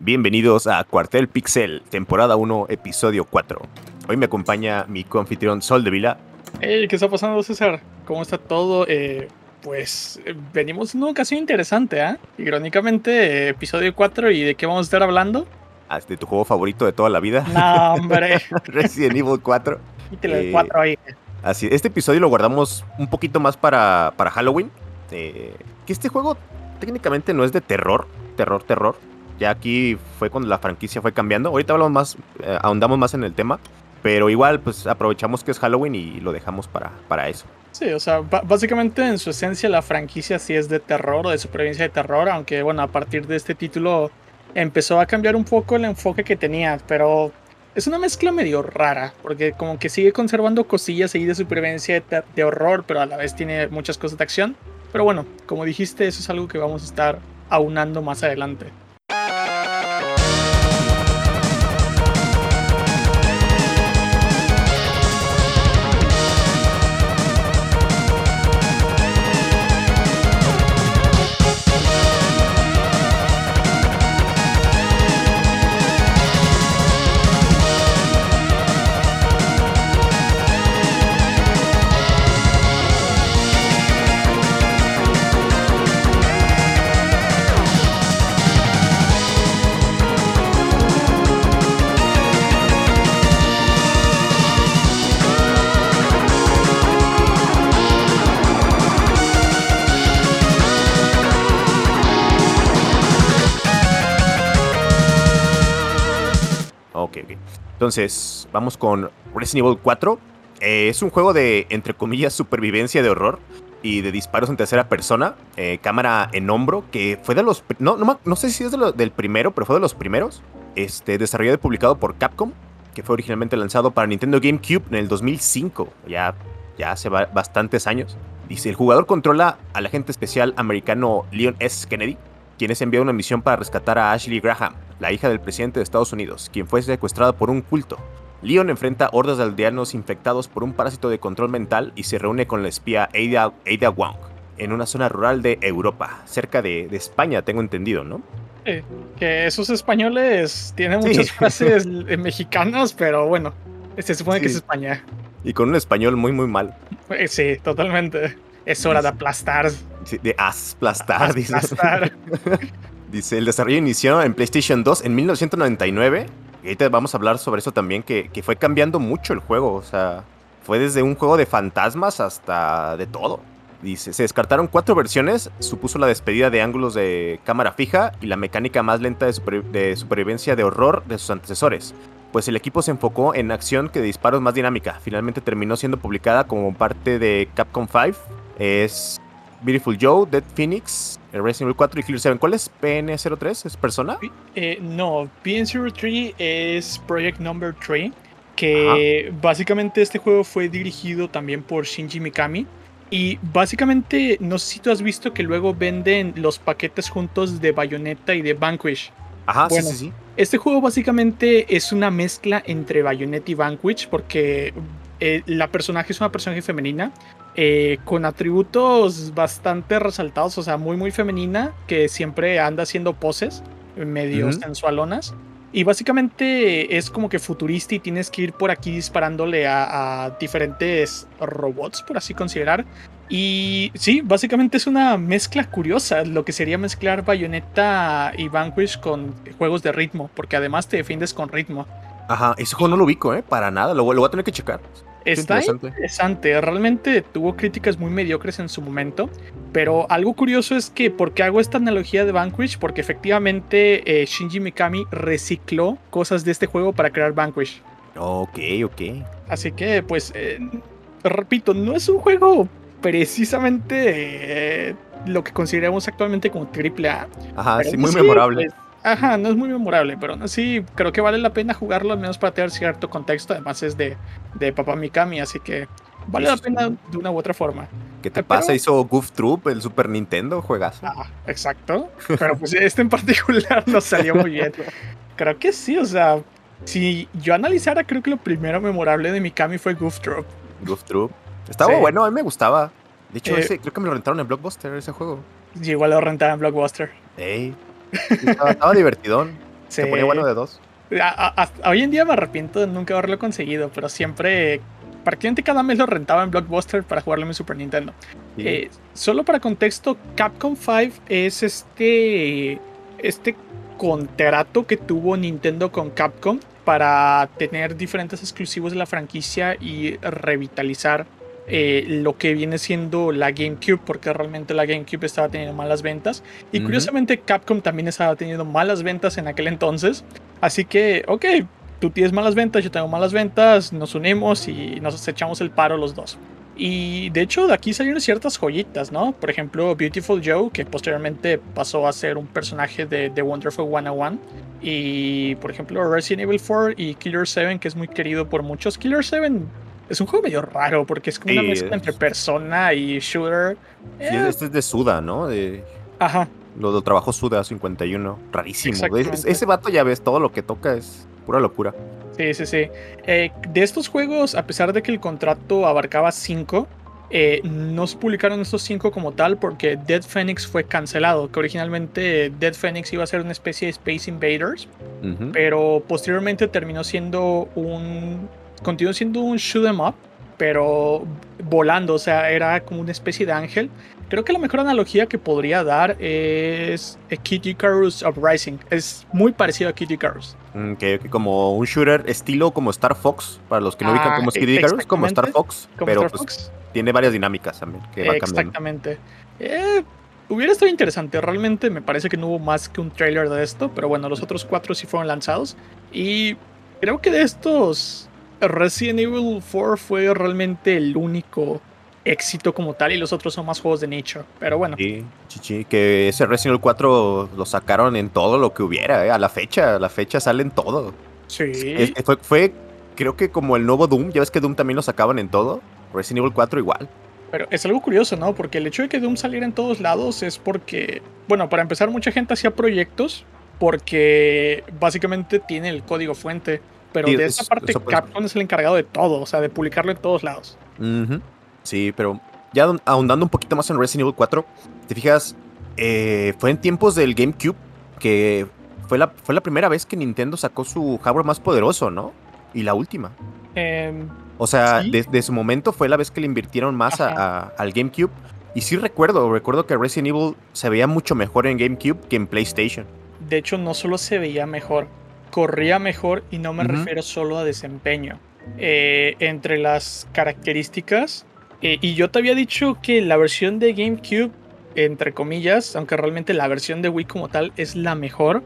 Bienvenidos a Cuartel Pixel, temporada 1, episodio 4. Hoy me acompaña mi confitrión Sol de Vila. Hey, ¿qué está pasando, César? ¿Cómo está todo? Eh, pues eh, venimos en una ocasión interesante, ¿ah? Irónicamente, eh, episodio 4, ¿y de qué vamos a estar hablando? Ah, ¿De tu juego favorito de toda la vida? No, hombre. Resident Evil 4. Quítale el 4 ahí. Así, este episodio lo guardamos un poquito más para, para Halloween. que este juego técnicamente no es de terror, terror, terror. Ya aquí fue cuando la franquicia fue cambiando. Ahorita hablamos más, eh, ahondamos más en el tema. Pero igual, pues aprovechamos que es Halloween y lo dejamos para, para eso. Sí, o sea, básicamente en su esencia la franquicia sí es de terror o de supervivencia de terror, aunque bueno, a partir de este título empezó a cambiar un poco el enfoque que tenía, pero es una mezcla medio rara, porque como que sigue conservando cosillas ahí de supervivencia de, de horror, pero a la vez tiene muchas cosas de acción. Pero bueno, como dijiste, eso es algo que vamos a estar aunando más adelante. Entonces, vamos con Resident Evil 4. Eh, es un juego de, entre comillas, supervivencia de horror y de disparos en tercera persona, eh, cámara en hombro, que fue de los... No, no, sé si es del primero, pero fue de los primeros. Este, desarrollado y publicado por Capcom, que fue originalmente lanzado para Nintendo GameCube en el 2005, ya, ya hace bastantes años. Dice, el jugador controla al agente especial americano Leon S. Kennedy, quien es enviado a una misión para rescatar a Ashley Graham, la hija del presidente de Estados Unidos, quien fue secuestrada por un culto. Leon enfrenta hordas de aldeanos infectados por un parásito de control mental y se reúne con la espía Ada, Ada Wong en una zona rural de Europa, cerca de, España, tengo entendido, ¿no? Que esos españoles tienen muchas frases mexicanas, pero bueno, se supone que es España. Y con un español muy, muy mal. Eh, sí, totalmente. Es hora de aplastar. Sí, de aplastar, dice. dice, el desarrollo inició en PlayStation 2 en 1999. Y ahorita vamos a hablar sobre eso también, que, fue cambiando mucho el juego. O sea, fue desde un juego de fantasmas hasta de todo. Dice, se descartaron cuatro versiones, supuso la despedida de ángulos de cámara fija y la mecánica más lenta de, de, supervivencia de horror de sus antecesores, pues el equipo se enfocó en acción que de disparos más dinámica. Finalmente terminó siendo publicada como parte de Capcom 5 es Beautiful Joe, Dead Phoenix, Resident Evil 4 y Killer 7. ¿Cuál es PN03? ¿Es persona? Eh, no, PN03 es Project Number 3, que básicamente este juego fue dirigido también por Shinji Mikami. Y básicamente, no sé si tú has visto que luego venden los paquetes juntos de Bayonetta y de Vanquish. Ajá, sí, sí, sí. Este juego básicamente es una mezcla entre Bayonetta y Vanquish porque eh, la personaje es una personaje femenina eh, con atributos bastante resaltados, o sea, muy, muy femenina, que siempre anda haciendo poses medio sensualonas. Y básicamente es como que futurista y tienes que ir por aquí disparándole a, diferentes robots, por así considerar. Y sí, básicamente es una mezcla curiosa, lo que sería mezclar Bayonetta y Vanquish con juegos de ritmo, porque además te defiendes con ritmo. Aja, ese juego no lo ubico, ¿eh? Para nada, lo, lo voy a tener que checar. Está interesante. Realmente tuvo críticas muy mediocres en su momento. Pero algo curioso es que, ¿por qué hago esta analogía de Vanquish? Porque efectivamente eh, Shinji Mikami recicló cosas de este juego para crear Vanquish. Ok, ok. Así que, pues, eh, repito, no es un juego precisamente eh, lo que consideramos actualmente como triple A. Ajá, sí, muy memorable. Pues, Ajá, no es muy memorable, pero sí, creo que vale la pena jugarlo, al menos para tener cierto contexto. Además, es de, de Papá Mikami, así que vale la pena de una u otra forma. ¿Qué te pasa? Hizo Goof Troop, el Super Nintendo, juegas. Ah, exacto. Pero pues este en particular no salió muy bien. Creo que sí, o sea, si yo analizara, creo que lo primero memorable de Mikami fue Goof Troop. Goof Troop. Estaba bueno, a mí me gustaba. De hecho, eh, creo que me lo rentaron en Blockbuster ese juego. Igual lo rentaron en Blockbuster. Ey, estaba, divertidón. Se ponía bueno de dos. hoy en día me arrepiento de nunca haberlo conseguido, pero siempre, prácticamente cada mes lo rentaba en Blockbuster para jugarlo en mi Super Nintendo. Eh, solo para contexto, Capcom 5 es este, este contrato que tuvo Nintendo con Capcom para tener diferentes exclusivos de la franquicia y revitalizar eh, lo que viene siendo la GameCube, porque realmente la GameCube estaba teniendo malas ventas. Y curiosamente Capcom también estaba teniendo malas ventas en aquel entonces. Así que, ok, tú tienes malas ventas, yo tengo malas ventas, nos unimos y nos echamos el paro los dos. Y de hecho de aquí salieron ciertas joyitas, ¿no? Por ejemplo, Beautiful Joe, que posteriormente pasó a ser un personaje de The Wonderful 101. Y por ejemplo, Resident Evil 4 y Killer 7, que es muy querido por muchos. Killer 7 es un juego medio raro porque es como una mezcla entre persona y shooter. Eh. este es de Suda, ¿no? De... Ajá. Lo del trabajo Suda 51. Rarísimo. Ese vato ya ves, todo lo que toca es pura locura. Sí, sí, sí. Eh, de estos juegos, a pesar de que el contrato abarcaba 5, eh, no se publicaron estos 5 como tal porque Dead Phoenix fue cancelado, que originalmente Dead Phoenix iba a ser una especie de Space Invaders, pero posteriormente terminó siendo un continuó siendo un shoot 'em up, pero volando, o sea, era como una especie de ángel. Creo que la mejor analogía que podría dar es Kid Icarus Uprising. Es muy parecido a Kid Icarus. Mm, que, como un shooter estilo como Star Fox, para los que no ubican ah, como Kid Icarus, como Star Fox, pero pues, tiene varias dinámicas también que Exactamente. Eh, hubiera estado interesante. Realmente me parece que no hubo más que un trailer de esto, pero bueno, los otros cuatro sí fueron lanzados. Y creo que de estos Resident Evil 4 fue realmente el único éxito como tal y los otros son más juegos de nicho. Pero bueno. Sí, chichi, que ese Resident Evil 4 lo sacaron en todo lo que hubiera, eh, a la fecha, a la fecha salen todo. Sí. fue, fue, creo que como el nuevo Doom, ya ves que Doom también lo sacaban en todo. Resident Evil 4 igual. Pero es algo curioso, ¿no? Porque el hecho de que Doom saliera en todos lados es porque, bueno, para empezar, mucha gente hacía proyectos porque básicamente tiene el código fuente. Pero de esa parte Capcom es el encargado de todo, o sea, de publicarlo en todos lados. Sí, pero ya ahondando un poquito más en Resident Evil 4, te fijas, eh, fue en tiempos del GameCube que fue la, fue la primera vez que Nintendo sacó su hardware más poderoso, ¿no? Y la última. Em, o sea, desde su momento fue la vez que le invirtieron más al GameCube. Y sí recuerdo, recuerdo que Resident Evil se veía mucho mejor en GameCube que en PlayStation. De hecho, no solo se veía mejor, corría mejor y no me refiero solo a desempeño. Eh, entre las características, eh, y yo te había dicho que la versión de GameCube, entre comillas, aunque realmente la versión de Wii como tal es la mejor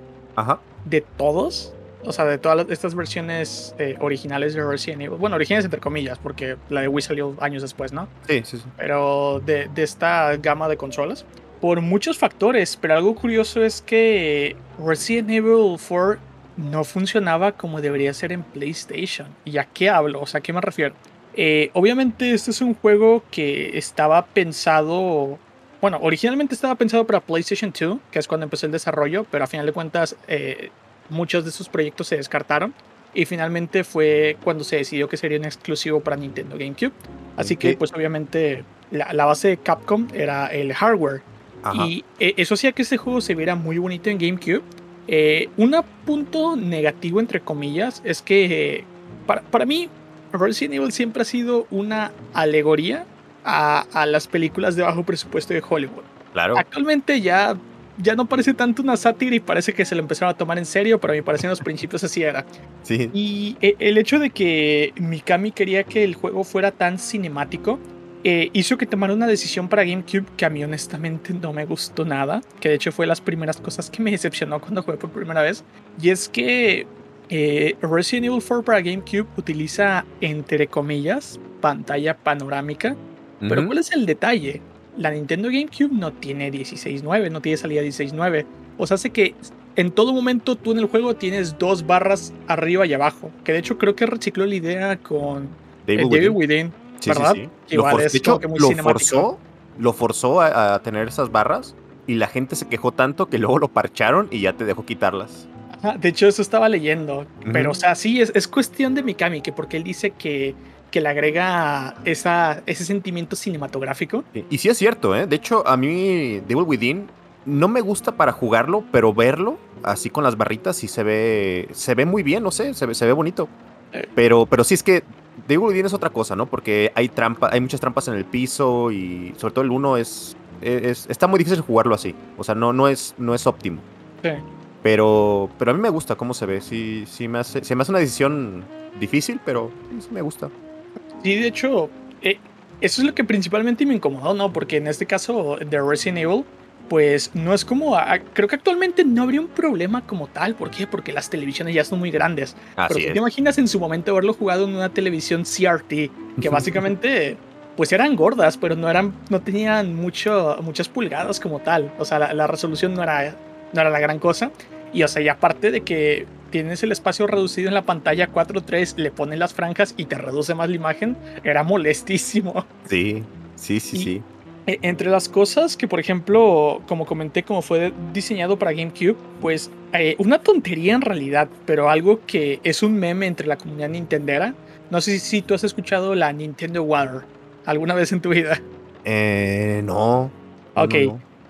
de todos, o sea, de todas estas versiones eh, originales de Resident Evil. Bueno, originales entre comillas, porque la de Wii salió años después, ¿no? Sí, sí, sí. Pero de, de esta gama de consolas. Por muchos factores, pero algo curioso es que Resident Evil 4 no funcionaba como debería ser en PlayStation. ¿Y a qué hablo? O sea, ¿a qué me refiero? Eh, obviamente este es un juego que estaba pensado, bueno, originalmente estaba pensado para PlayStation 2, que es cuando empezó el desarrollo, pero a final de cuentas eh, muchos de sus proyectos se descartaron. Y finalmente fue cuando se decidió que sería un exclusivo para Nintendo GameCube. Así que pues obviamente la, base de Capcom era el hardware. Y eh, eso hacía que este juego se viera muy bonito en GameCube eh, un punto negativo, entre comillas, es que para, mí Resident Evil siempre ha sido una alegoría a, las películas de bajo presupuesto de Hollywood. Claro. Actualmente ya, ya no parece tanto una sátira y parece que se lo empezaron a tomar en serio, pero a mí parece en los principios así era. Sí. Y eh, el hecho de que Mikami quería que el juego fuera tan cinemático eh, hizo que tomara una decisión para GameCube que a mí honestamente no me gustó nada, que de hecho fue las primeras cosas que me decepcionó cuando jugué por primera vez, y es que eh, Resident Evil 4 para GameCube utiliza, entre comillas, pantalla panorámica, pero ¿cuál es el detalle? La Nintendo GameCube no tiene 16.9, no tiene salida 16.9, o sea, hace que en todo momento tú en el juego tienes dos barras arriba y abajo, que de hecho creo que recicló la idea con David Within ¿verdad? lo, forzó, lo forzó a, tener esas barras y la gente se quejó tanto que luego lo parcharon y ya te dejó quitarlas. de hecho, eso estaba leyendo. Pero, o sea, sí, es, es, cuestión de Mikami, que porque él dice que, que le agrega esa, ese sentimiento cinematográfico. Y, sí es cierto, ¿eh? De hecho, a mí Devil Within no me gusta para jugarlo, pero verlo así con las barritas y se ve, se ve muy bien, no sé, se ve, se ve bonito. Pero, pero sí es que Devil Within es otra cosa, ¿no? Porque hay trampa, hay muchas trampas en el piso y sobre todo el 1 es, es, está muy difícil jugarlo así. O sea, no, no es, no es óptimo. Sí. Pero, pero a mí me gusta cómo se ve. Sí, sí me hace, se me hace una decisión difícil, pero sí me gusta. Sí, de hecho, eh, eso es lo que principalmente me incomodó, ¿no? Porque en este caso de Resident Evil, pues no es como. creo que actualmente no habría un problema como tal. ¿Por qué? Porque las televisiones ya son muy grandes. Así Pero ¿te imaginas en su momento haberlo jugado en una televisión CRT? Que básicamente. Pues eran gordas, pero no eran, no tenían mucho, muchas pulgadas como tal. O sea, la, la resolución no era, no era la gran cosa. Y o sea, y aparte de que tienes el espacio reducido en la pantalla 4.3, le ponen las franjas y te reduce más la imagen, era molestísimo. Sí, sí, sí, sí. E, entre las cosas que, por ejemplo, como comenté, como fue diseñado para GameCube, pues eh, una tontería en realidad, pero algo que es un meme entre la comunidad nintendera. No sé si tú has escuchado la Nintendo Water alguna vez en tu vida. Eh, no. Ok.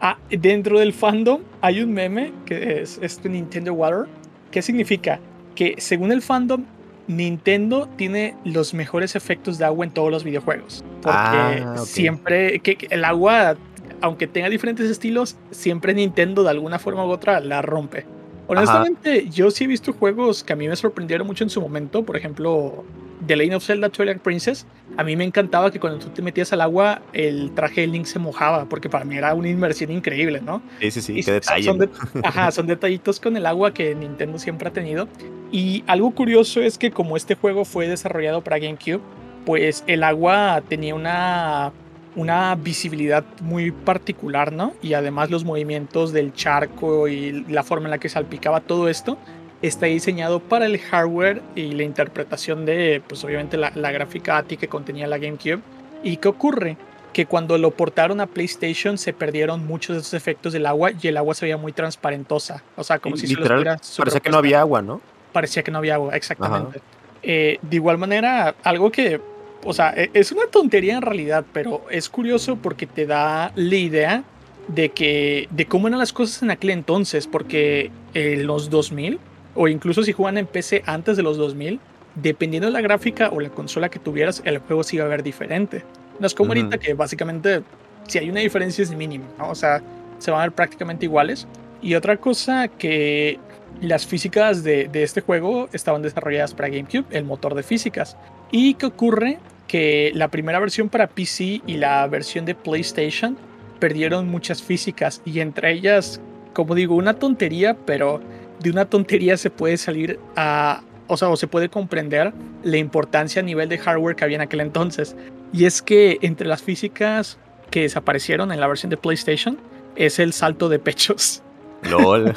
Ah, dentro del fandom hay un meme que es este Nintendo Water. ¿Qué significa? Que según el fandom, Nintendo tiene los mejores efectos de agua en todos los videojuegos. Porque Ah, siempre que que el agua, aunque tenga diferentes estilos, siempre Nintendo de alguna forma u otra la rompe. Honestamente, yo sí he visto juegos que a mí me sorprendieron mucho en su momento. Por ejemplo, The Legend of Zelda Twilight Princess. A mí me encantaba que cuando tú te metías al agua, el traje de Link se mojaba, porque para mí era una inmersión increíble, ¿no? Sí, sí, sí, Y qué detalle. Son, de- ajá, son detallitos con el agua que Nintendo siempre ha tenido. Y algo curioso es que como este juego fue desarrollado para GameCube, pues el agua tenía una, una visibilidad muy particular, ¿no? Y además los movimientos del charco y la forma en la que salpicaba todo esto está diseñado para el hardware y la interpretación de, pues obviamente la, la gráfica ATI que contenía la GameCube. ¿Y qué ocurre? que cuando lo portaron a PlayStation se perdieron muchos de esos efectos del agua y el agua se veía muy transparentosa. O sea, como si se los Literal, parecía que no había agua, ¿no? Parecía que no había agua, exactamente. Eh, de igual manera, algo que, o sea, e- es una tontería en realidad, pero es curioso porque te da la idea de que, de cómo eran las cosas en aquel entonces, porque en los 2000, o incluso si juegan en PC antes de los 2000, dependiendo de la gráfica o la consola que tuvieras, el juego se iba a ver diferente. No es como Ujú. ahorita que básicamente, si hay una diferencia es mínima, ¿no? O sea, se van a ver prácticamente iguales. Y otra cosa que las físicas de, de este juego estaban desarrolladas para GameCube, el motor de físicas. ¿Y qué ocurre? Que la primera versión para PC y la versión de PlayStation perdieron muchas físicas y entre ellas, como digo, una tontería, pero de una tontería se puede salir a, o sea, o se puede comprender la importancia a nivel de hardware que había en aquel entonces. Y es que entre las físicas que desaparecieron en la versión de PlayStation es el salto de pechos. LOL.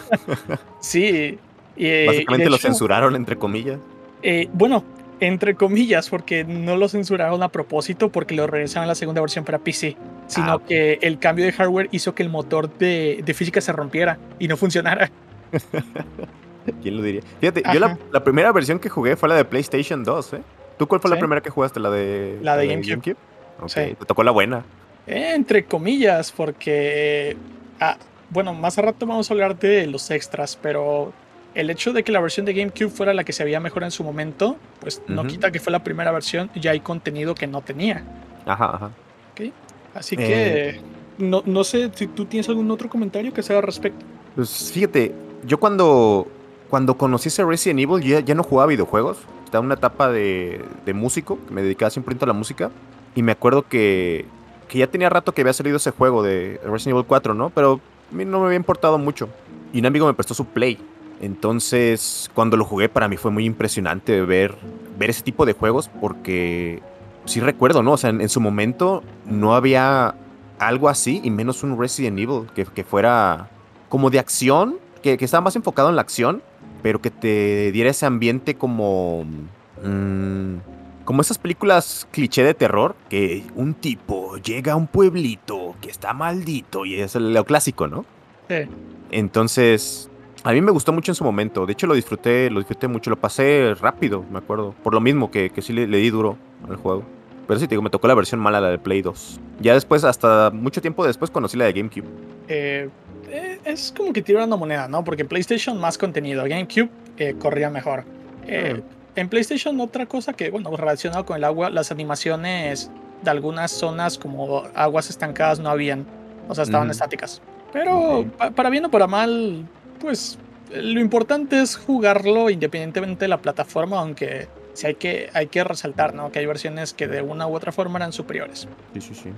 Sí. eh, Básicamente lo hecho, censuraron, entre comillas. eh, bueno, entre comillas, porque no lo censuraron a propósito porque lo regresaron a la segunda versión para PC, sino Ah, ok. que el cambio de hardware hizo que el motor de, de física se rompiera y no funcionara. ¿Quién lo diría? Fíjate, yo la, primera versión que jugué fue la de PlayStation 2, ¿eh? ¿Tú cuál fue la primera que jugaste? ¿La de, La de GameCube. Ok, Sí. te tocó la buena. Eh, entre comillas, porque, ah, bueno, más a rato vamos a hablar de los extras, pero el hecho de que la versión de GameCube fuera la que se veía mejor en su momento, pues no quita que fue la primera versión y ya hay contenido que no tenía. Ajá, ajá. Así Eh. que no, no sé si tú tienes algún otro comentario que sea al respecto. Pues fíjate, yo cuando, cuando conocí ese Resident Evil ya, ya no jugaba videojuegos. Estaba en una etapa de, de músico, que me dedicaba 100% a la música. Y me acuerdo que, que ya tenía rato que había salido ese juego de Resident Evil 4, ¿no? Pero a mí no me había importado mucho. Y un amigo me prestó su Play. Entonces, cuando lo jugué, para mí fue muy impresionante ver, ver ese tipo de juegos porque sí recuerdo, ¿no? O sea, en, en su momento no había algo así y menos un Resident Evil que, que fuera como de acción, que, que estaba más enfocado en la acción, pero que te diera ese ambiente como... mm, como esas películas cliché de terror, que un tipo llega a un pueblito que está maldito y es lo clásico, ¿no? Sí. Entonces, a mí me gustó mucho en su momento. De hecho, lo disfruté, lo disfruté mucho. Lo pasé rápido, me acuerdo. Por lo mismo que, que sí le, le di duro al juego. Pero sí, te digo, me tocó la versión mala, la de Play 2. Ya después, hasta mucho tiempo después, conocí la de GameCube. Eh, es como que tira una moneda, ¿no? Porque PlayStation más contenido, GameCube eh, corría mejor. Eh, mm. En PlayStation otra cosa que, bueno, relacionado con el agua, las animaciones de algunas zonas como aguas estancadas no habían, o sea, estaban estáticas. Pero para bien o para mal, pues lo importante es jugarlo independientemente de la plataforma, aunque sí hay que, hay que resaltar, ¿no? Que hay versiones que de una u otra forma eran superiores. Sí, sí, sí.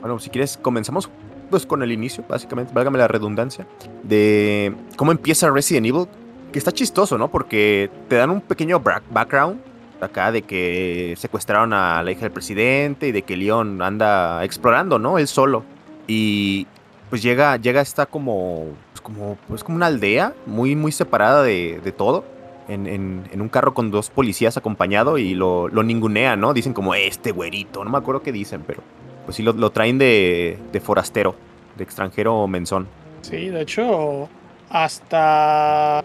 Bueno, si quieres, comenzamos pues con el inicio, básicamente, válgame la redundancia, de cómo empieza Resident Evil, que está chistoso, ¿no? Porque te dan un pequeño background acá de que secuestraron a la hija del presidente y de que Leon anda explorando, ¿no? Él solo. Y pues llega, llega esta como, pues como, pues como una aldea muy, muy separada de, de todo. En, en, un carro con dos policías acompañado y lo, lo ningunean, ¿no? Dicen como este güerito, no me acuerdo qué dicen, pero pues sí lo, traen de, de, forastero, de extranjero menzón. Sí, de hecho, hasta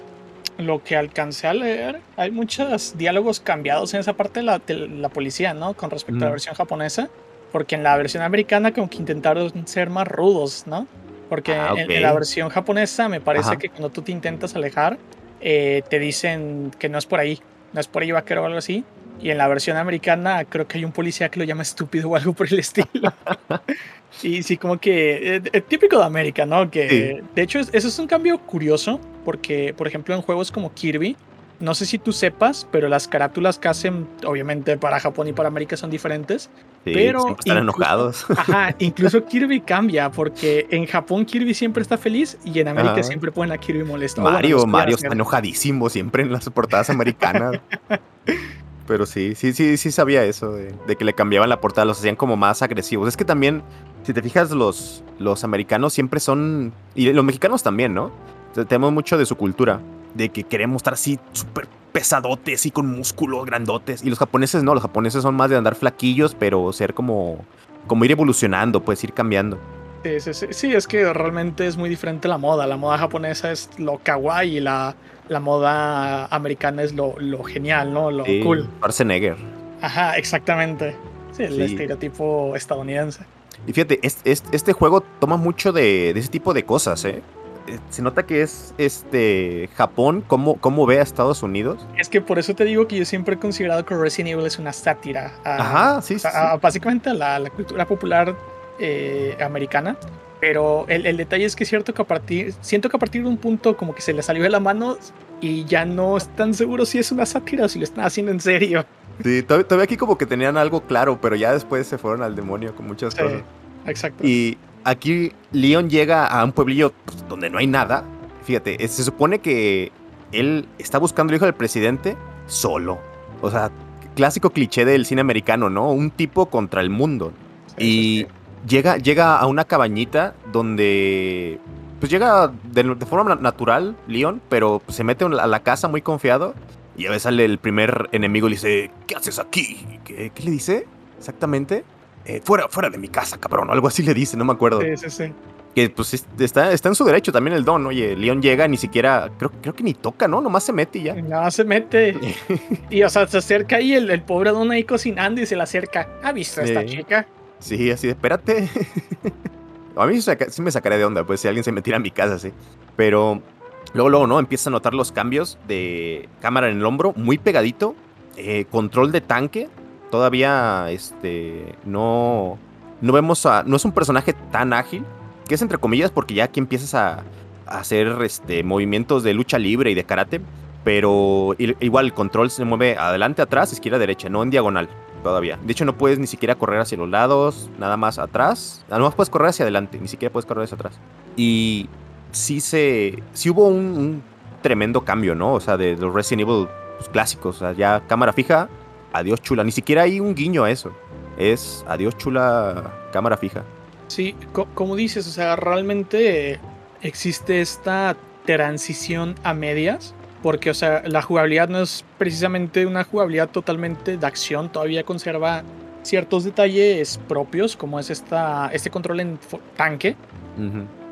lo que alcancé a leer, hay muchos diálogos cambiados en esa parte de la, la policía, ¿no? Con respecto a la versión japonesa. Porque en la versión americana como que intentaron ser más rudos, ¿no? Porque ah, en, la versión japonesa me parece que cuando tú te intentas alejar, eh, te dicen que no es por ahí, no es por ahí vaquero o algo así. Y en la versión americana creo que hay un policía que lo llama estúpido o algo por el estilo. y sí, como que es, típico de América, ¿no? Que de hecho eso es un cambio curioso porque, por ejemplo, en juegos como Kirby, no sé si tú sepas, pero las carátulas que hacen, obviamente para Japón y para América son diferentes. Sí, pero están enojados. Ajá, incluso Kirby cambia, porque en Japón Kirby siempre está feliz y en América siempre ponen a Kirby molesto. Mario, Mario está enojadísimo siempre en las portadas americanas. pero sí, sí, sí, sí sabía eso, de, que le cambiaban la portada, los hacían como más agresivos. Es que también, si te fijas, los, los americanos siempre son, y los mexicanos también, ¿no? Tenemos mucho de su cultura de que queremos estar así súper pesadotes y con músculos grandotes. Y los japoneses no, los japoneses son más de andar flaquillos, pero ser como, como ir evolucionando, pues ir cambiando. Sí, sí, sí, sí, es que realmente es muy diferente la moda. La moda japonesa es lo kawaii y la, la moda americana es lo, lo genial, ¿no? Lo sí, cool. Schwarzenegger. Ajá, exactamente. Sí, el estereotipo estadounidense. Y fíjate, este, este juego toma mucho de, de, ese tipo de cosas, ¿eh? Eh, se nota que es este Japón, cómo, cómo ve a Estados Unidos. Es que por eso te digo que yo siempre he considerado que Resident Evil es una sátira. Ajá, sí, sí, Básicamente a la, cultura popular eh, americana. Pero el, detalle es que es cierto que a partir, siento que a partir de un punto como que se le salió de la mano y ya no están seguros si es una sátira o si lo están haciendo en serio. Sí, todavía, aquí como que tenían algo claro, pero ya después se fueron al demonio con muchas cosas. Exacto. Y aquí Leon llega a un pueblillo pues, donde no hay nada. Fíjate, se supone que él está buscando al hijo del presidente solo. O sea, clásico cliché del cine americano, ¿no? Un tipo contra el mundo. y Llega, llega a una cabañita donde... Pues llega de, forma natural, Leon, pero se mete a la casa muy confiado. Y a veces sale el primer enemigo y le dice, ¿qué haces aquí? ¿Qué, qué le dice? Exactamente. Eh, fuera, fuera de mi casa, cabrón, algo así le dice, no me acuerdo. Sí, sí, sí. Que pues está, está en su derecho también el don, oye, León llega, ni siquiera, creo, creo que ni toca, ¿no? Nomás se mete y ya. Nada se mete. y o sea, se acerca ahí el, pobre don ahí cocinando y se le acerca. ¿Ha visto a esta chica? Sí, así de, espérate. a mí sí me sacaría de onda, pues si alguien se metiera en mi casa, sí. Pero luego, luego, ¿no? Empieza a notar los cambios de cámara en el hombro, muy pegadito, eh, control de tanque, todavía este, no, no vemos a. No es un personaje tan ágil, que es entre comillas, porque ya aquí empiezas a, hacer este, movimientos de lucha libre y de karate. Pero igual el control se mueve adelante, atrás, izquierda, derecha, no en diagonal todavía. De hecho, no puedes ni siquiera correr hacia los lados, nada más atrás. Nada más puedes correr hacia adelante, ni siquiera puedes correr hacia atrás. Y sí se. Sí hubo un, tremendo cambio, ¿no? O sea, de los Resident Evil pues, clásicos. O sea, ya cámara fija, adiós chula. Ni siquiera hay un guiño a eso. Es adiós chula cámara fija. Sí, como dices, o sea, realmente existe esta transición a medias. Porque, o sea, la jugabilidad no es precisamente una jugabilidad totalmente de acción. Todavía conserva ciertos detalles propios, como es esta, este control en tanque.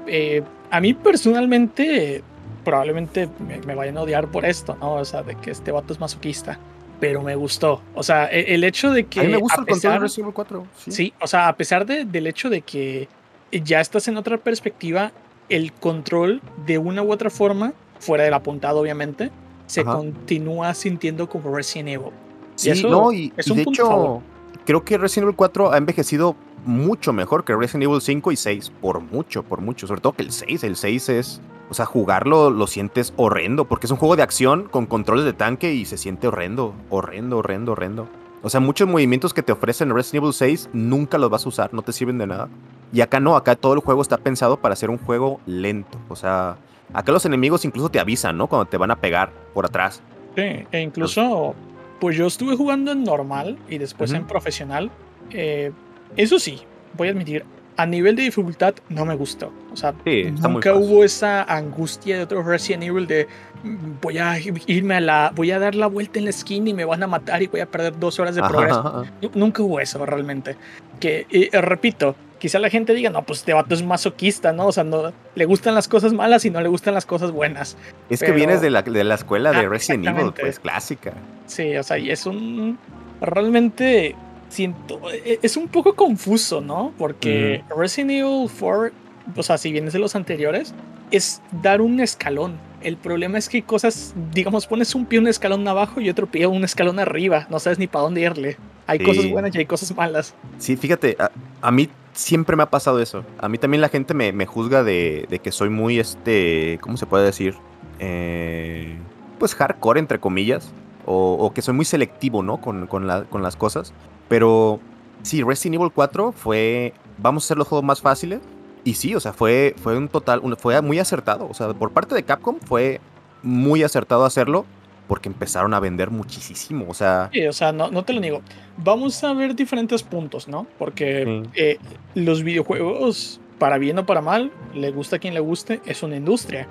Eh, a mí personalmente, probablemente me, me, vayan a odiar por esto, ¿no? O sea, de que este vato es masoquista pero me gustó. O sea, e, el, hecho de que. A mí me gusta el control de Resident Evil 4. Sí. o sea, a pesar de, del hecho de que ya estás en otra perspectiva, el control de una u otra forma, fuera del apuntado obviamente, se continúa sintiendo como Resident Evil. Sí, y no, y, es un de hecho, creo que Resident Evil 4 ha envejecido mucho mejor que Resident Evil 5 y 6, por mucho, por mucho, sobre todo que el 6, el 6 es, o sea, jugarlo lo sientes horrendo, porque es un juego de acción con controles de tanque y se siente horrendo, horrendo, horrendo, horrendo. O sea, muchos movimientos que te ofrecen Resident Evil 6 nunca los vas a usar, no te sirven de nada. Y acá no, acá todo el juego está pensado para ser un juego lento. O sea, acá los enemigos incluso te avisan, ¿no? Cuando te van a pegar por atrás. Sí, e incluso, pues yo estuve jugando en normal y después en profesional. Eh, eso sí, voy a admitir, a nivel de dificultad no me gustó. O sea, nunca hubo esa angustia de otro Resident Evil de mm, voy a irme a la, voy a dar la vuelta en la esquina y me van a matar y voy a perder dos horas de progreso. Nunca hubo eso realmente. Que, eh, repito, quizá la gente diga, no, pues este vato es masoquista, ¿no? O sea, no, le gustan las cosas malas y no le gustan las cosas buenas. Es que vienes de la, de la escuela de ah, Resident Evil, pues clásica. Sí, o sea, y es un... Realmente siento, e, es un poco confuso, ¿no? Porque Resident Evil 4, o sea, si vienes de los anteriores, es dar un escalón. El problema es que hay cosas, digamos, pones un pie un escalón abajo y otro pie un escalón arriba. No sabes ni para dónde irle. Hay cosas buenas y hay cosas malas. Sí, fíjate, a, mí siempre me ha pasado eso. A mí también la gente me, juzga de, que soy muy, este, ¿cómo se puede decir? Eh, pues hardcore, entre comillas. O, que soy muy selectivo, ¿no? Con, con las cosas. Pero sí, Resident Evil 4 fue, vamos a hacer los juegos más fáciles. Y sí, o sea, fue, fue un total, fue muy acertado. O sea, por parte de Capcom fue muy acertado hacerlo porque empezaron a vender muchísimo. O sea, sí, o sea, no, no te lo niego. Vamos a ver diferentes puntos, ¿no? Porque eh, los videojuegos, para bien o para mal, le gusta a quien le guste, es una industria.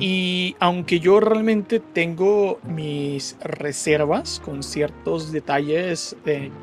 Y aunque yo realmente tengo mis reservas con ciertos detalles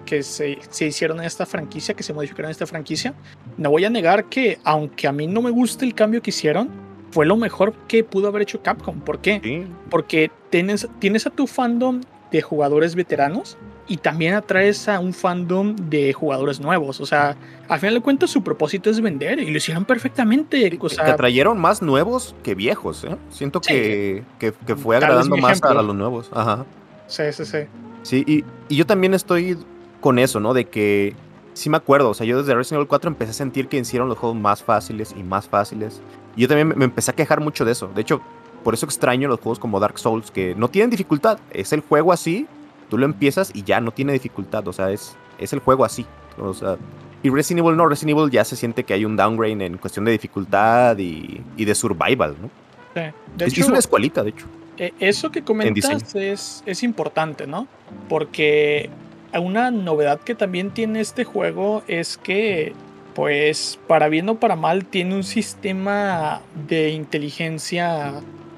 que se, hicieron en esta franquicia, que se modificaron en esta franquicia, no voy a negar que aunque a mí no me guste el cambio que hicieron, fue lo mejor que pudo haber hecho Capcom. ¿Por qué? Porque tienes, tienes a tu fandom de jugadores veteranos y también atraes a un fandom de jugadores nuevos. O sea, al final de cuentas su propósito es vender y lo hicieron perfectamente. O sea, te atrayeron más nuevos que viejos, ¿eh? Siento que, que, fue agradando más a los nuevos. Ajá. Sí, sí, sí. Sí, y, y, yo también estoy con eso, ¿no? De que sí me acuerdo, o sea, yo desde Resident Evil 4 empecé a sentir que hicieron los juegos más fáciles y más fáciles. Y yo también me empecé a quejar mucho de eso. De hecho, por eso extraño los juegos como Dark Souls, que no tienen dificultad. Es el juego así, Tú lo empiezas y ya no tiene dificultad, o sea, es, es el juego así. O sea, y Resident Evil no, Resident Evil ya se siente que hay un downgrade en cuestión de dificultad y, de survival, ¿no? Sí. De es, una escuelita, de hecho. Eh, eso que comentas es, es importante, ¿no? Porque una novedad que también tiene este juego es que, pues, para bien o para mal, tiene un sistema de inteligencia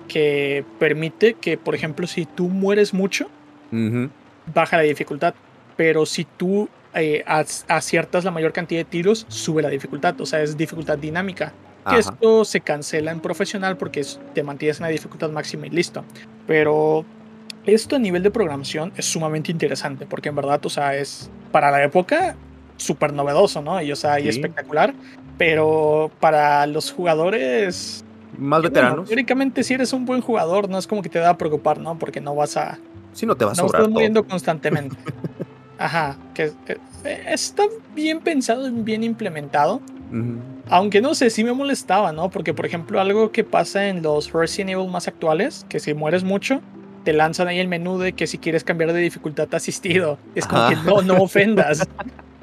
que permite que, por ejemplo, si tú mueres mucho, baja la dificultad. Pero si tú eh, aciertas la mayor cantidad de tiros, sube la dificultad. O sea, es dificultad dinámica. Que esto se cancela en profesional porque te mantienes en la dificultad máxima y listo. Pero esto a nivel de programación es sumamente interesante porque en verdad, o sea, es para la época súper novedoso, ¿no? Y, o sea, y espectacular. Pero para los jugadores más veteranos. teóricamente, si eres un buen jugador, no es como que te da a preocupar, ¿no? Porque no vas a si no te vas a sobrar. estás muriendo constantemente. Ajá, que eh, está bien pensado y bien implementado. Aunque no sé, sí me molestaba, ¿no? Porque, por ejemplo, algo que pasa en los Resident Evil más actuales, que si mueres mucho, te lanzan ahí el menú de que si quieres cambiar de dificultad asistido. Es como que no, no ofendas.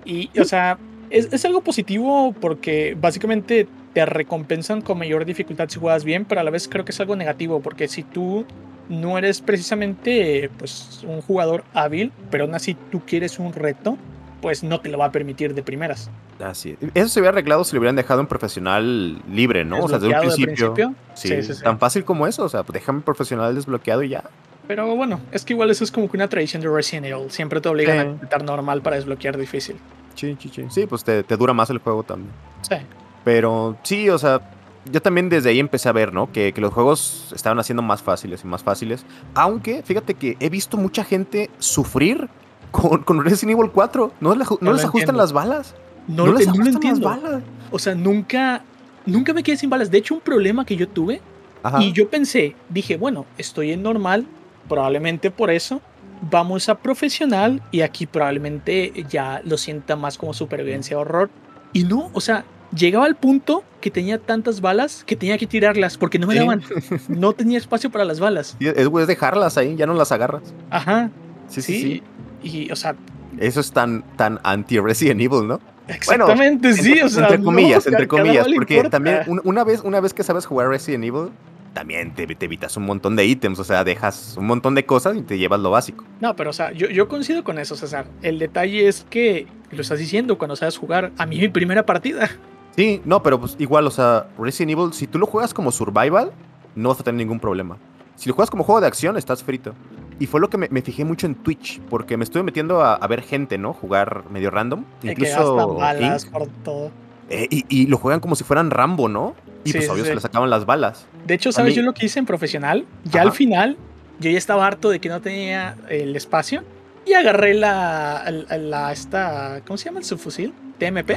Y, o sea, es, es, algo positivo porque básicamente te recompensan con mayor dificultad si juegas bien, pero a la vez creo que es algo negativo porque si tú no eres precisamente pues, un jugador hábil, pero aún así tú quieres un reto, pues no te lo va a permitir de primeras. Así. Eso se hubiera arreglado si lo hubieran dejado en profesional libre, ¿no? O sea, desde un principio. Sí, tan fácil como eso. O sea, déjame profesional desbloqueado y ya. Pero bueno, es que igual eso es como que una tradición de Resident Evil. Siempre te obligan a intentar normal para desbloquear difícil. Sí, sí, sí. Sí, pues te, te dura más el juego también. Sí. Pero sí, o sea, yo también desde ahí empecé a ver, ¿no? Que, los juegos estaban haciendo más fáciles y más fáciles. Aunque, fíjate que he visto mucha gente sufrir con, con Resident Evil 4. No, les ajustan las balas. No, les ajustan las balas. O sea, nunca nunca me quedé sin balas. De hecho, un problema que yo tuve, y yo pensé, dije, bueno, estoy en normal, probablemente por eso. Vamos a profesional y aquí probablemente ya lo sienta más como supervivencia horror. Y no, o sea, llegaba al punto que tenía tantas balas que tenía que tirarlas porque no me daban. No tenía espacio para las balas. es, dejarlas ahí, ya no las agarras. Ajá. Sí, sí, sí. Y, o sea. Eso es tan, tan anti-Resident Evil, ¿no? Exactamente, sí. o sea, entre comillas, entre comillas. Porque también, una vez, una vez que sabes jugar Resident Evil, también te, evitas un montón de ítems, o sea, dejas un montón de cosas y te llevas lo básico. No, pero o sea, yo, yo coincido con eso, César. El detalle es que lo estás diciendo cuando sabes jugar. A mí mi primera partida. Sí, no, pero pues igual, o sea, Resident Evil, si tú lo juegas como survival, no vas a tener ningún problema. Si lo juegas como juego de acción, estás frito. Y fue lo que me, fijé mucho en Twitch, porque me estuve metiendo a, ver gente, ¿no? Jugar medio random. incluso. balas por todo. Eh, y, lo juegan como si fueran Rambo, ¿no? Y pues obvio se le sacaban las balas. De hecho, ¿sabes yo lo que hice en profesional? Ya al final, yo ya estaba harto de que no tenía el espacio. Y agarré la, la, esta, ¿cómo se llama? El subfusil, TMP.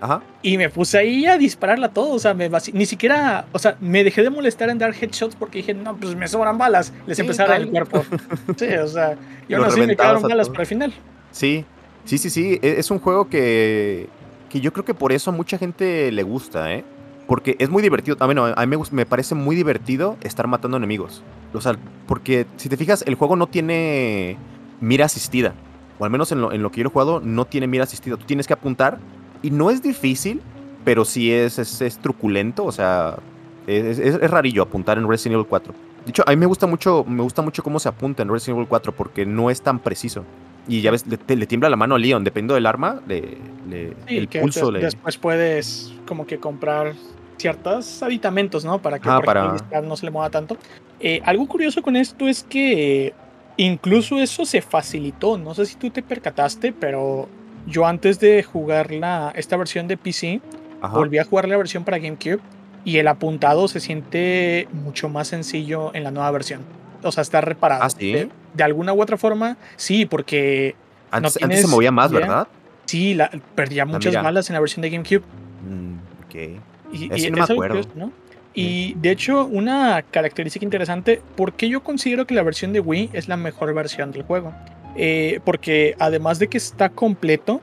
Ajá. Y me puse ahí a dispararla todo. O sea, me ni siquiera. O sea, me dejé de molestar en dar headshots porque dije, no, pues me sobran balas. Les empecé a dar el cuerpo. Sí, o sea, y aún así me quedaron balas para el final. Sí, sí, sí, sí. E, es un juego que. Que yo creo que por eso a mucha gente le gusta, ¿eh? Porque es muy divertido. A, bueno, a mí me, me parece muy divertido estar matando enemigos. O sea, porque si te fijas, el juego no tiene mira asistida. O al menos en lo, en lo que yo he jugado, no tiene mira asistida. Tú tienes que apuntar y no es difícil, pero sí es, es, truculento, o sea, es, es, rarillo apuntar en Resident Evil 4. De hecho, a mí me gusta mucho, me gusta mucho cómo se apunta en Resident Evil 4 porque no es tan preciso. Y ya ves, le, tiembla la mano a Leon, dependiendo del arma, le, el pulso le... Después puedes como que comprar ciertos aditamentos, ¿no? Para que ah, para... no se le mueva tanto. Eh, algo curioso con esto es que incluso eso se facilitó. No sé si tú te percataste, pero yo antes de jugar la, esta versión de PC, volví a jugar la versión para GameCube y el apuntado se siente mucho más sencillo en la nueva versión. O sea, está reparado. ¿Ah, sí? de, alguna u otra forma, sí, porque... Antes, se movía más, ¿verdad? Sí, la, perdía muchas balas en la versión de GameCube. Mm, ok. Y, no me acuerdo. Y de hecho, una característica interesante, ¿por qué yo considero que la versión de Wii es la mejor versión del juego? Eh, porque además de que está completo,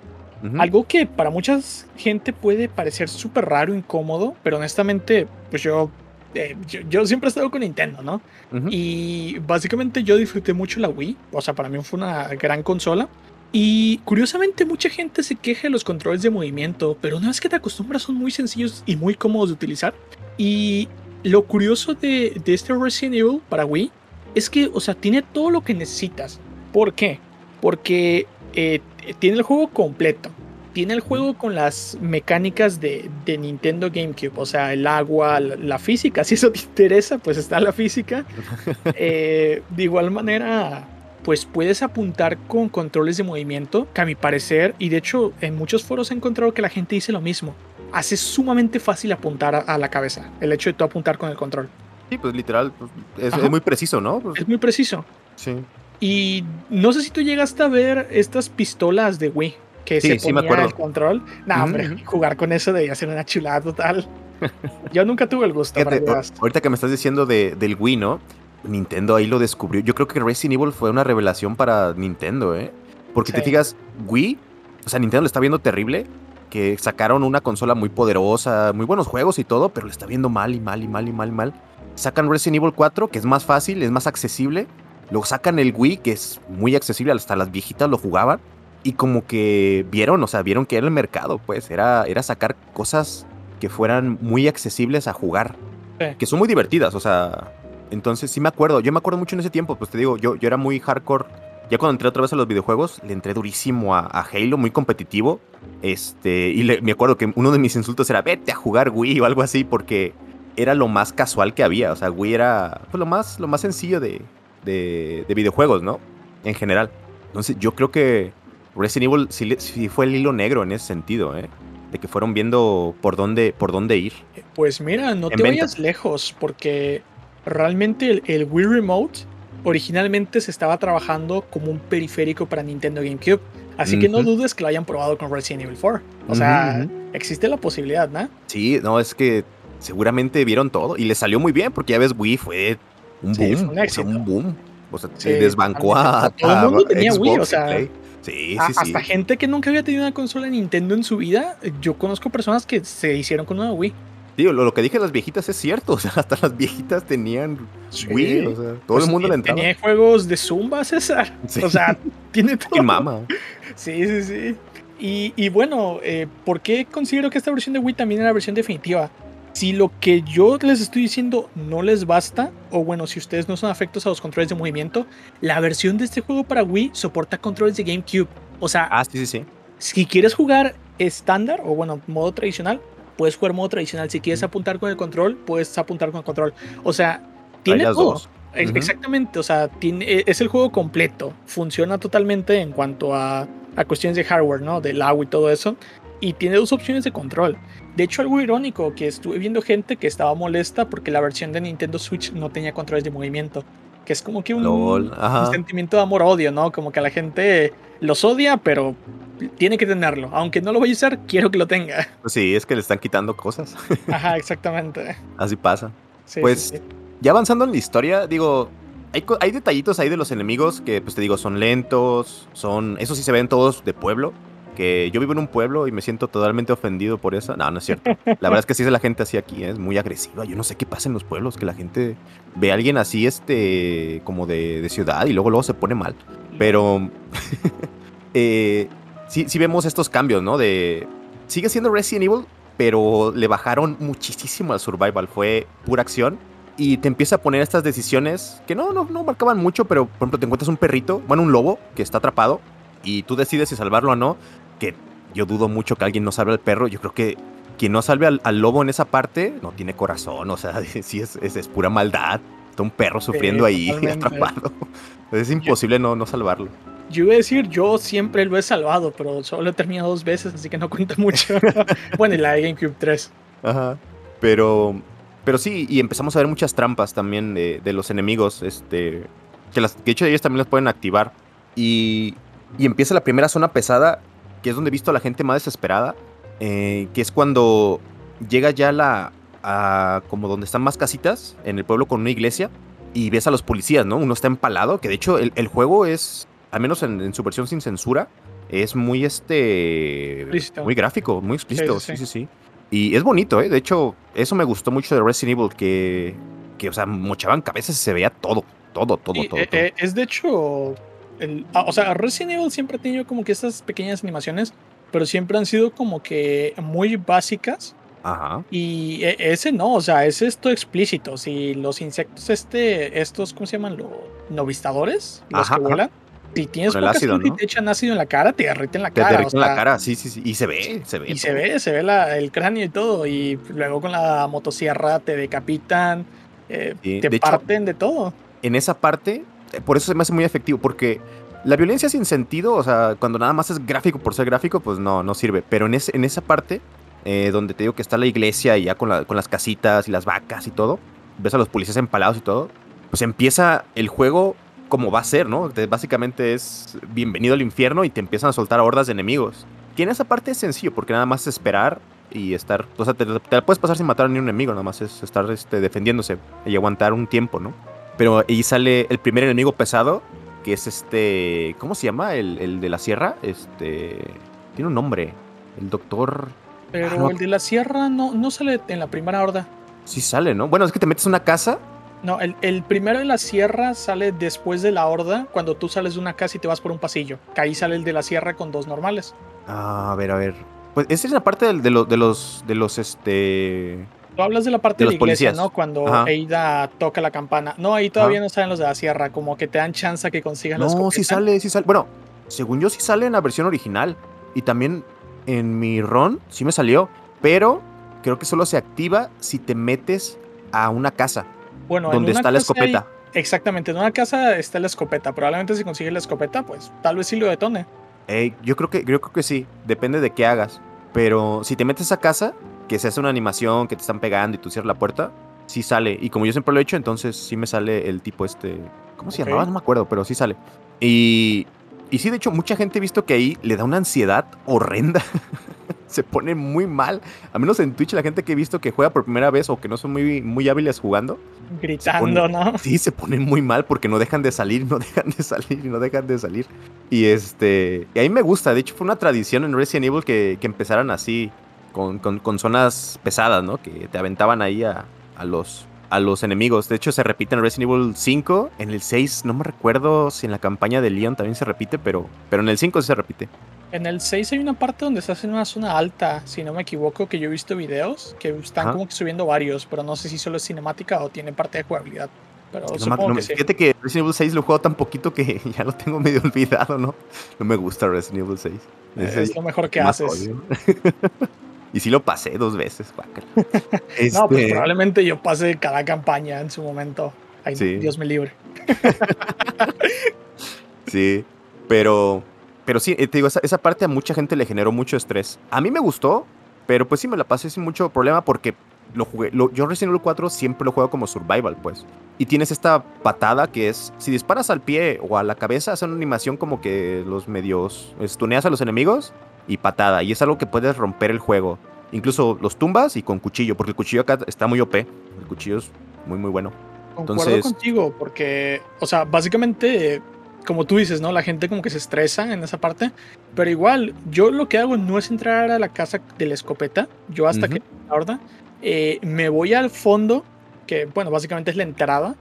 algo que para mucha gente puede parecer súper raro, incómodo, pero honestamente, pues yo, eh, yo, siempre he estado con Nintendo, ¿no? Y básicamente yo disfruté mucho la Wii, o sea, para mí fue una gran consola. Y curiosamente mucha gente se queja de los controles de movimiento, pero una vez que te acostumbras son muy sencillos y muy cómodos de utilizar. Y lo curioso de, de este Resident Evil para Wii es que, o sea, tiene todo lo que necesitas. ¿Por qué? Porque eh, tiene el juego completo. Tiene el juego con las mecánicas de, Nintendo GameCube, o sea, el agua, la, física. Si eso te interesa, pues está la física. Eh, de igual manera, pues puedes apuntar con controles de movimiento, que a mi parecer, y de hecho en muchos foros he encontrado que la gente dice lo mismo. Hace sumamente fácil apuntar a, la cabeza, el hecho de tú apuntar con el control. Sí, pues literal, pues, es, es, muy preciso, ¿no? Pues es muy preciso. Sí. Y no sé si tú llegaste a ver estas pistolas de Wii que se ponía el control. No, hombre, jugar con eso debía ser una chulada total. Yo nunca tuve el gusto. ahorita que me estás diciendo del Wii, ¿no? Nintendo ahí lo descubrió. Yo creo que Resident Evil fue una revelación para Nintendo, ¿eh? Porque te fijas, Wii, o sea, Nintendo le está viendo terrible, que sacaron una consola muy poderosa, muy buenos juegos y todo, pero le está viendo mal y mal y mal y mal y mal. Sacan Resident Evil 4, que es más fácil, es más accesible, Luego sacan el Wii, que es muy accesible, hasta las viejitas lo jugaban. Y como que vieron, o sea, vieron que era el mercado, pues, era, era sacar cosas que fueran muy accesibles a jugar. Que son muy divertidas, o sea. Entonces sí me acuerdo, yo me acuerdo mucho en ese tiempo, pues te digo, yo, yo era muy hardcore. Ya cuando entré otra vez a los videojuegos, le entré durísimo a, Halo, muy competitivo. Este, y me acuerdo que uno de mis insultos era, vete a jugar Wii o algo así, porque era lo más casual que había. O sea, Wii era pues, lo, más, lo más sencillo de, de, videojuegos, ¿no? En general. Entonces yo creo que Resident Evil sí, fue el hilo negro en ese sentido, ¿eh? De que fueron viendo por dónde, por dónde ir. Pues mira, no te vayas lejos, porque realmente el, Wii Remote originalmente se estaba trabajando como un periférico para Nintendo GameCube. Así que no dudes que lo hayan probado con Resident Evil 4. O sea, existe la posibilidad, ¿no? Sí, no, es que seguramente vieron todo y les salió muy bien porque ya ves, Wii fue un Sí, boom. fue un o sea, un boom. O sea, Sí, se desbancó a, todo el a mundo tenía Wii, o sea, Play. Sí, A- sí, sí. Hasta gente que nunca había tenido una consola Nintendo en su vida, yo conozco personas que se hicieron con una Wii. Tío, lo, lo que dije las viejitas es cierto. O sea, hasta las viejitas tenían Sí. Wii. O sea, todo Pues, el mundo le ti- entraba. Tenía juegos de Zumba, César. Sí. O sea, tiene todo. Y mama. Sí, sí, sí. Y, y bueno, eh, ¿por qué considero que esta versión de Wii también es la versión definitiva? Si lo que yo les estoy diciendo no les basta, o bueno, si ustedes no son afectos a los controles de movimiento, la versión de este juego para Wii soporta controles de GameCube. O sea, Ah, sí, sí, sí. si quieres jugar estándar o bueno, modo tradicional, puedes jugar modo tradicional. Si quieres apuntar con el control, puedes apuntar con el control. O sea, tiene todo. dos. Ujú. Exactamente, o sea, tiene, e- es el juego completo. Funciona totalmente en cuanto a, a cuestiones de hardware, ¿no? Del agua y todo eso. Y tiene dos opciones de control. De hecho, algo irónico, que estuve viendo gente que estaba molesta porque la versión de Nintendo Switch no tenía controles de movimiento. Que es como que un, LOL, un ajá. sentimiento de amor-odio, ¿no? Como que la gente los odia, pero tiene que tenerlo. Aunque no lo vaya a usar, quiero que lo tenga. Pues sí, es que le están quitando cosas. Ajá, exactamente. Así pasa. Sí, Pues, sí, sí. Ya avanzando en la historia, digo, hay, hay detallitos ahí de los enemigos que, pues te digo, son lentos, son, eso sí se ven todos de pueblo, que yo vivo en un pueblo y me siento totalmente ofendido por eso. No, no es cierto. La verdad es que sí es la gente así aquí, es muy agresiva. Yo no sé qué pasa en los pueblos, que la gente ve a alguien así, este, como de, de ciudad y luego luego se pone mal. Pero eh, sí, sí vemos estos cambios, ¿no? De, sigue siendo Resident Evil, pero le bajaron muchísimo al survival. Fue pura acción y te empieza a poner estas decisiones que no, no, no marcaban mucho, pero por ejemplo te encuentras un perrito, bueno, un lobo que está atrapado y tú decides si salvarlo o no, que yo dudo mucho que alguien no salve al perro, yo creo que quien no salve al, al lobo en esa parte no tiene corazón, o sea, sí es, es, es pura maldad, está un perro sufriendo ahí totalmente. atrapado, es imposible no, no salvarlo. Yo iba a decir, yo siempre lo he salvado, pero solo he terminado dos veces, así que no cuenta mucho. bueno, y la de GameCube 3. Ajá. Pero, pero sí, y empezamos a ver muchas trampas también de, de los enemigos, este, que, las, que de hecho ellos también las pueden activar. Y, y empieza la primera zona pesada, que es donde he visto a la gente más desesperada, eh, que es cuando llega ya la, a como donde están más casitas, en el pueblo con una iglesia, y ves a los policías, ¿no? Uno está empalado, que de hecho el, el juego es, al menos en, en su versión sin censura, es muy este Explícito. muy gráfico, muy explícito, Sí, sí, sí, sí, sí. Y es bonito, ¿eh? De hecho, eso me gustó mucho de Resident Evil, que, que o sea, mochaban cabezas y se veía todo, todo, todo, Sí, todo. eh, todo. eh, es de hecho. El- ah, o sea, Resident Evil siempre ha tenido como que estas pequeñas animaciones, pero siempre han sido como que muy básicas. Ajá. Y e- ese no, o sea, es esto explícito. Si los insectos, este, estos, ¿cómo se llaman? Los novistadores, los Ajá, que ajá. vuelan. Si tienes el ácido, y ¿no? te echan ácido en la cara, te derriten la Te cara. o derriten la sea, cara, sí, sí, sí. Y se ve, se ve. Y se todo. ve, se ve la- el cráneo y todo. Y luego con la motosierra te decapitan, eh, Sí, te de hecho- parten de todo. En esa parte, por eso se me hace muy efectivo, porque la violencia sin sentido, o sea, cuando nada más es gráfico por ser gráfico, pues no, no sirve. Pero en, en esa parte, eh, donde te digo que está la iglesia y ya con, la- con las casitas y las vacas y todo, ves a los policías empalados y todo, pues empieza el juego como va a ser, ¿no? Te- básicamente es bienvenido al infierno y te empiezan a soltar hordas de enemigos. Que en esa parte es sencillo, porque nada más es esperar y estar, o sea, te, te la puedes pasar sin matar a ni un enemigo, nada más es estar este, defendiéndose y aguantar un tiempo, ¿no? Pero ahí sale el primer enemigo pesado, que es este, ¿cómo se llama? El, el de la sierra, este, tiene un nombre, el doctor, Pero no. el de la sierra no, no sale en la primera horda. sí sale, ¿no? Bueno, es que te metes a una casa, No, el, el primero de la sierra sale después de la horda, cuando tú sales de una casa y te vas por un pasillo. Que ahí sale el de la sierra con dos normales. Ah, a ver, a ver, pues esa es la parte de, lo- de los, de los, este, Tú hablas de la parte De de, la iglesia, policías. ¿no? Cuando Ajá. Eida toca la campana. No, ahí todavía Ajá. no salen los de la sierra, como que te dan chance a que consigas No, escopeta. sí sale, sí sale. Bueno, según yo sí sale en la versión original. Y también en mi RON sí me salió. Pero creo que solo se activa si te metes a una casa Bueno, en donde una está la hay- escopeta. Exactamente, en una casa está la escopeta. Probablemente si consigues la escopeta, pues tal vez sí lo detone. Eh, yo creo que yo creo que sí. Depende de qué hagas. Pero si te metes a casa, que se hace una animación, que te están pegando y tú cierras la puerta, sí sale. Y como yo siempre lo he hecho, entonces sí me sale el tipo este. ¿Cómo se Ok. llamaba? No me acuerdo, pero sí sale. Y. Y sí, de hecho, mucha gente ha visto que ahí le da una ansiedad horrenda. se pone muy mal. A menos en Twitch la gente que he visto que juega por primera vez o que no son muy, muy hábiles jugando. Gritando, ¿no? Sí, se ponen muy mal porque no dejan de salir, no dejan de salir, no dejan de salir. Y este, y a mí me gusta, de hecho fue una tradición en Resident Evil que, que empezaran así, con, con, zonas pesadas, ¿no? Que te aventaban ahí a, a los a los enemigos. De hecho, se repite en Resident Evil 5. En el 6, no me recuerdo si en la campaña de Leon también se repite, pero, pero en el 5 sí se repite. En el 6 hay una parte donde estás en una zona alta, si no me equivoco, que yo he visto videos que están como que subiendo varios, pero no sé si solo es cinemática o tiene parte de jugabilidad. Pero supongo que Fíjate que Resident Evil 6 lo he jugado tan poquito que ya lo tengo medio olvidado, ¿no? No me gusta Resident Evil 6. Es, lo mejor que haces. y sí lo pasé dos veces, No, pues este probablemente yo pase cada campaña en su momento. Ay, Dios me libre. sí, pero pero sí, eh, te digo, esa, parte a mucha gente le generó mucho estrés. A mí me gustó, pero pues sí me la pasé sin mucho problema porque lo jugué. yo Resident Evil 4 siempre lo juego como survival, pues. Y tienes esta patada que es, si disparas al pie o a la cabeza, hace una animación como que los medios estuneas a los enemigos y patada. Y es algo que puedes romper el juego. Incluso los tumbas y con cuchillo, porque el cuchillo acá está muy OP. El cuchillo es muy, muy bueno. Concuerdo Entonces, contigo, porque, o sea, básicamente como tú dices, ¿no? La gente como que se estresa en esa parte. Pero igual, yo lo que hago no es entrar a la casa de la escopeta. Yo hasta que la eh, me voy al fondo, que bueno, básicamente es la entrada.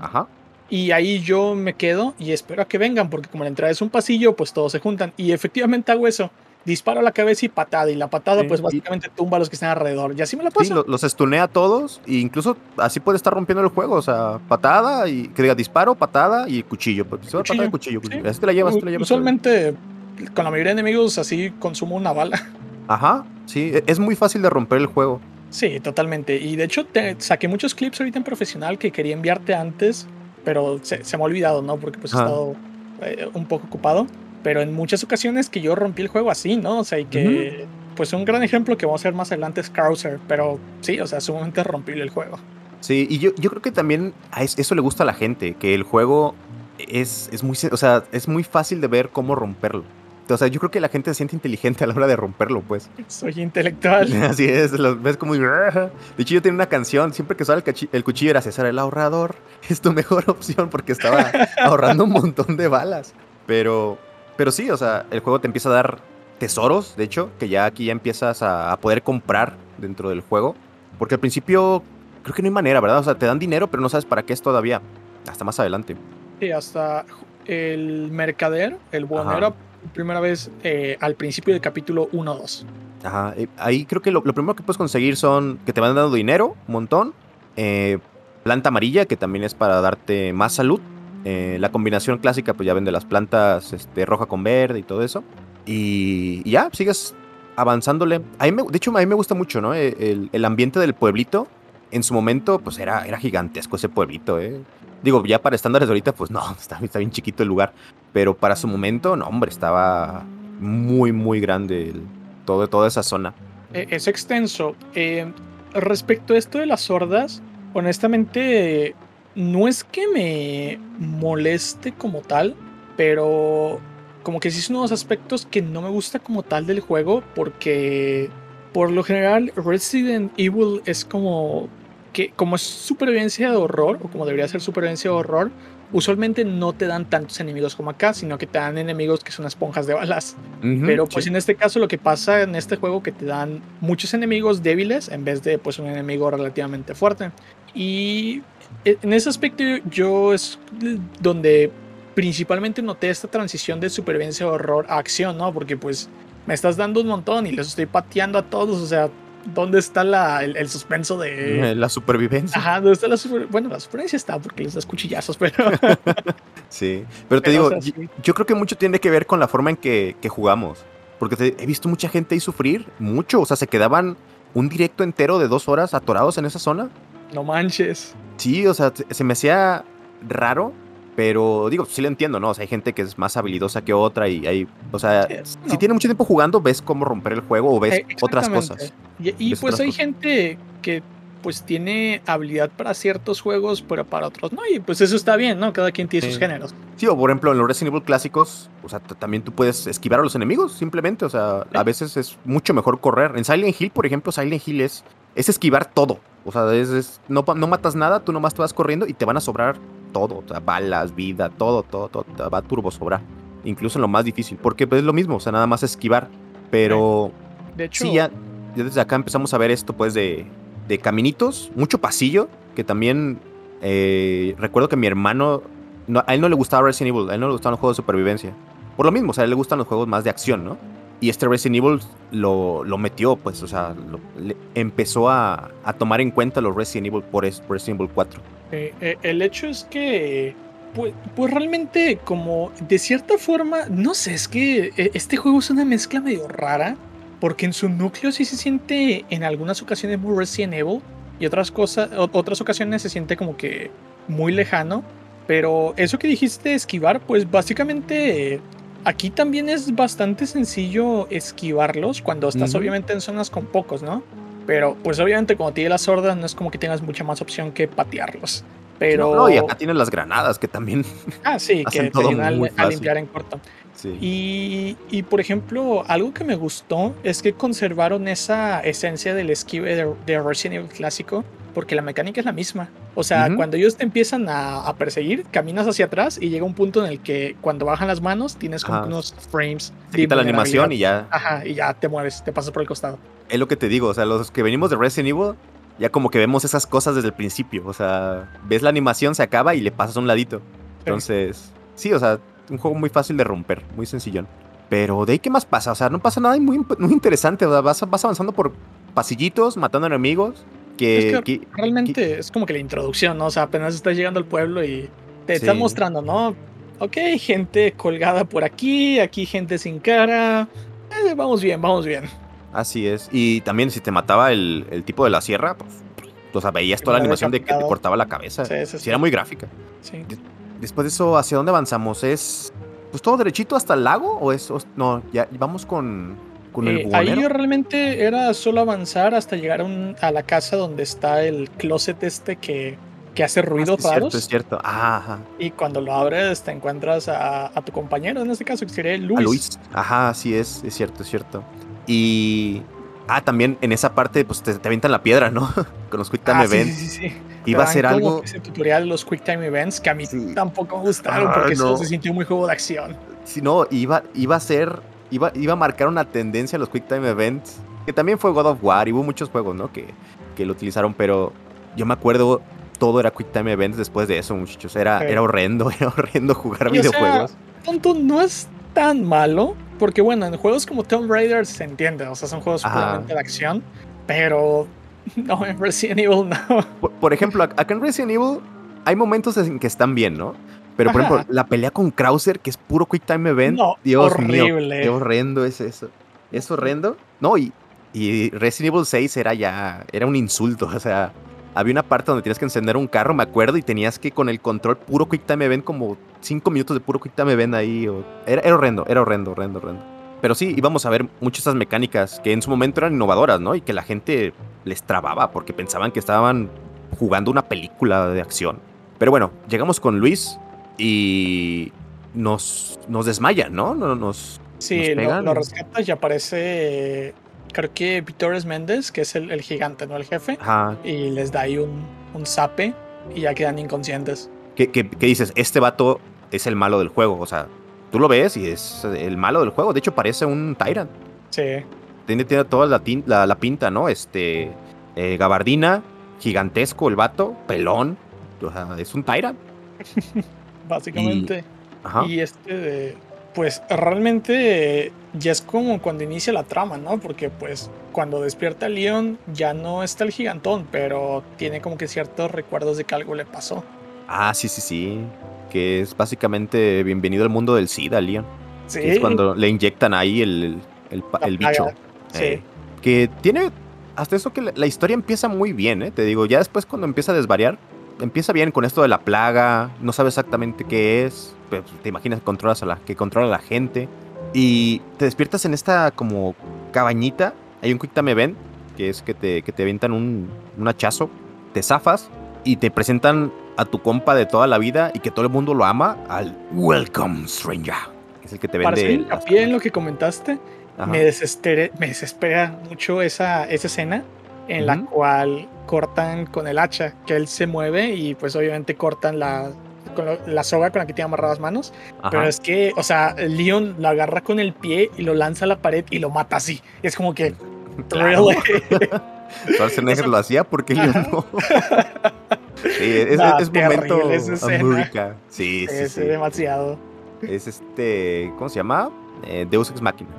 Ajá. Y ahí yo me quedo y espero a que vengan, porque como la entrada es un pasillo, pues todos se juntan. Y efectivamente hago eso disparo a la cabeza y patada. Y la patada, pues básicamente tumba a los que están alrededor. Y así me la paso. Sí, los estunea a todos. E incluso así puede estar rompiendo el juego. O sea, patada y que diga disparo, patada y cuchillo. Pues, cuchillo. Patada cuchillo. Así te la llevas, te la llevas. Usualmente, con la mayoría de enemigos, así consumo una bala. Ajá, sí. E, es muy fácil de romper el juego. Sí, totalmente. Y de hecho, te saqué muchos clips ahorita en profesional que quería enviarte antes, pero se, me ha olvidado, ¿no? Porque pues he estado eh, un poco ocupado pero en muchas ocasiones que yo rompí el juego así, ¿no? O sea, y que, pues un gran ejemplo que vamos a ver más adelante es Krauser, pero sí, o sea, sumamente rompible el juego. Sí, y yo, yo creo que también a eso le gusta a la gente, que el juego es, es, muy, o sea, es muy fácil de ver cómo romperlo. O sea, yo creo que la gente se siente inteligente a la hora de romperlo, pues. Soy intelectual. Así es, lo ves como... De hecho, yo tenía una canción, siempre que el, el cuchillo era César el ahorrador. Es tu mejor opción porque estaba ahorrando un montón de balas. Pero pero sí, o sea, el juego te empieza a dar tesoros, de hecho, que ya aquí ya empiezas a, poder comprar dentro del juego. Porque al principio creo que no hay manera, ¿verdad? O sea, te dan dinero, pero no sabes para qué es todavía. Hasta más adelante. Sí, hasta el mercader, el buenero, primera vez eh, al principio del capítulo 1-2. Ajá, eh, ahí creo que lo, primero que puedes conseguir son que te van dando dinero, un montón. Eh, planta amarilla, que también es para darte más salud. Eh, la combinación clásica, pues ya vende las plantas este, roja con verde y todo eso. Y, ya, sigues avanzándole. A de hecho, a mí me gusta mucho, ¿no? E, el, ambiente del pueblito. En su momento, pues era, era gigantesco ese pueblito, ¿eh? Digo, ya para estándares de ahorita, pues no, está, está bien chiquito el lugar. Pero para su momento, no, hombre, estaba muy, muy grande todo, toda esa zona. E, es extenso. Eh, respecto a esto de las sordas, honestamente, no es que me moleste como tal, pero como que sí es uno de los aspectos que no me gusta como tal del juego, porque por lo general Resident Evil es como que como es supervivencia de horror, o como debería ser supervivencia de horror, usualmente no te dan tantos enemigos como acá, sino que te dan enemigos que son esponjas de balas. Pero pues en este caso lo que pasa en este juego que te dan muchos enemigos débiles en vez de pues un enemigo relativamente fuerte. Y en ese aspecto yo es donde principalmente noté esta transición de supervivencia horror a acción, ¿no? Porque pues me estás dando un montón y los estoy pateando a todos, o sea, ¿dónde está la, el, suspenso de... La supervivencia. Ajá, ¿dónde está la supervivencia? Bueno, la supervivencia está porque les das cuchillazos, pero... sí, pero te digo, yo, creo que mucho tiene que ver con la forma en que, jugamos. Porque he visto mucha gente ahí sufrir mucho, o sea, se quedaban un directo entero de dos horas atorados en esa zona. No manches. Sí, o sea, se me hacía raro, pero digo, sí lo entiendo, ¿no? O sea, hay gente que es más habilidosa que otra y hay, o sea, si tiene mucho tiempo jugando, ves cómo romper el juego o ves eh, otras cosas. Y, pues hay gente que pues tiene habilidad para ciertos juegos, pero para otros no. Y pues eso está bien, ¿no? Cada quien tiene sus géneros. Sí, o por ejemplo, en los Resident Evil clásicos, o sea, también tú puedes esquivar a los enemigos, simplemente. O sea, a veces es mucho mejor correr. En Silent Hill, por ejemplo, Silent Hill es, es esquivar todo. O sea, es, no, no matas nada, tú nomás te vas corriendo y te van a sobrar todo. O sea, balas, vida, todo, todo, todo. Te va a turbo sobrar. Incluso en lo más difícil. Porque pues, es lo mismo, o sea, nada más esquivar. Pero. De hecho. Sí, ya, desde acá empezamos a ver esto, pues, de, de caminitos, mucho pasillo. Que también. Eh, recuerdo que mi hermano. a él no le gustaba Resident Evil, a él no le gustaban los juegos de supervivencia. Por lo mismo, o sea, a él le gustan los juegos más de acción, ¿no? Y este Resident Evil lo, lo metió, pues, o sea, empezó a, a, tomar en cuenta los Resident Evil por Resident Evil 4. Eh, eh, el hecho es que, pues, pues, realmente, como de cierta forma, no sé, es que eh, este juego es una mezcla medio rara, porque en su núcleo sí se siente en algunas ocasiones muy Resident Evil y otras cosas, otras ocasiones se siente como que muy lejano. Pero eso que dijiste esquivar, pues básicamente Aquí también es bastante sencillo esquivarlos cuando estás obviamente en zonas con pocos, ¿no? Pero pues obviamente como tiene las hordas no es como que tengas mucha más opción que patearlos. Pero... No, y acá tienes las granadas que también... Ah, sí, que te ayudan a, limpiar en corto. Sí. Y, y, por ejemplo, algo que me gustó es que conservaron esa esencia del esquive de, de Resident Evil clásico porque la mecánica es la misma. O sea, cuando ellos te empiezan a, perseguir, caminas hacia atrás y llega un punto en el que cuando bajan las manos tienes como unos frames. Te quita la animación y ya. Ajá, y ya te mueves, te pasas por el costado. Es lo que te digo, o sea, los que venimos de Resident Evil, ya como que vemos esas cosas desde el principio. O sea, ves la animación, se acaba y le pasas a un ladito. Entonces, sí, o sea, un juego muy fácil de romper, muy sencillón. Pero de ahí, ¿qué más pasa? O sea, no pasa nada muy, muy interesante. O sea, vas, vas avanzando por pasillitos, matando enemigos que, realmente es como que la introducción, ¿no? O sea, apenas estás llegando al pueblo y te están mostrando, ¿no? Ok, gente colgada por aquí, aquí gente sin cara. Eh, vamos bien, vamos bien. Así es. Y también si te mataba el, tipo de la sierra, pues, o sea, veías toda la animación de que te cortaba la cabeza. Sí, sí, sí. era muy gráfica. Sí. Después de eso, ¿hacia dónde avanzamos? ¿Es pues todo derechito hasta el lago? ¿O es.? No, ya vamos con eh, ahí realmente era solo avanzar hasta llegar a, la casa donde está el closet este que, que hace ruido ah, raros. Es cierto, es cierto. Ajá, Y cuando lo abres te encuentras a, tu compañero, en este caso que sería Luis. A Luis. Ajá, sí es, es cierto, es cierto. Y... Ah, también en esa parte pues te, te avientan la piedra, ¿no? Con los Quick Time ah, Events. Sí, sí, sí. Iba a ser algo... Ese tutorial de los Quick Time Events que a mí tampoco me gustaron ah, porque eso se sintió muy juego de acción. Sí, no, iba, iba a ser iba, a marcar una tendencia a los Quick Time Events, que también fue God of War, y hubo muchos juegos, ¿no? Que, que lo utilizaron, pero yo me acuerdo, todo era Quick Time Events después de eso, muchachos. Era, era horrendo, era horrendo jugar videojuegos. tonto, no es tan malo, porque bueno, en juegos como Tomb Raider se entiende, o sea, son juegos puramente de acción, pero no, en Resident Evil no. Por, por ejemplo, acá en Resident Evil hay momentos en que están bien, ¿no? Pero, por ejemplo, la pelea con Krauser, que es puro Quick Time Event. Dios mío, qué horrendo es eso. Es horrendo. No, y, y Resident Evil 6 era ya. Era un insulto. O sea, había una parte donde tienes que encender un carro, me acuerdo, y tenías que con el control puro Quick Time Event, como 5 minutos de puro Quick Time Event ahí. era, era horrendo, era horrendo, horrendo, horrendo. Pero sí, íbamos a ver muchas de esas mecánicas que en su momento eran innovadoras, ¿no? Y que la gente les trababa porque pensaban que estaban jugando una película de acción. Pero bueno, llegamos con Luis, y nos, nos desmaya, ¿no? Nos, sí, nos lo, rescatas y aparece, creo que Vitores Méndez, que es el, gigante, ¿no? El jefe. Y les da ahí un, un zape y ya quedan inconscientes. ¿Qué, ¿Qué, dices? Este vato es el malo del juego, o sea, tú lo ves y es el malo del juego. De hecho, parece un Tyrant. Sí. Tiene, tiene toda la, la, pinta, ¿no? Este, eh, gabardina, gigantesco el vato, pelón. O sea, es un Tyrant. básicamente. Y, este, pues realmente ya es como cuando inicia la trama, ¿no? Porque pues cuando despierta Leon ya no está el gigantón, pero tiene como que ciertos recuerdos de que algo le pasó. Ah, sí, sí, sí. Que es básicamente bienvenido al mundo del SIDA, Leon. Sí. es cuando le inyectan ahí el, el, bicho. Sí. Eh, que tiene. Hasta eso que la, historia empieza muy bien, ¿eh? Te digo, ya después cuando empieza a desvariar, empieza bien con esto de la plaga, no sabe exactamente qué es, pero te imaginas que, controlas a la, que controla a la gente, y te despiertas en esta como cabañita, hay un Quick Time Event, que es que te, que te avientan un, un hachazo, te zafas y te presentan a tu compa de toda la vida y que todo el mundo lo ama, al Welcome Stranger. que Es el que te Para hacer vende. hincapié en lo que comentaste, me, desespera, me desespera mucho esa, esa escena en la Ujú. cual cortan con el hacha, que él se mueve y pues obviamente cortan la, con lo- la soga con la que tiene amarradas manos. Ajá. Pero es que, o sea, Leon lo agarra con el pie y lo lanza a la pared y lo mata así. Es como que, Claro. Schwarzenegger lo hacía porque yo no. Sí, es, Nah, es momento. América. Sí, sí, es sí. demasiado. Es este, ¿cómo se llama? Eh, Deus Ex Machina.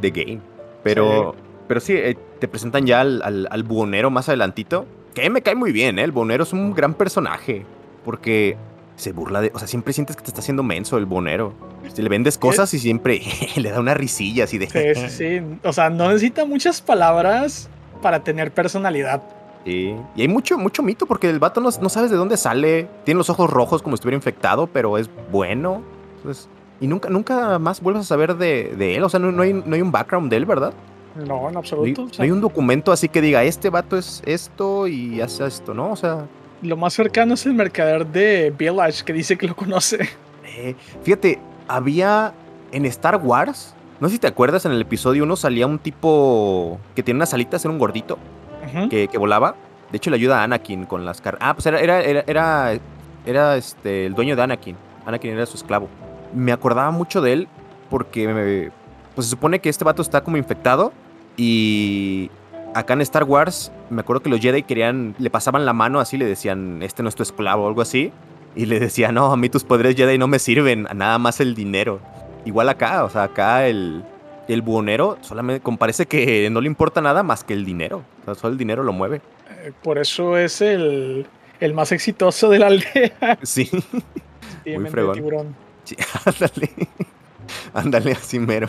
The Game. Pero, pero sí, eh, te presentan ya al, al, al buhonero más adelantito. Que me cae muy bien, ¿eh? El buhonero es un gran personaje. Porque se burla de. O sea, siempre sientes que te está haciendo menso el buhonero. Si le vendes cosas y siempre le da una risilla así de. Sí, sí, sí. O sea, no necesita muchas palabras para tener personalidad. Sí. Y hay mucho, mucho mito porque el vato no, no sabes de dónde sale. Tiene los ojos rojos como si estuviera infectado, pero es bueno. Entonces, y nunca, nunca más vuelves a saber de, de él. O sea, no, no hay, no hay un background de él, ¿verdad? No, en No absoluto. no hay un documento así que diga, este vato es esto y hace esto, ¿no? O sea, Lo más cercano es el mercader de Village que dice que lo conoce. eh, fíjate, había en Star Wars, no sé si te acuerdas, en el episodio 1 salía un tipo que tiene unas alitas, era un gordito. Que, que volaba. De hecho, le ayuda a Anakin con las cartas. Ah, pues era, era, era, era, era, este, el dueño de Anakin. Anakin era su esclavo. Me acordaba mucho de él porque me- pues se supone que este vato está como infectado y acá en Star Wars me acuerdo que los Jedi querían, le pasaban la mano así, le decían, este no es tu esclavo o algo así. Y le decía, no, a mí tus poderes Jedi no me sirven, a nada más el dinero. Igual acá, o sea, acá el, el buhonero solamente parece que no le importa nada más que el dinero. O sea, solo el dinero lo mueve. Eh, Por eso es el, el más exitoso de la aldea. Sí, Efectivamente, fregón. tiburón. sí. Ándale así mero.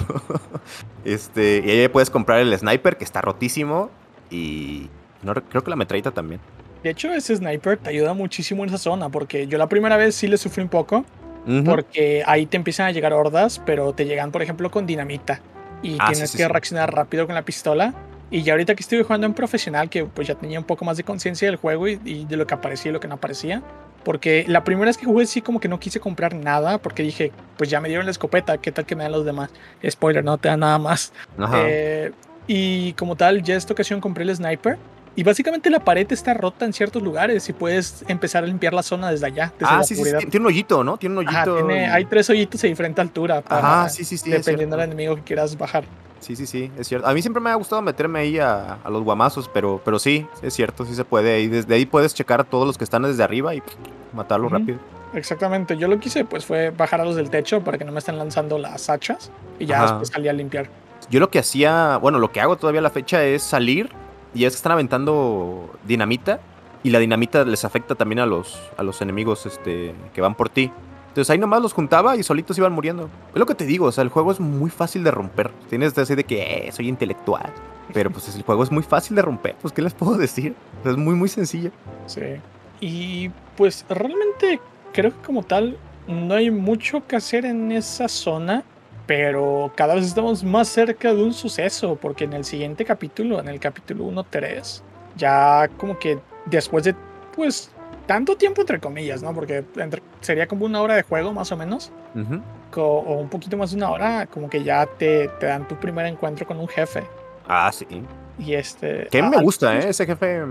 Este, y ahí puedes comprar el sniper que está rotísimo y no, re- creo que la metralleta también. De hecho, ese sniper te ayuda muchísimo en esa zona, porque yo la primera vez sí le sufrí un poco, Ujú. porque ahí te empiezan a llegar hordas, pero te llegan, por ejemplo, con dinamita. Y Ah, sí, tienes sí, que sí. reaccionar rápido con la pistola. Y ya ahorita que estoy jugando en profesional, que pues ya tenía un poco más de conciencia del juego y, y de lo que aparecía y lo que no aparecía. Porque la primera vez que jugué sí como que no quise comprar nada, porque dije, pues ya me dieron la escopeta, ¿qué tal que me dan los demás? Spoiler, no te dan nada más. Ajá. Eh, y como tal, ya esta ocasión compré el sniper. Y básicamente la pared está rota en ciertos lugares y puedes empezar a limpiar la zona desde allá, desde ah, la sí, sí, sí, tiene- tiene un hoyito, ¿no? Tiene un Ajá, hoyito. tiene- y- hay tres hoyitos de diferente altura para, Ajá, sí, sí, sí. dependiendo del enemigo que quieras bajar. Sí, sí, sí, es cierto. A mí siempre me ha gustado meterme ahí a, a los guamazos, pero, pero sí, es cierto, sí se puede. Y desde ahí puedes checar a todos los que están desde arriba y pff, matarlos rápido. Exactamente, yo lo que hice pues fue bajar a los del techo para que no me estén lanzando las hachas y ya Ajá. después salí a limpiar. Yo lo que hacía, bueno, lo que hago todavía a la fecha es salir y es que están aventando dinamita y la dinamita les afecta también a los, a los enemigos este, que van por ti. Entonces ahí nomás los juntaba y solitos iban muriendo. Es lo que te digo, o sea, el juego es muy fácil de romper. Tienes decir de que "Eh, soy intelectual. Pero pues el juego es muy fácil de romper. Pues, ¿qué les puedo decir? Es muy, muy sencillo. Sí. Y pues realmente creo que como tal no hay mucho que hacer en esa zona, pero cada vez estamos más cerca de un suceso, porque en el siguiente capítulo, en el capítulo 1.3, ya como que después de pues tanto tiempo entre comillas, ¿no? Porque entre- sería como una hora de juego más o menos, Ujú. co- o un poquito más de una hora, como que ya te, te dan tu primer encuentro con un jefe. Ah, sí. Y este... Que a- me gusta, ¿eh? Ese jefe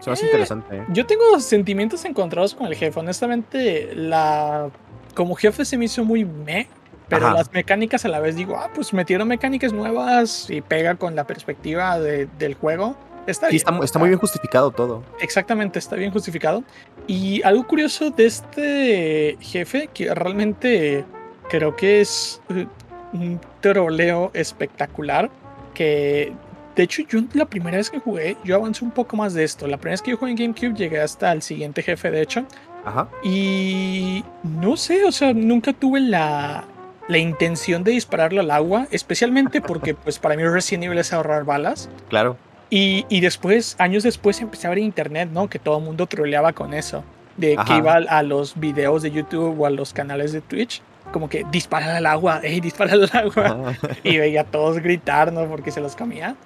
se me hace Eh, interesante. ¿eh? Yo tengo sentimientos encontrados con el jefe. Honestamente, la como jefe se me hizo muy meh, pero Ajá. las mecánicas a la vez digo, ah, pues metieron mecánicas nuevas y pega con la perspectiva de- del juego. Está Sí, bien. está, está muy bien justificado todo. Exactamente, está bien justificado. Y algo curioso de este jefe, que realmente creo que es eh, un troleo espectacular, que de hecho yo la primera vez que jugué, yo avancé un poco más de esto. La primera vez que yo jugué en GameCube llegué hasta el siguiente jefe, de hecho. Ajá. Y no sé, o sea, nunca tuve la, la intención de dispararlo al agua, especialmente porque pues para mí Resident Evil es ahorrar balas. Claro. Y, y después, años después, empecé a ver internet, ¿no? Que todo el mundo troleaba con eso. De Ajá. que iba a, los videos de YouTube o a los canales de Twitch como que disparar al agua, ey, disparar al agua. y veía a todos gritar, ¿no? Porque se los comía.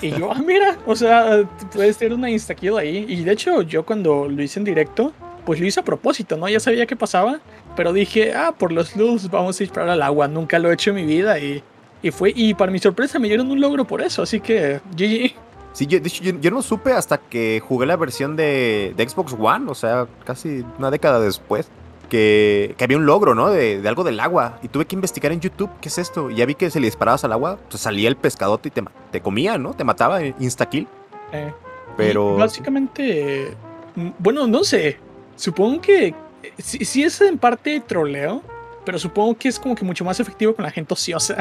Y yo, ah, mira, o sea, puedes tener una insta-kill ahí. Y de hecho, yo cuando lo hice en directo, pues lo hice a propósito, ¿no? Ya sabía qué pasaba, pero dije, ah, por los luz vamos a disparar al agua. Nunca lo he hecho en mi vida y, y fue, y para mi sorpresa me dieron un logro por eso, así que GG. Sí, yo, de hecho, yo, no supe hasta que jugué la versión de, de Xbox One, o sea, casi una década después que, había un logro, ¿no? De, algo del agua. Y tuve que investigar en YouTube qué es esto. Y ya vi que si le disparabas al agua, pues salía el pescadote y te, te comía, ¿no? Te mataba insta-kill. Eh, Pero. Básicamente. Mm, bueno, no sé. Supongo que. Sí, es en parte troleo. Pero supongo que es como que mucho más efectivo con la gente ociosa.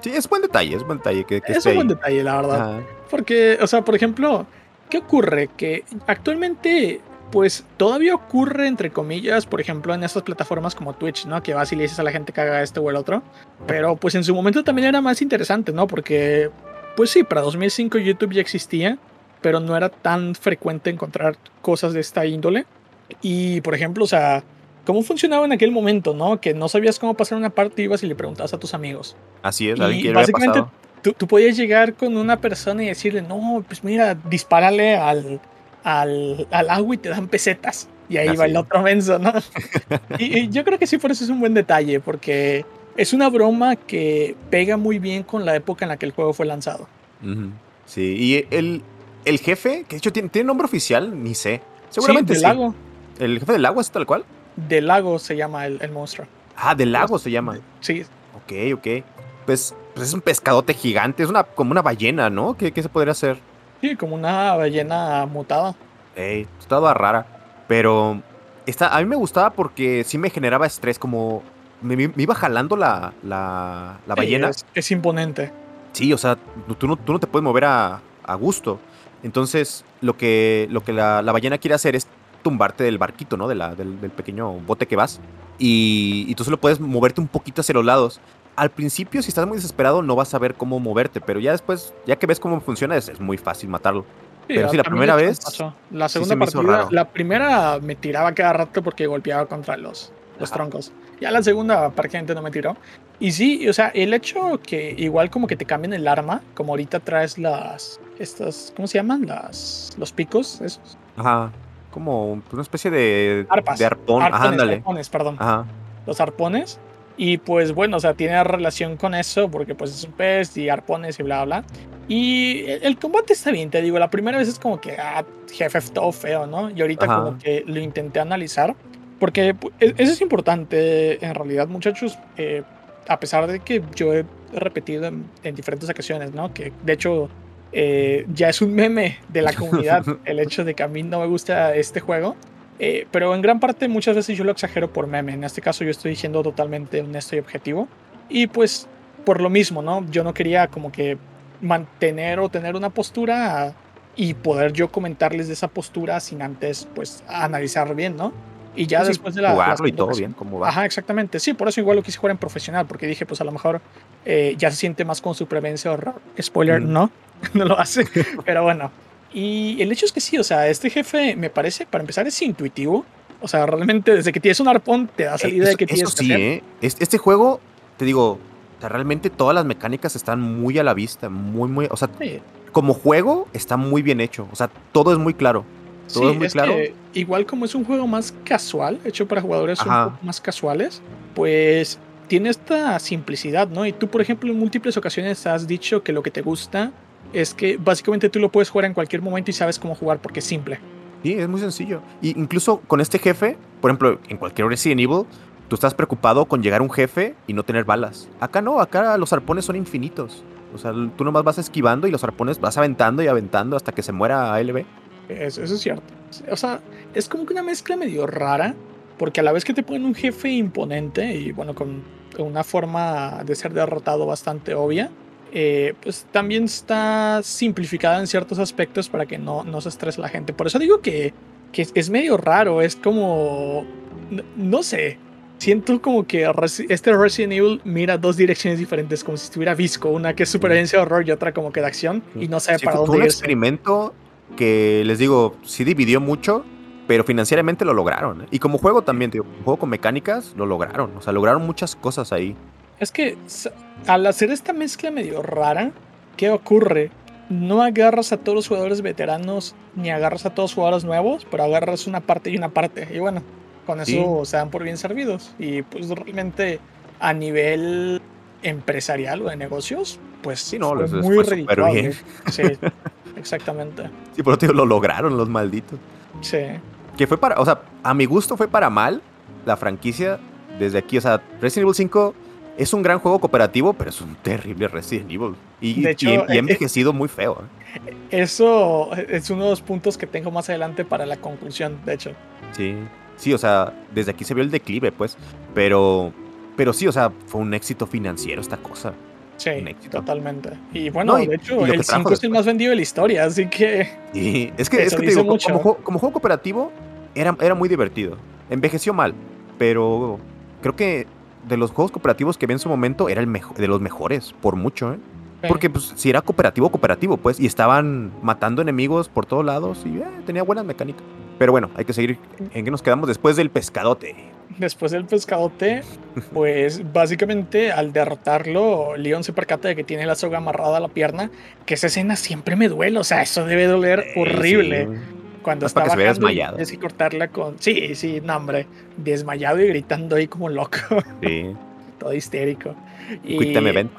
Sí, es buen detalle, es buen detalle. Que, es un buen detalle, la verdad. Porque, o sea, por ejemplo, ¿qué ocurre? Que actualmente pues todavía ocurre, entre comillas, por ejemplo, en estas plataformas como Twitch, ¿no? Que vas y le dices a la gente que haga esto o el otro. Pero pues en su momento también era más interesante, ¿no? Porque, pues sí, para 2005 YouTube ya existía, pero no era tan frecuente encontrar cosas de esta índole. Y, por ejemplo, o sea, ¿cómo funcionaba en aquel momento, no? Que no sabías cómo pasar una parte, ibas y le preguntabas a tus amigos. Así es, alguien básicamente tú, tú podías llegar con una persona y decirle, no, pues mira, dispárale al al, agua y te dan pesetas. Y ahí va el otro menso, ¿no? y, yo creo que sí, por eso es un buen detalle, porque es una broma que pega muy bien con la época en la que el juego fue lanzado. Sí, y el, el jefe, que de hecho tiene, tiene nombre oficial, ni sé. Seguramente sí. Del lago. ¿El jefe del lago es tal cual? Del lago se llama el, el monstruo. Ah, del lago se llama. Sí. Ok, ok. Pues, pues, es un pescadote gigante, es una, como una ballena, ¿no? ¿Qué, qué se podría hacer? Sí, como una ballena mutada. Ey, estaba rara. Pero esta, a mí me gustaba porque sí me generaba estrés, como me, iba jalando la, la, ballena. es, imponente. Sí, o sea, tú no, tú no te puedes mover a, a gusto. Entonces, lo que, lo que la, la, ballena quiere hacer es tumbarte del barquito, ¿no? De la, del, del, pequeño bote que vas. Y, y tú solo puedes moverte un poquito hacia los lados al principio, si estás muy desesperado, no vas a ver cómo moverte, pero ya después, ya que ves cómo funciona, es, muy fácil matarlo. pero sí, la primera vez. La segunda partida, la primera me tiraba cada rato porque golpeaba contra los, los troncos. Ya la segunda prácticamente no me tiró. Y sí, o sea, el hecho que igual como que te cambien el arma, como ahorita traes las. Estas, ¿cómo se llaman? Las, los picos, esos. Ajá. Como una especie de. Arpas. De arpón. Arpones, Ajá, ándale. Arpones, perdón. Ajá. Los arpones y pues bueno, o sea, tiene relación con eso porque pues es un pez y arpones y bla, bla. Y el, combate está bien, te digo, la primera vez es como que, ah, jefe, todo feo, ¿no? Y ahorita como que lo intenté analizar. Porque pues, e, eso es importante en realidad, muchachos. Eh, a pesar de que yo he repetido en, diferentes ocasiones, ¿no? Que de hecho eh, ya es un meme de la comunidad el hecho de que a mí no me gusta este juego. Eh, pero en gran parte muchas veces yo lo exagero por meme. En este caso yo estoy diciendo totalmente honesto y objetivo. Y pues por lo mismo, ¿no? Yo no quería como que mantener o tener una postura y poder yo comentarles de esa postura sin antes pues analizar bien, ¿no? Y ya después de la... Jugarlo y todo bien, ¿cómo va? Ajá, exactamente. Sí, por eso igual lo quise jugar en profesional, porque dije, pues a lo mejor eh, ya se siente más con supervivencia o spoiler, ¿no? no lo hace. Pero bueno, y el hecho es que sí, o sea, este jefe me parece, para empezar, es intuitivo. O sea, realmente desde que tienes un arpón te da salida de que tienes sí, ¿eh? Este juego, te digo, realmente todas las mecánicas están muy a la vista, muy, muy, o sea, como juego está muy bien hecho, o sea, todo es muy claro. Todo es muy claro. igual como es un juego más casual, hecho para jugadores un poco más casuales, pues tiene esta simplicidad, ¿no? Y tú, por ejemplo, en múltiples ocasiones has dicho que lo que te gusta es que básicamente tú lo puedes jugar en cualquier momento y sabes cómo jugar porque es simple. Sí, es muy sencillo. Y incluso con este jefe, por ejemplo, en cualquier Resident Evil, tú estás preocupado con llegar a un jefe y no tener balas. Acá no, acá los arpones son infinitos. O sea, tú nomás vas esquivando y los arpones vas aventando y aventando hasta que se muera ALB. Eso, eso es cierto. O sea, es como que una mezcla medio rara, porque a la vez que te ponen un jefe imponente y bueno, con una forma de ser derrotado bastante obvia, eh, pues también está simplificada en ciertos aspectos para que no, no se estrese la gente. Por eso digo que, que es medio raro, es como, no, sé, siento como que este Resident Evil mira dos direcciones diferentes, como si estuviera visco, una que es supervivencia de horror y otra como que de acción, y no sabe para dónde fue un experimento que les digo, sí dividió mucho, pero financieramente lo lograron. ¿eh? Y como juego también, tío, juego con mecánicas, lo lograron. O sea, lograron muchas cosas ahí. Es que al hacer esta mezcla medio rara, ¿qué ocurre? No agarras a todos los jugadores veteranos ni agarras a todos los jugadores nuevos, pero agarras una parte y una parte. Y bueno, con eso se dan por bien servidos. Y pues realmente a nivel empresarial o de negocios, pues sí, no, es muy redituable. Sí, exactamente. Sí, pero tío, lo lograron los malditos. Sí. Que fue para, o sea, a mi gusto fue para mal la franquicia desde aquí. O sea, Resident Evil 5 es un gran juego cooperativo, pero es un terrible Resident Evil. Y, hecho, y, eh, envejecido muy feo. ¿eh? Eso es uno de los puntos que tengo más adelante para la conclusión, de hecho. Sí, sí, o sea, desde aquí se vio el declive, pues. Pero, pero sí, o sea, fue un éxito financiero esta cosa. Sí, totalmente. Y bueno, de hecho, el 5 es el más vendido de la historia, así que. Sí, es que, es que te digo, como, como, juego cooperativo, era, era muy divertido. Envejeció mal, pero creo que de los juegos cooperativos que vi en su momento era el mejor, de los mejores, por mucho, ¿eh? Porque pues si era cooperativo, cooperativo, pues, y estaban matando enemigos por todos lados y eh, tenía buenas mecánicas. Pero bueno, hay que seguir. ¿En qué nos quedamos después del pescadote? Después del pescadote, pues básicamente al derrotarlo, Leon se percata de que tiene la soga amarrada a la pierna, que esa escena siempre me duele, o sea, eso debe doler horrible. Cuando está que desmayado. Tienes que cortarla con. Sí, sí, no, hombre. Desmayado y gritando ahí como loco. Sí. Todo histérico. Y... Quick Time Event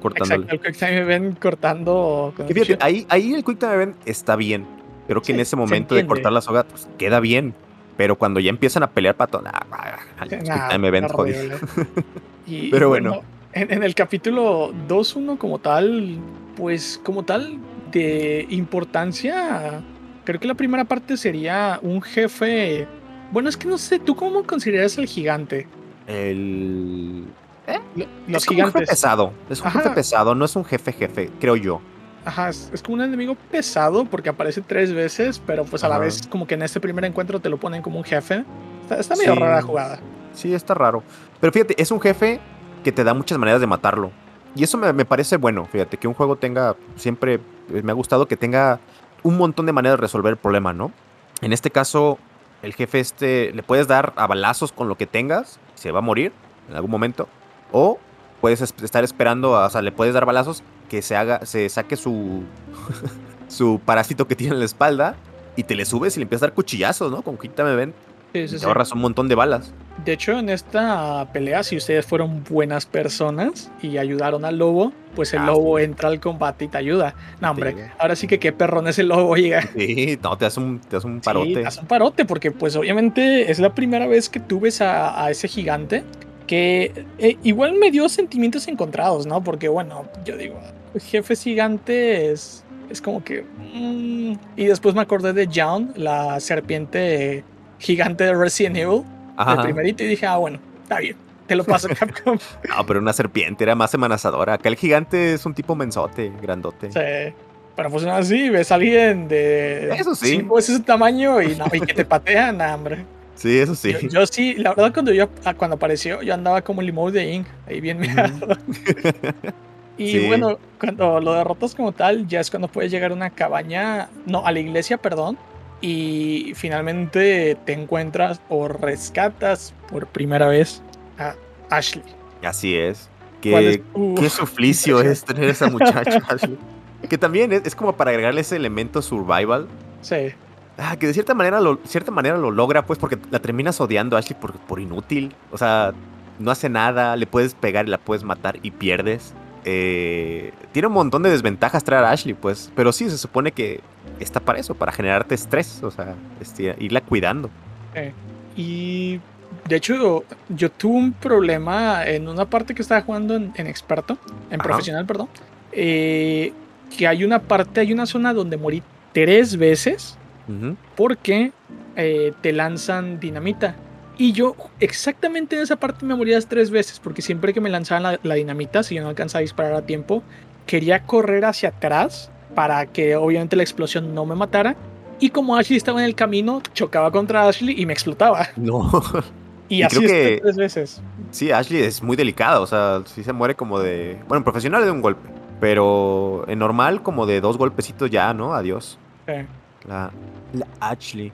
cortándole. Exacto, el Quick Time Event cortando. Fíjate, ahí, ahí el Quick Time Event está bien. Creo que en ese momento de cortar la soga, pues queda bien. Pero cuando ya empiezan a pelear para todo, nah, Quick Time Event jodido. Pero bueno. en, en, el capítulo 2.1 como tal, pues como tal de importancia Creo que la primera parte sería un jefe. Bueno, es que no sé, ¿tú cómo consideras el gigante? El. ¿Eh? Los es gigantes. un jefe pesado. Es un jefe pesado, no es un jefe jefe, creo yo. Ajá, es, como un enemigo pesado porque aparece tres veces, pero pues a la vez como que en este primer encuentro te lo ponen como un jefe. Está, medio rara la jugada. Sí, está raro. Pero fíjate, es un jefe que te da muchas maneras de matarlo. Y eso me, me parece bueno, fíjate, que un juego tenga, siempre me ha gustado que tenga un montón de maneras de resolver el problema, ¿no? En este caso, el jefe este le puedes dar a balazos con lo que tengas, se va a morir en algún momento, o puedes estar esperando, o sea, le puedes dar balazos que se haga, se saque su su parásito que tiene en la espalda y te le subes y le empiezas a dar cuchillazos, ¿no? Con quítame ven. te ahorras un montón de balas. De hecho, en esta pelea, si ustedes fueron buenas personas y ayudaron al lobo, pues el ah, lobo entra al combate y te ayuda. No, hombre, ahora sí que qué perrón es el lobo, llega. Sí, no, te hace un, te hace un parote. Sí, te hace un parote, porque pues obviamente es la primera vez que tú ves a, ese gigante que eh, igual me dio sentimientos encontrados, ¿no? Porque bueno, yo digo, jefes gigantes es como que... Mm, y después me acordé de John, la serpiente gigante de Resident Evil el primerito y dije, ah, bueno, está bien, te lo paso Capcom. no, pero una serpiente era más amenazadora. Acá el gigante es un tipo mensote, grandote. Sí. Pero pues así, ves a alguien de eso sí. cinco veces su tamaño y, no, y que te patean, hambre. Sí, eso sí. Yo, sí, la verdad cuando yo ah, cuando apareció, yo andaba como el emote de Ink, ahí bien mirado. y bueno, cuando lo derrotas como tal, ya es cuando puedes llegar a una cabaña, no, a la iglesia, perdón, y finalmente te encuentras o rescatas por primera vez a Ashley. Así es. Qué, qué suplicio es tener a esa muchacha, Ashley. Que también es, como para agregarle ese elemento survival. Sí. Ah, que de cierta manera lo, cierta manera lo logra, pues, porque la terminas odiando a Ashley por, por inútil. O sea, no hace nada, le puedes pegar y la puedes matar y pierdes. Eh, tiene un montón de desventajas traer a Ashley, pues. Pero sí, se supone que está para eso, para generarte estrés, o sea, este, irla cuidando. y de hecho, yo tuve un problema en una parte que estaba jugando en, experto, en profesional, perdón. Eh, que hay una parte, hay una zona donde morí tres veces porque eh, te lanzan dinamita. Y yo exactamente en esa parte me morías tres veces, porque siempre que me lanzaban la, dinamita, si yo no alcanzaba a disparar a tiempo, quería correr hacia atrás para que obviamente la explosión no me matara. Y como Ashley estaba en el camino, chocaba contra Ashley y me explotaba. No. Y, así que, tres veces. Sí, Ashley es muy delicada, o sea, sí se muere como de... Bueno, en profesional de un golpe, pero en normal como de dos golpecitos ya, ¿no? Adiós. La, la Ashley.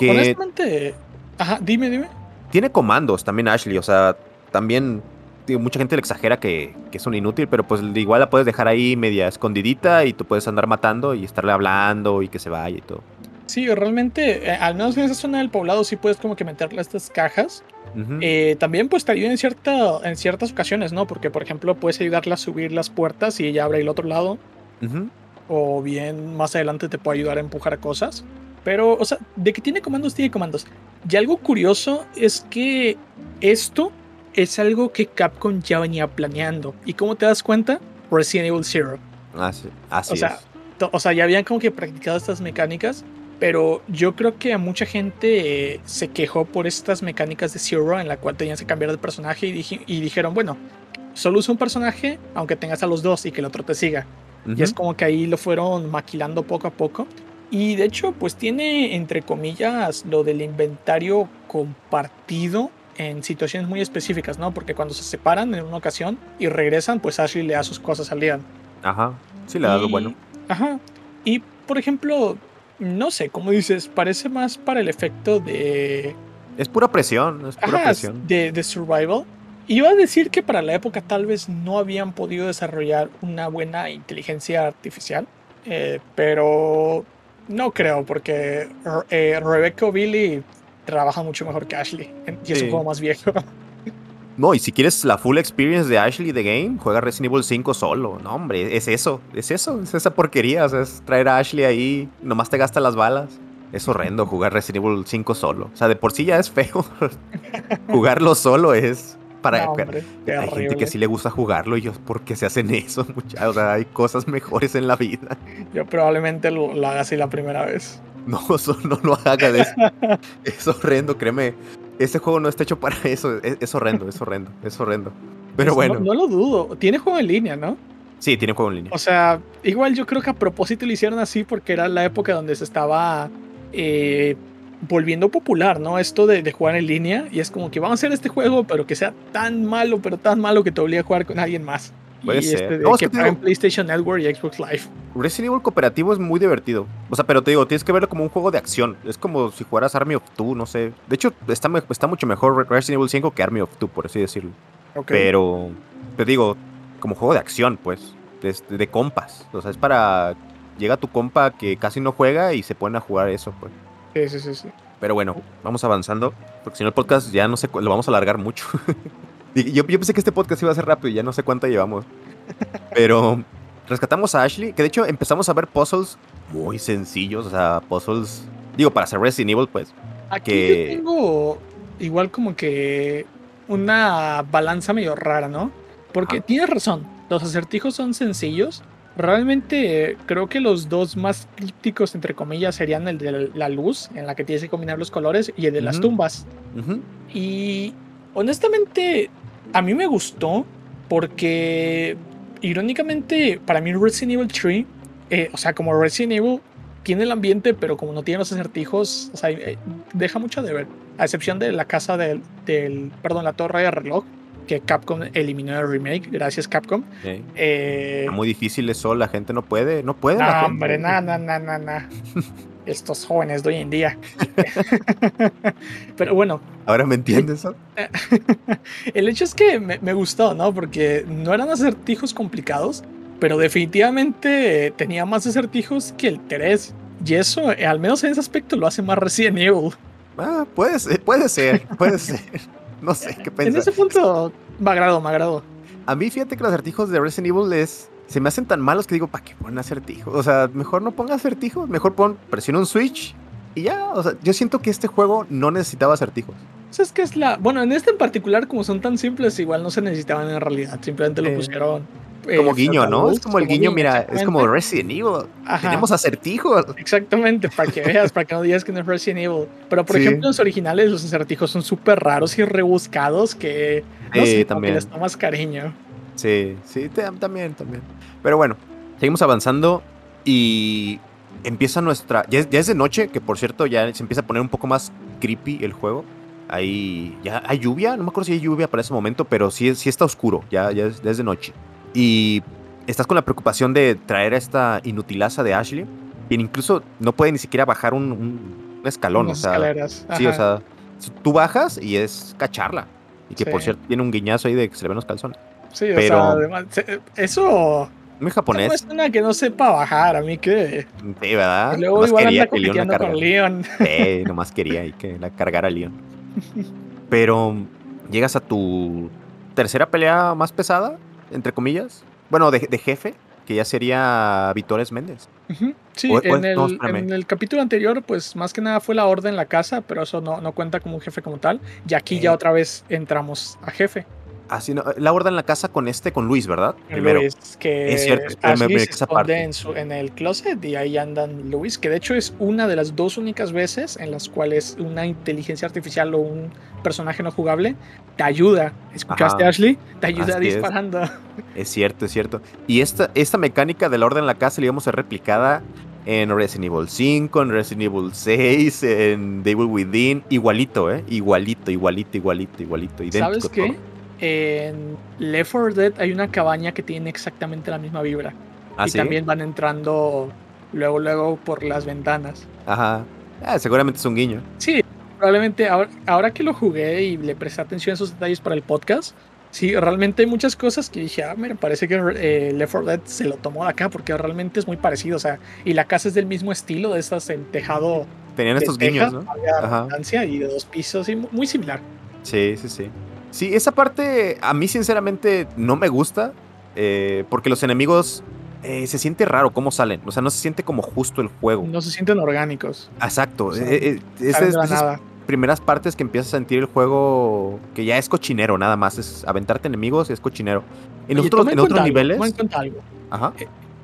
Que- Honestamente, ajá, dime, dime. Tiene comandos también Ashley, o sea, también digo, mucha gente le exagera que, que es un inútil, pero pues igual la puedes dejar ahí media escondidita y tú puedes andar matando y estarle hablando y que se vaya y todo. Sí, realmente, eh, al menos en esa zona del poblado sí puedes como que meterle estas cajas. Eh, también pues te ayuda en, cierta, en ciertas ocasiones, ¿no? Porque, por ejemplo, puedes ayudarle a subir las puertas y ella abre el otro lado. O bien más adelante te puede ayudar a empujar cosas. Pero, o sea, de que tiene comandos, tiene comandos. Y algo curioso es que esto es algo que Capcom ya venía planeando. ¿Y cómo te das cuenta? Resident Evil Zero. Así, así O sea, es. o sea, ya habían como que practicado estas mecánicas, pero yo creo que a mucha gente eh, se quejó por estas mecánicas de Zero en la cual tenías que cambiar de personaje y, dije- y dijeron, bueno, solo usa un personaje aunque tengas a los dos y que el otro te siga. Y es como que ahí lo fueron maquilando poco a poco. Y de hecho, pues tiene, entre comillas, lo del inventario compartido en situaciones muy específicas, ¿no? Porque cuando se separan en una ocasión y regresan, pues Ashley le da sus cosas al Leon. Ajá. Sí, le da Y- bueno. Ajá. Y por ejemplo, no sé, como dices, parece más para el efecto de. Es pura presión, es pura Ajá, presión. de, de survival. Iba a decir que para la época tal vez no habían podido desarrollar una buena inteligencia artificial. eh, pero no creo, porque eh, Rebecca Billy trabaja mucho mejor que Ashley. Y es Sí. un juego más viejo. No, y si quieres la full experience de Ashley The Game, juega Resident Evil 5 solo. No, hombre, es eso, es eso, es esa porquería. O sea, es traer a Ashley ahí, nomás te gasta las balas. Es horrendo jugar Resident Evil 5 solo. O sea, de por sí ya es feo. Jugarlo solo es para. No, hombre, hay gente que sí le gusta jugarlo y yo, ¿por qué se hacen eso, muchachos? O sea, hay cosas mejores en la vida. Yo probablemente lo, lo haga así la primera vez. No, eso no lo haga de eso. Es horrendo, créeme. Este juego no está hecho para eso. Es, es horrendo, es horrendo, es horrendo. Pero Pues, bueno, No, no lo dudo. Tiene juego en línea, ¿no? sí, tiene juego en línea. O sea, igual yo creo que a propósito lo hicieron así porque era la época donde se estaba eh, volviendo popular, ¿no? Esto de, de jugar en línea. Y es como que vamos a hacer este juego, pero que sea tan malo, pero tan malo que te obligue a jugar con alguien más. Puede y ser. este de No, es que digo- PlayStation Network y Xbox Live. Resident Evil cooperativo es muy divertido. O sea, pero te digo, tienes que verlo como un juego de acción. Es como si jugaras Army of Two, no sé. De hecho, está, está mucho mejor Resident Evil 5 que Army of Two, por así decirlo. Pero, te digo, como juego de acción, pues. De, de compas. O sea, es para. Llega tu compa que casi no juega y se pone a jugar eso, pues. Sí, sí, sí, sí. Pero bueno, vamos avanzando. Porque si no, el podcast ya no sé, lo vamos a alargar mucho. Yo, yo pensé que este podcast iba a ser rápido y ya no sé cuánto llevamos. Pero rescatamos a Ashley, que de hecho empezamos a ver puzzles muy sencillos. O sea, puzzles. Digo, para hacer Resident Evil, pues. Aquí que- yo tengo igual como que una balanza medio rara, ¿no? Porque tienes razón, los acertijos son sencillos. Realmente eh, creo que los dos más críticos, entre comillas, serían el de la luz, en la que tienes que combinar los colores, y el de las tumbas. Y honestamente, a mí me gustó porque, irónicamente, para mí Resident Evil 3, eh, o sea, como Resident Evil tiene el ambiente, pero como no tiene los acertijos, o sea, eh, deja mucho de ver. A excepción de la casa del, del perdón, la torre de reloj, que Capcom eliminó el remake, gracias Capcom. Sí. Eh, muy difícil eso, la gente no puede. No puede. no, hombre, na, na, na, na, na. Estos jóvenes de hoy en día. pero bueno, Ahora me entiendes. El hecho es que me, me gustó, ¿no? Porque no eran acertijos complicados, pero definitivamente tenía más acertijos que el 3. Y eso, eh, al menos en ese aspecto, lo hace más Resident Evil. Ah, puede ser, puede ser, puede ser. No sé qué En pensar. ese punto, me agradó, me agradó. A mí, fíjate que los acertijos de Resident Evil es, se me hacen tan malos que digo, ¿para qué ponen acertijos? O sea, mejor no ponga acertijos, mejor pon, presiona un switch y ya. O sea, yo siento que este juego no necesitaba acertijos. O sea, es que es la. Bueno, en este en particular, como son tan simples, igual no se necesitaban en realidad. Simplemente lo Eh, pusieron. Eh, Como guiño, frente a ¿no? Es como el guiño, mira, es como. Resident Evil. Ajá. Tenemos acertijos. Exactamente, para que veas, para que no digas que no es Resident Evil. Pero por Sí. ejemplo, en los originales los acertijos son súper raros y rebuscados que no Sí, sé, como que también. les tomas cariño. Sí, sí, te- también, también. Pero bueno, seguimos avanzando y empieza nuestra... Ya es, ya es de noche, que por cierto ya se empieza a poner un poco más creepy el juego. Ahí ya hay lluvia, no me acuerdo si hay lluvia para ese momento, pero sí, sí está oscuro, ya, ya, es, ya es de noche. Y estás con la preocupación de traer a esta inutilaza de Ashley quien incluso no puede ni siquiera bajar un, escalón. Unas o sea, escaleras. sí, o sea, tú bajas y es cacharla. Y que por cierto tiene un guiñazo ahí de que se le ven los calzones. Sí, o pero- sea, además, eso Muy no japonés, es una que no sepa bajar, a mí que. sí, ¿verdad? Y luego Nomás igual quería anda que Leon la con. Leon. Sí, nomás quería ahí que la cargara Leon. Pero llegas a tu tercera pelea más pesada, entre comillas. Bueno, de, de jefe, que ya sería Vitores Méndez. Sí, O- en, el, en el capítulo anterior, pues más que nada fue la orden en la casa, pero eso no, no cuenta como un jefe como tal. Y aquí ya otra vez entramos a jefe. Así, no, la orden en la casa con este, con Luis, ¿verdad? Primero. Luis, que Es cierto, espérame, Ashley me brinqué esa parte. en, su, en el closet y ahí andan Luis, que de hecho es una de las dos únicas veces en las cuales una inteligencia artificial o un personaje no jugable te ayuda. ¿Escuchaste, Ajá. Ashley? Te ayuda Así es. disparando. Es cierto, es cierto. Y esta, esta mecánica de la orden en la casa, digamos, es replicada en Resident Evil 5, en Resident Evil 6, en Devil Within. Igualito, ¿eh? Igualito, igualito, igualito, igualito. ¿Sabes qué? todo. En Left 4 Dead hay una cabaña que tiene exactamente la misma vibra. ¿Ah, y sí? también van entrando luego, luego por las ventanas. Ajá. Ah, seguramente es un guiño. Sí, probablemente ahora, ahora que lo jugué y le presté atención a esos detalles para el podcast, sí, realmente hay muchas cosas que dije, ah, mira, parece que eh, Left 4 Dead se lo tomó de acá porque realmente es muy parecido, o sea, y la casa es del mismo estilo, de estas en tejado Tenían estos teja, guiños, ¿no? Ajá. y de dos pisos, y mu- muy similar. Sí, sí, sí. Sí, esa parte a mí sinceramente no me gusta eh, porque los enemigos eh, se siente raro cómo salen. O sea, no se siente como justo el juego. No se sienten orgánicos. Exacto. O sea, eh, eh, esas nada. primeras partes que empiezas a sentir el juego que ya es cochinero, nada más. Es aventarte enemigos y es cochinero. En, Oye, otros, toma en cuenta otros algo, niveles. toma en cuenta algo. Ajá.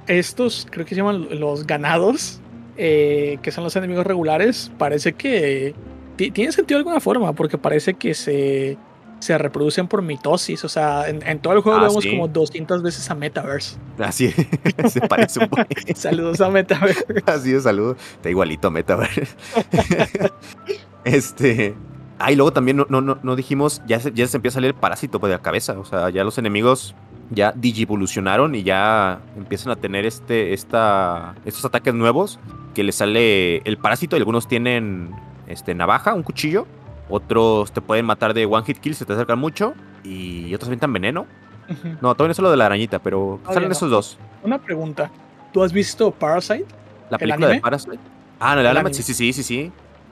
estos, creo que se llaman los ganados, que son los enemigos regulares, parece que ti- tiene sentido de alguna forma, porque parece que se, se reproducen por mitosis. O sea, en, en todo el juego Ah, vemos sí. como 200 veces a Metaverse. Así se parece un poco. Saludos a Metaverse. Así de saludo. Está igualito a Metaverse. este. Ah, y luego también no, no, no, dijimos, ya se, ya se empieza a salir el parásito de la cabeza. O sea, ya los enemigos ya digivolucionaron y ya empiezan a tener este, esta, estos ataques nuevos que les sale el parásito. Y algunos tienen este, navaja, un cuchillo. Otros te pueden matar de one hit kill si te acercan mucho. Y otros avientan veneno. No, todavía no es lo de la arañita, pero Todavía salen no. esos dos. Una pregunta. ¿Tú has visto Parasite? La ¿El película de? Parasite. Ah, no, el, El anime. Sí, sí, sí, sí, sí.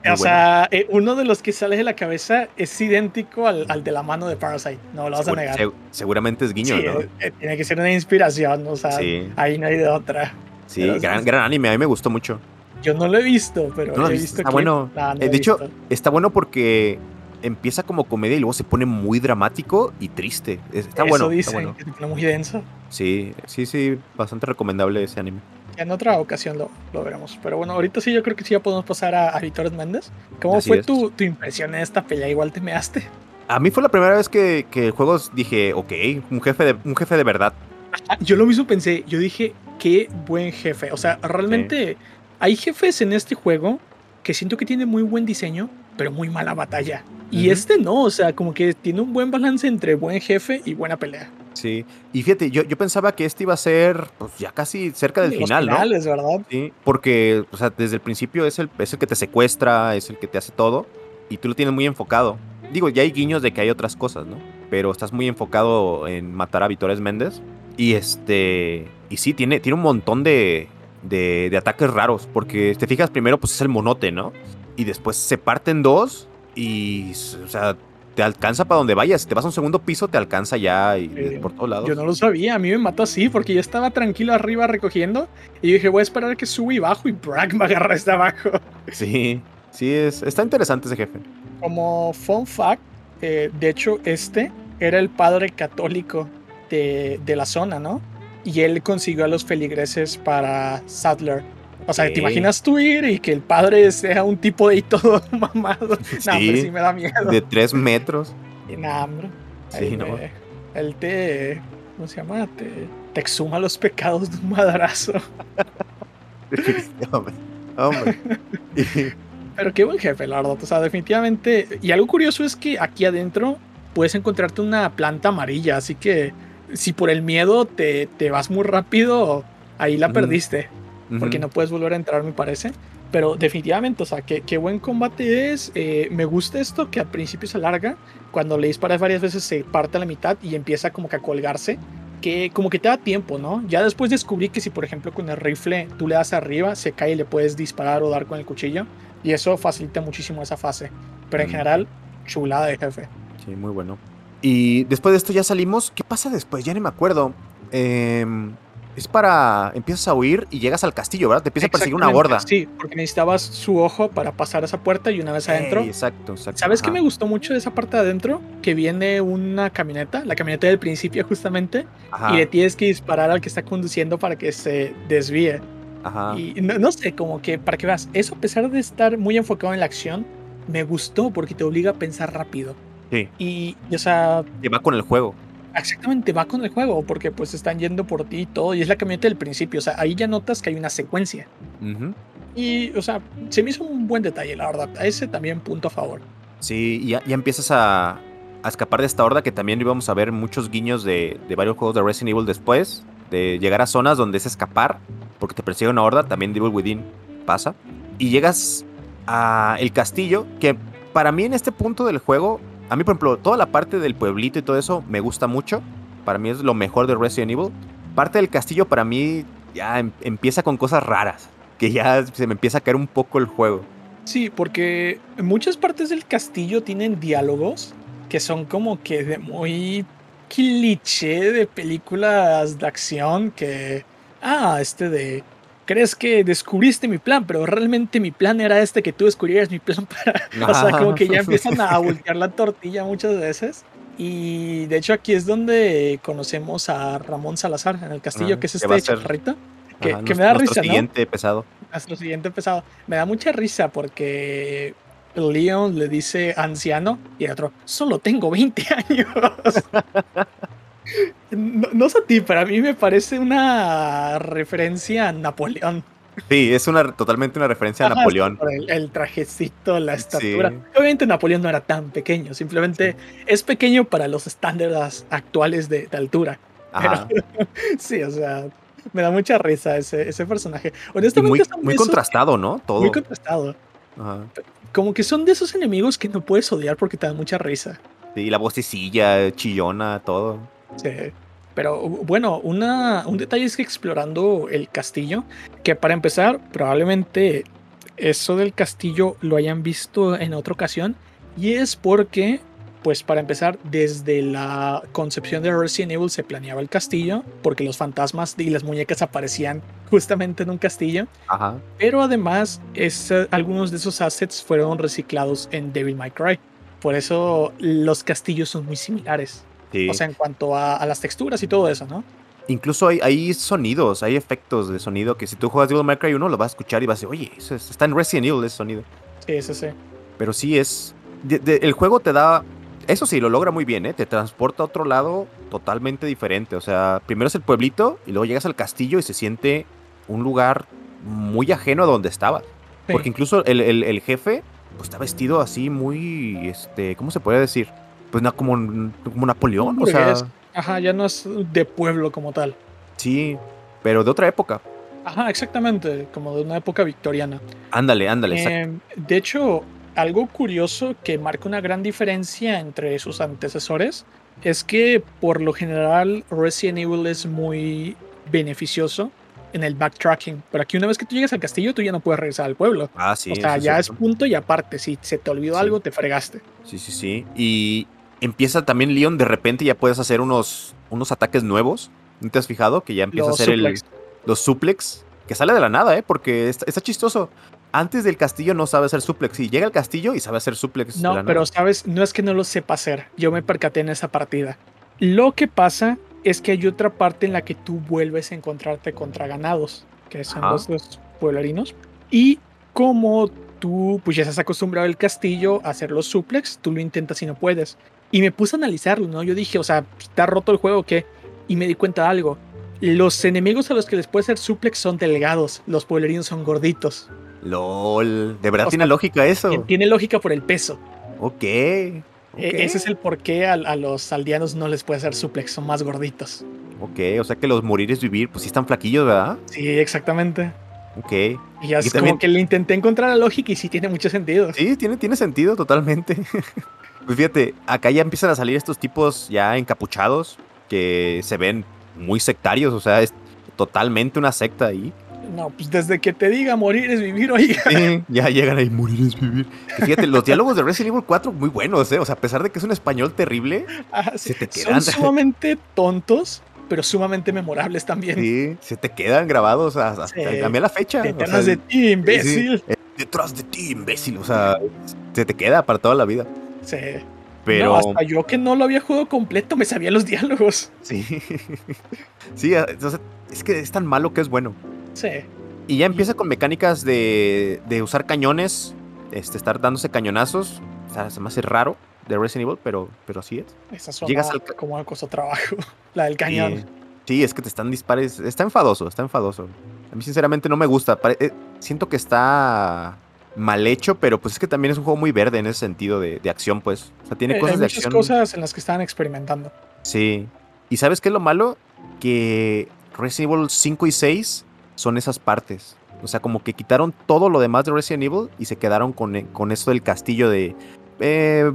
Muy o bueno. sea, eh, uno de los que sale de la cabeza es idéntico al, al de la mano de Parasite. No lo vas a negar. seg- seguramente es guiño, Sí, ¿no? eh, eh, tiene que ser una inspiración, o sea, Sí. ahí no hay de otra. Sí, gran, sí. gran anime, a mí me gustó mucho. Yo no lo he visto, pero ¿No lo he visto? Está clips. bueno. Nah, no Eh, de hecho, visto. Está bueno porque empieza como comedia y luego se pone muy dramático y triste. Es- Está Eso bueno, dicen, está bueno. que muy denso. Sí, sí, sí, bastante recomendable ese anime. En otra ocasión lo, lo veremos. Pero bueno, ahorita sí yo creo que sí ya podemos pasar a, a Víctor Méndez. ¿Cómo Así fue tu, tu impresión en esta pelea? Igual te measte. A mí fue la primera vez que, que el juego dije, ok, un jefe de, un jefe de verdad. Ah, yo lo mismo pensé. Yo dije, qué buen jefe. O sea, realmente hay jefes en este juego que siento que tienen muy buen diseño, pero muy mala batalla. Y este no, o sea, como que tiene un buen balance entre buen jefe y buena pelea. Sí. Y fíjate, yo, yo pensaba que este iba a ser pues, ya casi cerca del Los final, ¿no? finales, ¿verdad? Sí, porque, o sea, desde el principio es el, es el que te secuestra, es el que te hace todo, y tú lo tienes muy enfocado. Digo, ya hay guiños de que hay otras cosas, ¿no? Pero estás muy enfocado en matar a Vitores Méndez. Y este. Y sí, tiene, tiene un montón de, de, de ataques raros. Porque te fijas, primero, pues es el monote, ¿no? Y después se parte en dos. Y, o sea, te alcanza para donde vayas. Si te vas a un segundo piso, te alcanza ya y, Sí. por todos lados. Yo no lo sabía, a mí me mató así porque yo estaba tranquilo arriba recogiendo y dije voy a esperar a que suba y bajo y Bragg me agarra hasta abajo. Sí, sí, es, está interesante ese jefe. Como fun fact, eh, de hecho este era el padre católico de, de la zona, ¿no? Y él consiguió a los feligreses para Sadler. O sea. ¿te imaginas tú ir y que el padre sea un tipo de ahí todo mamado? Hombre, Sí. sí me da miedo. De tres metros. Nah, hombre. Sí, no. me- Él te. ¿Cómo se llama? Te, te exhuma los pecados de un madrazo. Hombre. Y- Pero qué buen jefe, la verdad. O sea, definitivamente. Y algo curioso es que aquí adentro puedes encontrarte una planta amarilla. Así que si por el miedo te, te vas muy rápido, ahí la perdiste. porque no puedes volver a entrar, me parece. Pero definitivamente, o sea, qué, qué buen combate es. Eh, me gusta esto que al principio se alarga. Cuando le disparas varias veces se parte a la mitad y empieza como que a colgarse. Que como que te da tiempo, ¿no? Ya después descubrí que si, por ejemplo, con el rifle tú le das arriba, se cae y le puedes disparar o dar con el cuchillo. Y eso facilita muchísimo esa fase. Pero en Mm. general, chulada de jefe. Sí, muy bueno. Y después de esto ya salimos. ¿Qué pasa después? Ya ni me acuerdo. Em, es para. Empiezas a huir y llegas al castillo, ¿verdad? Te empieza a perseguir una horda. Sí, porque necesitabas su ojo para pasar esa puerta y una vez adentro. Ey, exacto, exacto. ¿Sabes qué me gustó mucho de esa parte de adentro? Que viene una camioneta, la camioneta del principio justamente, Ajá, y le tienes que disparar al que está conduciendo para que se desvíe. ajá. Y no, no sé, como que para que veas, eso a pesar de estar muy enfocado en la acción, me gustó porque te obliga a pensar rápido. Sí, Y, y, o sea, que va con el juego. exactamente va con el juego porque pues están yendo por ti y todo, y es la camioneta del principio, o sea, ahí ya notas que hay una secuencia. Y, o sea, se me hizo un buen detalle, la verdad. A ese también punto a favor. Sí, y ya, ya empiezas a, a escapar de esta horda que también íbamos a ver muchos guiños de, de varios juegos de Resident Evil después. De llegar a zonas donde es escapar, porque te persigue una horda, también Devil Within pasa. Y llegas a el castillo, que para mí en este punto del juego, a mí por ejemplo, toda la parte del pueblito y todo eso me gusta mucho. Para mí es lo mejor de Resident Evil. Parte del castillo para mí ya em- empieza con cosas raras, que ya se me empieza a caer un poco el juego. Sí, porque muchas partes del castillo tienen diálogos que son como que de muy cliché de películas de acción que, ah, este de, crees que descubriste mi plan, pero realmente mi plan era este que tú descubrieras mi plan para... O sea, como que ya empiezan a voltear la tortilla muchas veces. Y de hecho aquí es donde conocemos a Ramón Salazar en el castillo, Ajá, que es este chaparrito. Que, Ajá, que nuestro- me da nuestro risa, ¿no? siguiente pesado. nuestro siguiente pesado. Me da mucha risa porque Leon le dice anciano y el otro, solo tengo 20 años. no, no sé a ti, pero a mí me parece una referencia a Napoleón. Sí, es una totalmente una referencia a Napoleón. por El, el trajecito, la Sí. estatura. Obviamente Napoleón no era tan pequeño, simplemente es pequeño para los estándares actuales de, de altura. Ajá. Sí, o sea, me da mucha risa ese, ese personaje. Honestamente, muy, muy esos- contrastado, ¿no? Todo. Muy contrastado. Ajá. como que son de esos enemigos que no puedes odiar porque te dan mucha risa. Sí, la vocecilla, chillona, todo. Sí. Pero bueno, una, un detalle es que explorando el castillo, que para empezar, probablemente eso del castillo lo hayan visto en otra ocasión, y es porque, pues para empezar, desde la concepción de Resident Evil se planeaba el castillo, porque los fantasmas y las muñecas aparecían justamente en un castillo. Ajá. Pero además, es, algunos de esos assets fueron reciclados en Devil May Cry. Por eso los castillos son muy similares. Sí. O sea, en cuanto a, a las texturas y todo eso, ¿no? Incluso hay, hay sonidos, hay efectos de sonido que si tú juegas Devil May Cry 1 lo vas a escuchar y vas a decir, oye, eso está en Resident Evil ese sonido. Sí, sí, sí. Pero sí es. de- de- el juego te da. Eso sí, lo logra muy bien, ¿eh? Te transporta a otro lado totalmente diferente. O sea, primero es el pueblito y luego llegas al castillo y se siente un lugar muy ajeno a donde estaba. Sí. Porque incluso el, el- el jefe pues, está vestido así muy. este ¿Cómo se puede decir? Pues na- como, como Napoleón. O sea. Ajá, ya no es de pueblo como tal. sí, pero de otra época. Ajá, exactamente, como de una época victoriana. Ándale, ándale. Em, de hecho, algo curioso que marca una gran diferencia entre sus antecesores es que por lo general Resident Evil es muy beneficioso en el backtracking. Pero aquí una vez que tú llegas al castillo, tú ya no puedes regresar al pueblo. Ah, sí. o sea, ya es punto y aparte. Si se te olvidó Sí. algo, te fregaste. Sí, sí, sí. Y empieza también Leon, de repente ya puedes hacer unos, unos ataques nuevos. ¿No te has fijado? Que ya empieza Los a hacer el- los suplex. Que sale de la nada, ¿eh? Porque está, está chistoso. Antes del castillo no sabe hacer suplex. Y llega al castillo y sabe hacer suplex. de No, la pero nada. sabes, no es que no lo sepa hacer. Yo me percaté en esa partida. Lo que pasa es que hay otra parte en la que tú vuelves a encontrarte contra ganados, que son los, los pueblerinos. Y como tú pues ya estás acostumbrado al castillo a hacer los suplex, tú lo intentas y no puedes. Y me puse a analizarlo, ¿no? Yo dije, o sea, ¿está roto el juego o qué? Y me di cuenta de algo. Los enemigos a los que les puede hacer suplex son delgados, los pueblerinos son gorditos. LOL. De verdad O tiene sea, lógica eso. Tiene lógica por el peso. Ok. E- ok, Ese es el por qué a, a los aldeanos no les puede hacer suplex, son más gorditos. Ok, o sea que los morir es vivir, pues sí están flaquillos, ¿verdad? Sí, exactamente. Ok. Y así como que le intenté encontrar la lógica y sí tiene mucho sentido. Sí, tiene, tiene sentido totalmente. pues fíjate, acá ya empiezan a salir estos tipos ya encapuchados que se ven muy sectarios, o sea, es totalmente una secta ahí. No, pues desde que te diga morir es vivir, oiga. Sí, ya llegan ahí, morir es vivir. fíjate, los diálogos de Resident Evil 4 muy buenos, ¿eh? O sea, a pesar de que es un español terrible, ah, se te quedan. Son sumamente tontos, pero sumamente memorables también. Sí, se te quedan grabados hasta, sí. la fecha. Detrás de ti, imbécil. Eh, detrás de ti, imbécil. O sea, se te queda para toda la vida. Sí. Pero... hasta yo que no lo había jugado completo me sabía los diálogos. Sí. sí, entonces, es que es tan malo que es bueno. Sí. Y ya empieza con mecánicas de, de usar cañones, este, estar dándose cañonazos. O sea, se me hace raro de Resident Evil, pero, pero así es. Esa suena Llegas al... como una cosa trabajo, la del cañón. Sí, es que te están dispares. Está enfadoso, está enfadoso. A mí sinceramente no me gusta. Eh, siento que está mal hecho, pero pues es que también es un juego muy verde en ese sentido de, de acción, pues. O sea, tiene eh, cosas hay de muchas cosas en las que están experimentando. Sí. ¿Y sabes qué es lo malo? Que Resident Evil 5 y 6 son esas partes. O sea, como que quitaron todo lo demás de Resident Evil y se quedaron con, eh, con esto del castillo de... Eh,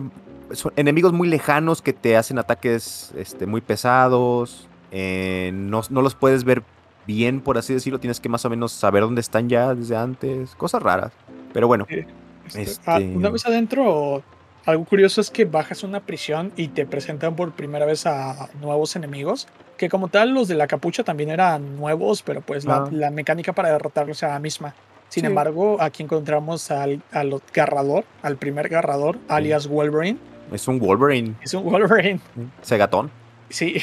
son enemigos muy lejanos que te hacen ataques este, muy pesados. Eh, no, no, los puedes ver bien, por así decirlo. Tienes que más o menos saber dónde están ya desde antes. Cosas raras. Pero bueno. Este, ah, este una vez adentro, algo curioso es que bajas una prisión y te presentan por primera vez a nuevos enemigos. Que como tal, los de la capucha también eran nuevos, pero pues la, la, mecánica para derrotarlos era la misma. Sin embargo, aquí encontramos al, al garrador, al primer garrador, alias Wolverine. Es un Wolverine. Es un Wolverine. Segatón. Sí.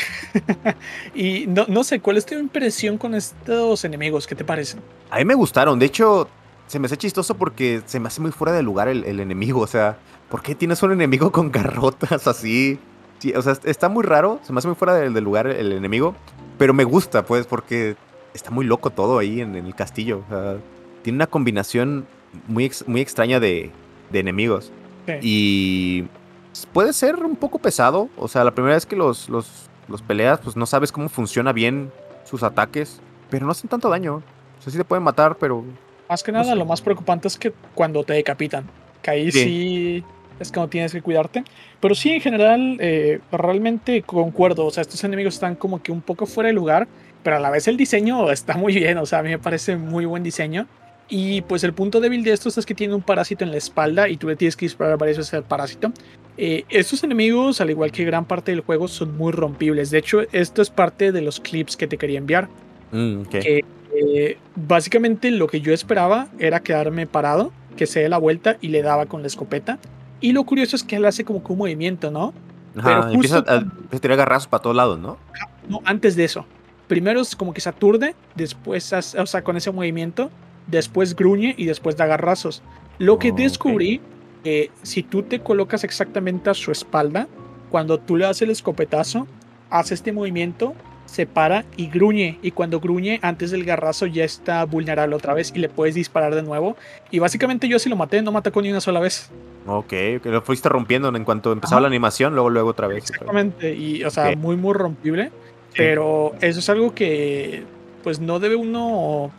y no, no sé, ¿cuál es tu impresión con estos enemigos? ¿Qué te parecen? A mí me gustaron. De hecho, se me hace chistoso porque se me hace muy fuera de lugar el, el enemigo. O sea, ¿por qué tienes un enemigo con garrotas así? o sea, está muy raro, se me hace muy fuera del, lugar el enemigo, pero me gusta, pues, porque está muy loco todo ahí en, el castillo. O sea, tiene una combinación muy, muy extraña de, de enemigos. Y puede ser un poco pesado. O sea, la primera vez que los, los, los peleas, pues no sabes cómo funciona bien sus ataques, pero no hacen tanto daño. O sea, sí te pueden matar, pero. Más que nada, lo más preocupante es que cuando te decapitan. Que ahí sí es cuando tienes que cuidarte. Pero sí, en general, eh, realmente concuerdo. O sea, estos enemigos están como que un poco fuera de lugar, pero a la vez el diseño está muy bien. O sea, a mí me parece muy buen diseño. Y pues el punto débil de estos es que tiene un parásito en la espalda y tú le tienes que disparar varias veces al parásito. Eh, estos enemigos, al igual que gran parte del juego, son muy rompibles. De hecho, esto es parte de los clips que te quería enviar. Mm, eh, básicamente lo que yo esperaba era quedarme parado, que se dé la vuelta y le daba con la escopeta. Y lo curioso es que él hace como que un movimiento, ¿no? Ajá, Pero empieza, a, a, tirar garrazos para todos lados, ¿no? No, antes de eso. Primero es como que se aturde, después, o sea, con ese movimiento, después gruñe y después da garrazos. Lo que descubrí, que si tú te colocas exactamente a su espalda, cuando tú le das el escopetazo, hace este movimiento, se para y gruñe. Y cuando gruñe, antes del garrazo ya está vulnerable otra vez y le puedes disparar de nuevo. Y básicamente yo si lo maté, no me atacó ni una sola vez. Ok, lo fuiste rompiendo en cuanto empezaba la animación, luego luego otra vez. Exactamente, y o sea, muy muy rompible. Pero eso es algo que pues no debe uno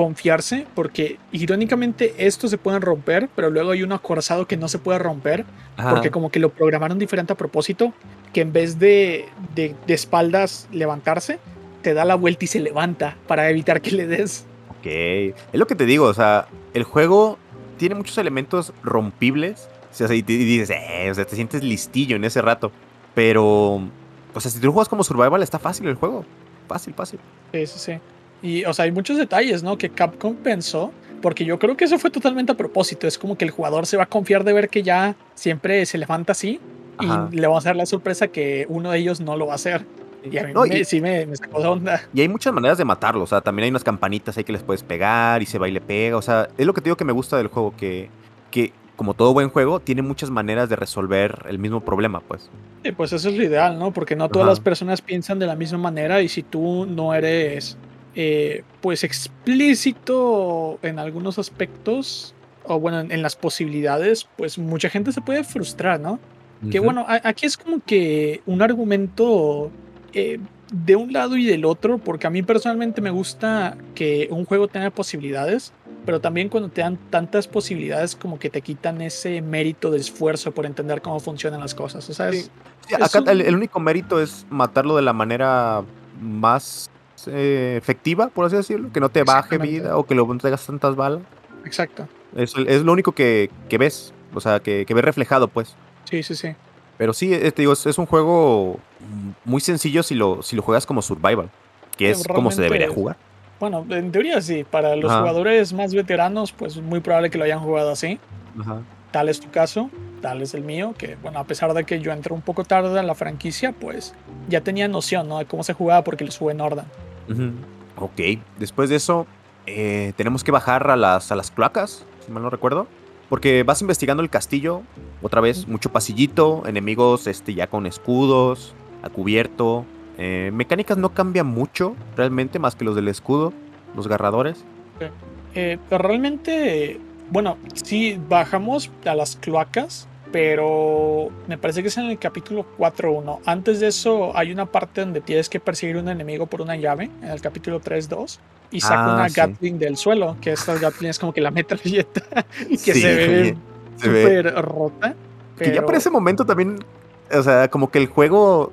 confiarse porque irónicamente estos se pueden romper, pero luego hay uno acorazado que no se puede romper porque como que lo programaron diferente a propósito, que en vez de, de, de, espaldas levantarse, te da la vuelta y se levanta para evitar que le des. Ok, es lo que te digo, o sea, el juego tiene muchos elementos rompibles, o sea, y, dices, eh, o sea, te sientes listillo en ese rato, pero, o sea, si tú juegas como survival está fácil el juego, fácil, fácil. Sí, sí, sí. Y, o sea, hay muchos detalles, ¿no? Que Capcom pensó, porque yo creo que eso fue totalmente a propósito. Es como que el jugador se va a confiar de ver que ya siempre se levanta así y le vamos a dar la sorpresa que uno de ellos no lo va a hacer. Y a mí me, sí me, me, sacó de onda. Y hay muchas maneras de matarlo. O sea, también hay unas campanitas ahí que les puedes pegar y se va y le pega. O sea, es lo que te digo que me gusta del juego, que, que como todo buen juego, tiene muchas maneras de resolver el mismo problema, pues. Sí, pues eso es lo ideal, ¿no? Porque no todas las personas piensan de la misma manera y si tú no eres eh, pues explícito en algunos aspectos, o bueno, en, las posibilidades, pues mucha gente se puede frustrar, ¿no? Que bueno, aquí es como que un argumento eh, de un lado y del otro, porque a mí personalmente me gusta que un juego tenga posibilidades, pero también cuando te dan tantas posibilidades como que te quitan ese mérito de esfuerzo por entender cómo funcionan las cosas. O sea, es, acá el, único mérito es matarlo de la manera más eh, efectiva, por así decirlo, que no te baje vida o que no tengas tantas balas. Exacto. Es, es lo único que, que, ves, o sea, que, que ves reflejado, pues. Sí, sí, sí. Pero sí, eh, te digo, es, un juego muy sencillo si lo, si lo juegas como survival, que es como se debería jugar. Bueno, en teoría sí. Para los jugadores más veteranos, pues muy probable que lo hayan jugado así. Tal es tu caso, tal es el mío, que bueno, a pesar de que yo entré un poco tarde en la franquicia, pues ya tenía noción ¿no? de cómo se jugaba porque lo sube en orden. Ok, después de eso, eh, tenemos que bajar a las, a las cloacas, si mal no recuerdo. Porque vas investigando el castillo, otra vez, mucho pasillito, enemigos este, ya con escudos, a cubierto, eh, mecánicas no cambian mucho realmente, más que los del escudo, los garradores. Eh, pero realmente, bueno, sí bajamos a las cloacas, pero me parece que es en el capítulo 4.1. Antes de eso hay una parte donde tienes que perseguir un enemigo por una llave, en el capítulo 3.2, y saca ah, una Gatling del suelo, que esta Gatling es como que la metralleta, que se ve súper rota. Que ya por ese momento también, o sea, como que el juego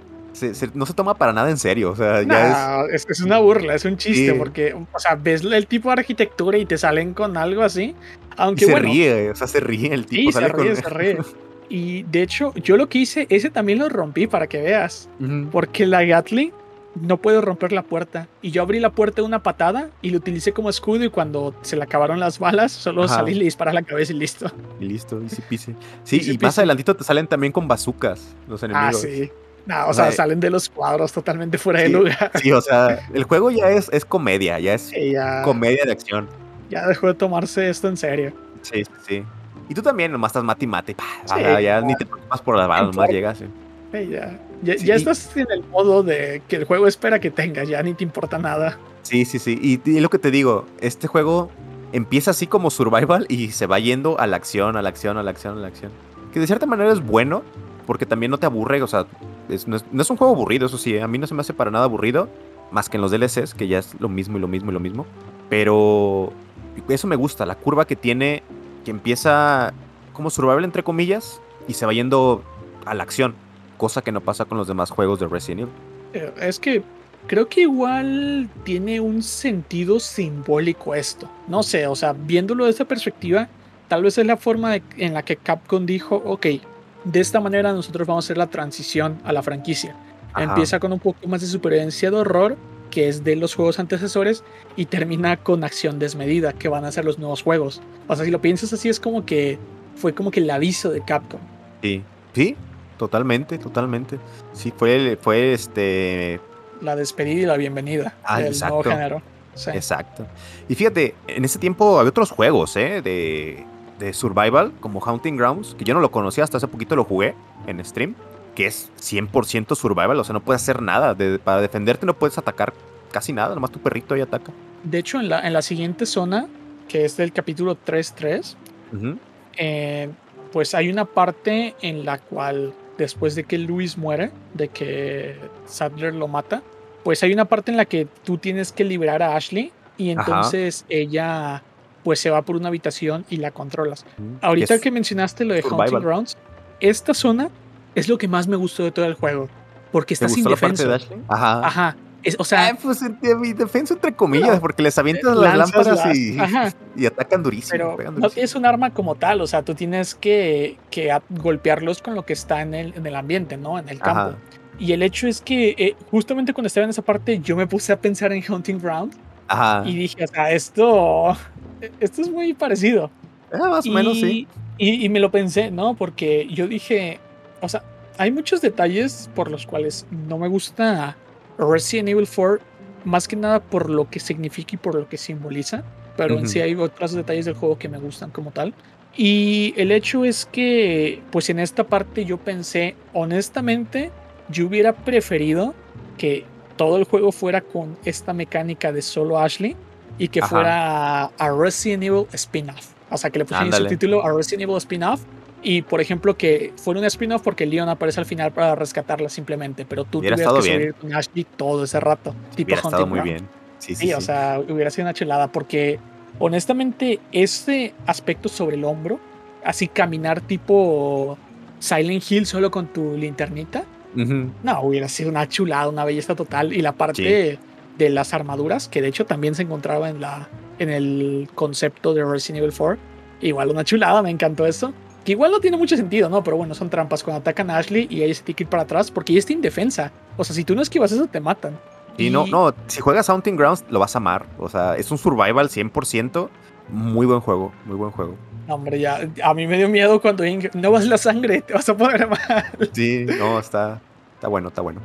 no se toma para nada en serio. O sea, ya es... es... una burla, es un chiste, porque, o sea, ves el tipo de arquitectura y te salen con algo así. Aunque se ríe, o sea, se ríe el tipo. se ríe, se ríe. Y de hecho, yo lo que hice, ese también lo rompí para que veas. Porque la Gatling no puedo romper la puerta. Y yo abrí la puerta de una patada y lo utilicé como escudo. Y cuando se le acabaron las balas, solo salí y le disparé la cabeza y listo. Y listo, y pise. Sí, y más adelantito te salen también con bazucas los ah, enemigos. Ah, sí. No, o, sea, salen de los cuadros totalmente fuera de lugar. Sí, o sea, el juego ya es, es comedia, ya es comedia de acción. Ya dejó de tomarse esto en serio. Sí, sí. Y tú también nomás estás mate y mate. ya, ni te preocupas por las balas, nomás llegas. ya, ya, estás en el modo de que el juego espera que tengas, ya ni te importa nada. Sí, sí, sí. Y, y lo que te digo, este juego empieza así como survival y se va yendo a la acción, a la acción, a la acción, a la acción. Que de cierta manera es bueno, porque también no te aburre, o sea, no, es, un juego aburrido, eso sí, a mí no se me hace para nada aburrido, más que en los DLCs, que ya es lo mismo y lo mismo y lo mismo. Pero eso me gusta, la curva que tiene, que empieza como survival entre comillas y se va yendo a la acción, cosa que no pasa con los demás juegos de Resident Evil. Eh, es que creo que igual tiene un sentido simbólico esto. No sé, o sea, viéndolo de esta perspectiva, tal vez es la forma en la que Capcom dijo, ok, de esta manera nosotros vamos a hacer la transición a la franquicia. Empieza con un poco más de supervivencia de horror, que es de los juegos antecesores, y termina con acción desmedida, que van a ser los nuevos juegos. O sea, si lo piensas así, es como que fue como que el aviso de Capcom. Sí, sí, totalmente, totalmente. Sí, fue, fue este... La despedida y la bienvenida ah, del nuevo género. Exacto. Y fíjate, en ese tiempo había otros juegos, ¿eh? De de survival como Haunting Grounds, que yo no lo conocía, hasta hace poquito lo jugué en stream, que es 100% survival, o sea, no puedes hacer nada, para defenderte no puedes atacar casi nada, nomás tu perrito ahí ataca. De hecho, en la, en la siguiente zona, que es del capítulo 3.3, eh, pues hay una parte en la cual después de que Luis muere, de que Sadler lo mata, pues hay una parte en la que tú tienes que liberar a Ashley y entonces ella pues se va por una habitación y la controlas. Ahorita que mencionaste lo de Haunting Grounds, esta zona es lo que más me gustó de todo el juego. Porque está sin defensa. Ajá. Ajá. o sea, ah, pues mi defensa entre comillas, porque les avientas las lámparas y, y, atacan durísimo. Pero no es un arma como tal, o sea, tú tienes que, que golpearlos con lo que está en el, en el ambiente, ¿no? En el campo. Y el hecho es que eh, justamente cuando estaba en esa parte, yo me puse a pensar en Hunting Ground. Ajá. Y dije, o sea, esto esto es muy parecido. Ah, más o menos, sí. Y, me lo pensé, ¿no? Porque yo dije, o sea, hay muchos detalles por los cuales no me gusta Resident Evil 4, más que nada por lo que significa y por lo que simboliza, pero en sí hay otros detalles del juego que me gustan como tal. Y el hecho es que, pues en esta parte yo pensé, honestamente, yo hubiera preferido que todo el juego fuera con esta mecánica de solo Ashley y que fuera a Resident Evil spin-off. O sea, que le pusieron su título a Resident Evil spin-off Y por ejemplo, que fuera un spin-off porque Leon aparece al final para rescatarla simplemente, pero tú Hubiera tuvieras que bien. subir con Ashley todo ese rato. Tipo Hubiera estado muy bien. Sí, sí, Sí, o sea, hubiera sido una chelada porque honestamente ese aspecto sobre el hombro, así caminar tipo Silent Hill solo con tu linternita, Ujú. no, hubiera sido una chulada, una belleza total. Y la parte de las armaduras, que de hecho también se encontraba en, la, en el concepto de Resident Evil 4, igual una chulada, me encantó eso. Que igual no tiene mucho sentido, ¿no? Pero bueno, son trampas cuando atacan a Ashley y ella se tiene que ir para atrás porque ella está indefensa. O sea, si tú no esquivas eso, te matan. Y no, no, si juegas Haunting Grounds lo vas a amar. O sea, es un survival 100%. Muy buen juego, muy buen juego. No, hombre, ya, a mí me dio miedo cuando Ing- no vas la sangre, te vas a poner mal. Sí, no, está, está bueno, está bueno.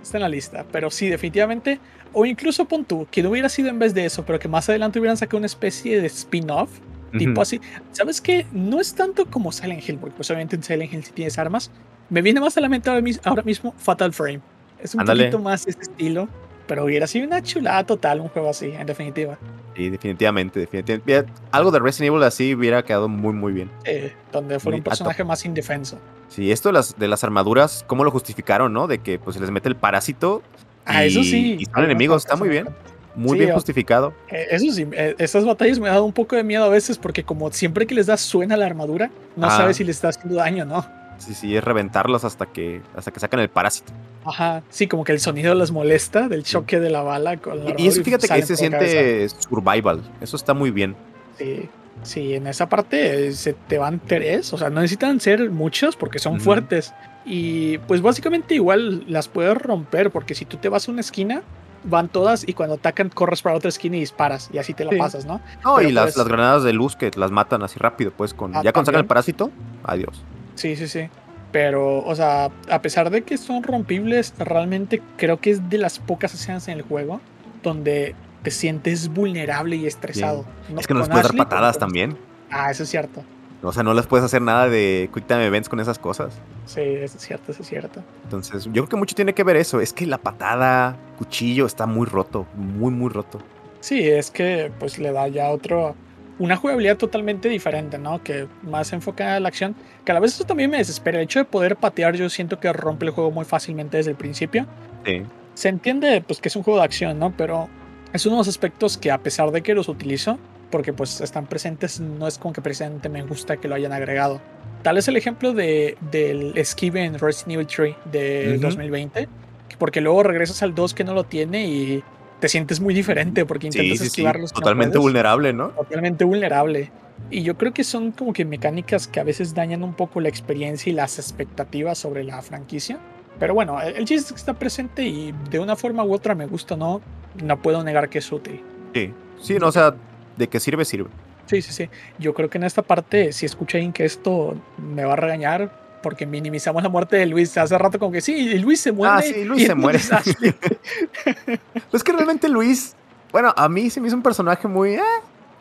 Está en la lista, pero sí, definitivamente. O incluso pon tú, que no hubiera sido en vez de eso, pero que más adelante hubieran sacado una especie de spin-off, tipo así. ¿Sabes qué? No es tanto como Silent Hill, porque pues obviamente en Silent Hill si tienes armas. Me viene más a la mente ahora, mis- ahora mismo Fatal Frame. Es un Ándale. poquito más ese estilo, pero hubiera sido una chulada total un juego así, en definitiva. Sí, definitivamente, definitivamente. Algo de Resident Evil así hubiera quedado muy, muy bien. Eh, donde fuera un personaje más indefenso. Sí, esto de las, de las armaduras, ¿cómo lo justificaron, no? De que pues se les mete el parásito. Ah, eso y- sí. Y son enemigos, está muy bien. Muy Sí, bien justificado. Eh, Eso sí, eh, estas batallas me han dado un poco de miedo a veces porque como siempre que les das suena la armadura, no Ah. sabes si les está haciendo daño o no. Sí, sí, es reventarlos hasta que, hasta que sacan el parásito. Ajá, sí, como que el sonido les molesta del choque de la bala con la Y- eso fíjate que salen se siente survival. Eso está muy bien. Sí, sí, en esa parte eh, se te van tres, o sea, no necesitan ser muchos porque son fuertes. Y pues básicamente igual las puedes romper porque si tú te vas a una esquina, van todas y cuando atacan corres para otra esquina y disparas y así te la Sí. pasas, ¿no? No, Pero y las, pues- las granadas de luz que las matan así rápido, pues con. Ah, ya cuando sacan el parásito, adiós. Sí, sí, sí. Pero, o sea, a pesar de que son rompibles, realmente creo que es de las pocas escenas en el juego donde te sientes vulnerable y estresado. es que no les puedes dar patadas con- también. Ah, eso es cierto. O sea, no les puedes hacer nada de quick time events con esas cosas. Sí, es cierto, es cierto. Entonces, yo creo que mucho tiene que ver eso. Es que la patada, cuchillo, está muy roto. Muy, muy roto. Sí, es que pues le da ya otro. Una jugabilidad totalmente diferente, ¿no? Que más enfocada en la acción. Que a la vez eso también me desespera. El hecho de poder patear, yo siento que rompe el juego muy fácilmente desde el principio. Sí. se entiende pues que es un juego de acción, ¿no? Pero es uno de los aspectos que a pesar de que los utilizo, porque pues están presentes, no es como que presente me gusta que lo hayan agregado. Tal es el ejemplo de, del esquive en Resident Evil 3 de Ujú. 2020, que porque luego regresas al 2 que no lo tiene y te sientes muy diferente porque Sí, intentas sí, sí. esquivarlos. no Totalmente puedes. vulnerable, ¿no? Totalmente vulnerable. Y yo creo que son como que mecánicas que a veces dañan un poco la experiencia y las expectativas sobre la franquicia. Pero bueno, el, chiste está presente y de una forma u otra me gusta no, no puedo negar que es útil. Sí. Sí, no, o sea, de qué sirve, sirve. Sí, sí, sí. Yo creo que en esta parte, si escucha alguien que esto me va a regañar, porque minimizamos la muerte de Luis. Hace rato como que sí, Luis se muere. Ah, sí, Luis y se muere. Ashley- Pues que realmente Luis, bueno, a mí se me hizo un personaje muy, eh,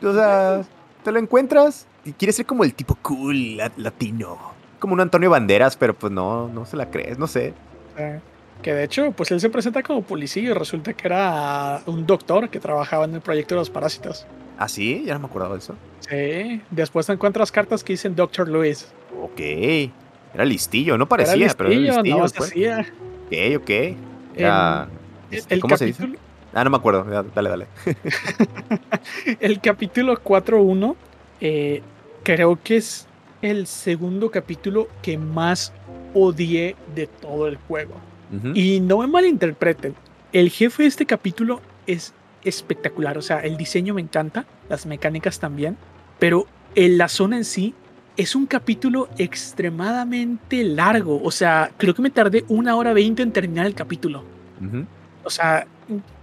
o sea, te lo encuentras y quiere ser como el tipo cool, la- latino, como un Antonio Banderas, pero pues no, no se la crees, no sé. Eh, que de hecho, pues él se presenta como policía y resulta que era un doctor que trabajaba en el proyecto de los parásitos. ¿Ah, sí? Ya no me acordaba de eso. Sí, después encuentras cartas que dicen Dr. Luis. Ok. Era listillo, no Era parecía, pero era listillo, listillo. no se pues. hacía. Ok, ok. Era, El- este, el, ¿Cómo se dice? capítulo, Ah, no me acuerdo. Dale, dale. el capítulo 4.1 eh, creo que es el segundo capítulo que más odié de todo el juego. Y no me malinterpreten, el jefe de este capítulo es espectacular, o sea, el diseño me encanta, las mecánicas también, pero en la zona en sí es un capítulo extremadamente largo, o sea, creo que me tardé una hora veinte en terminar el capítulo. O sea,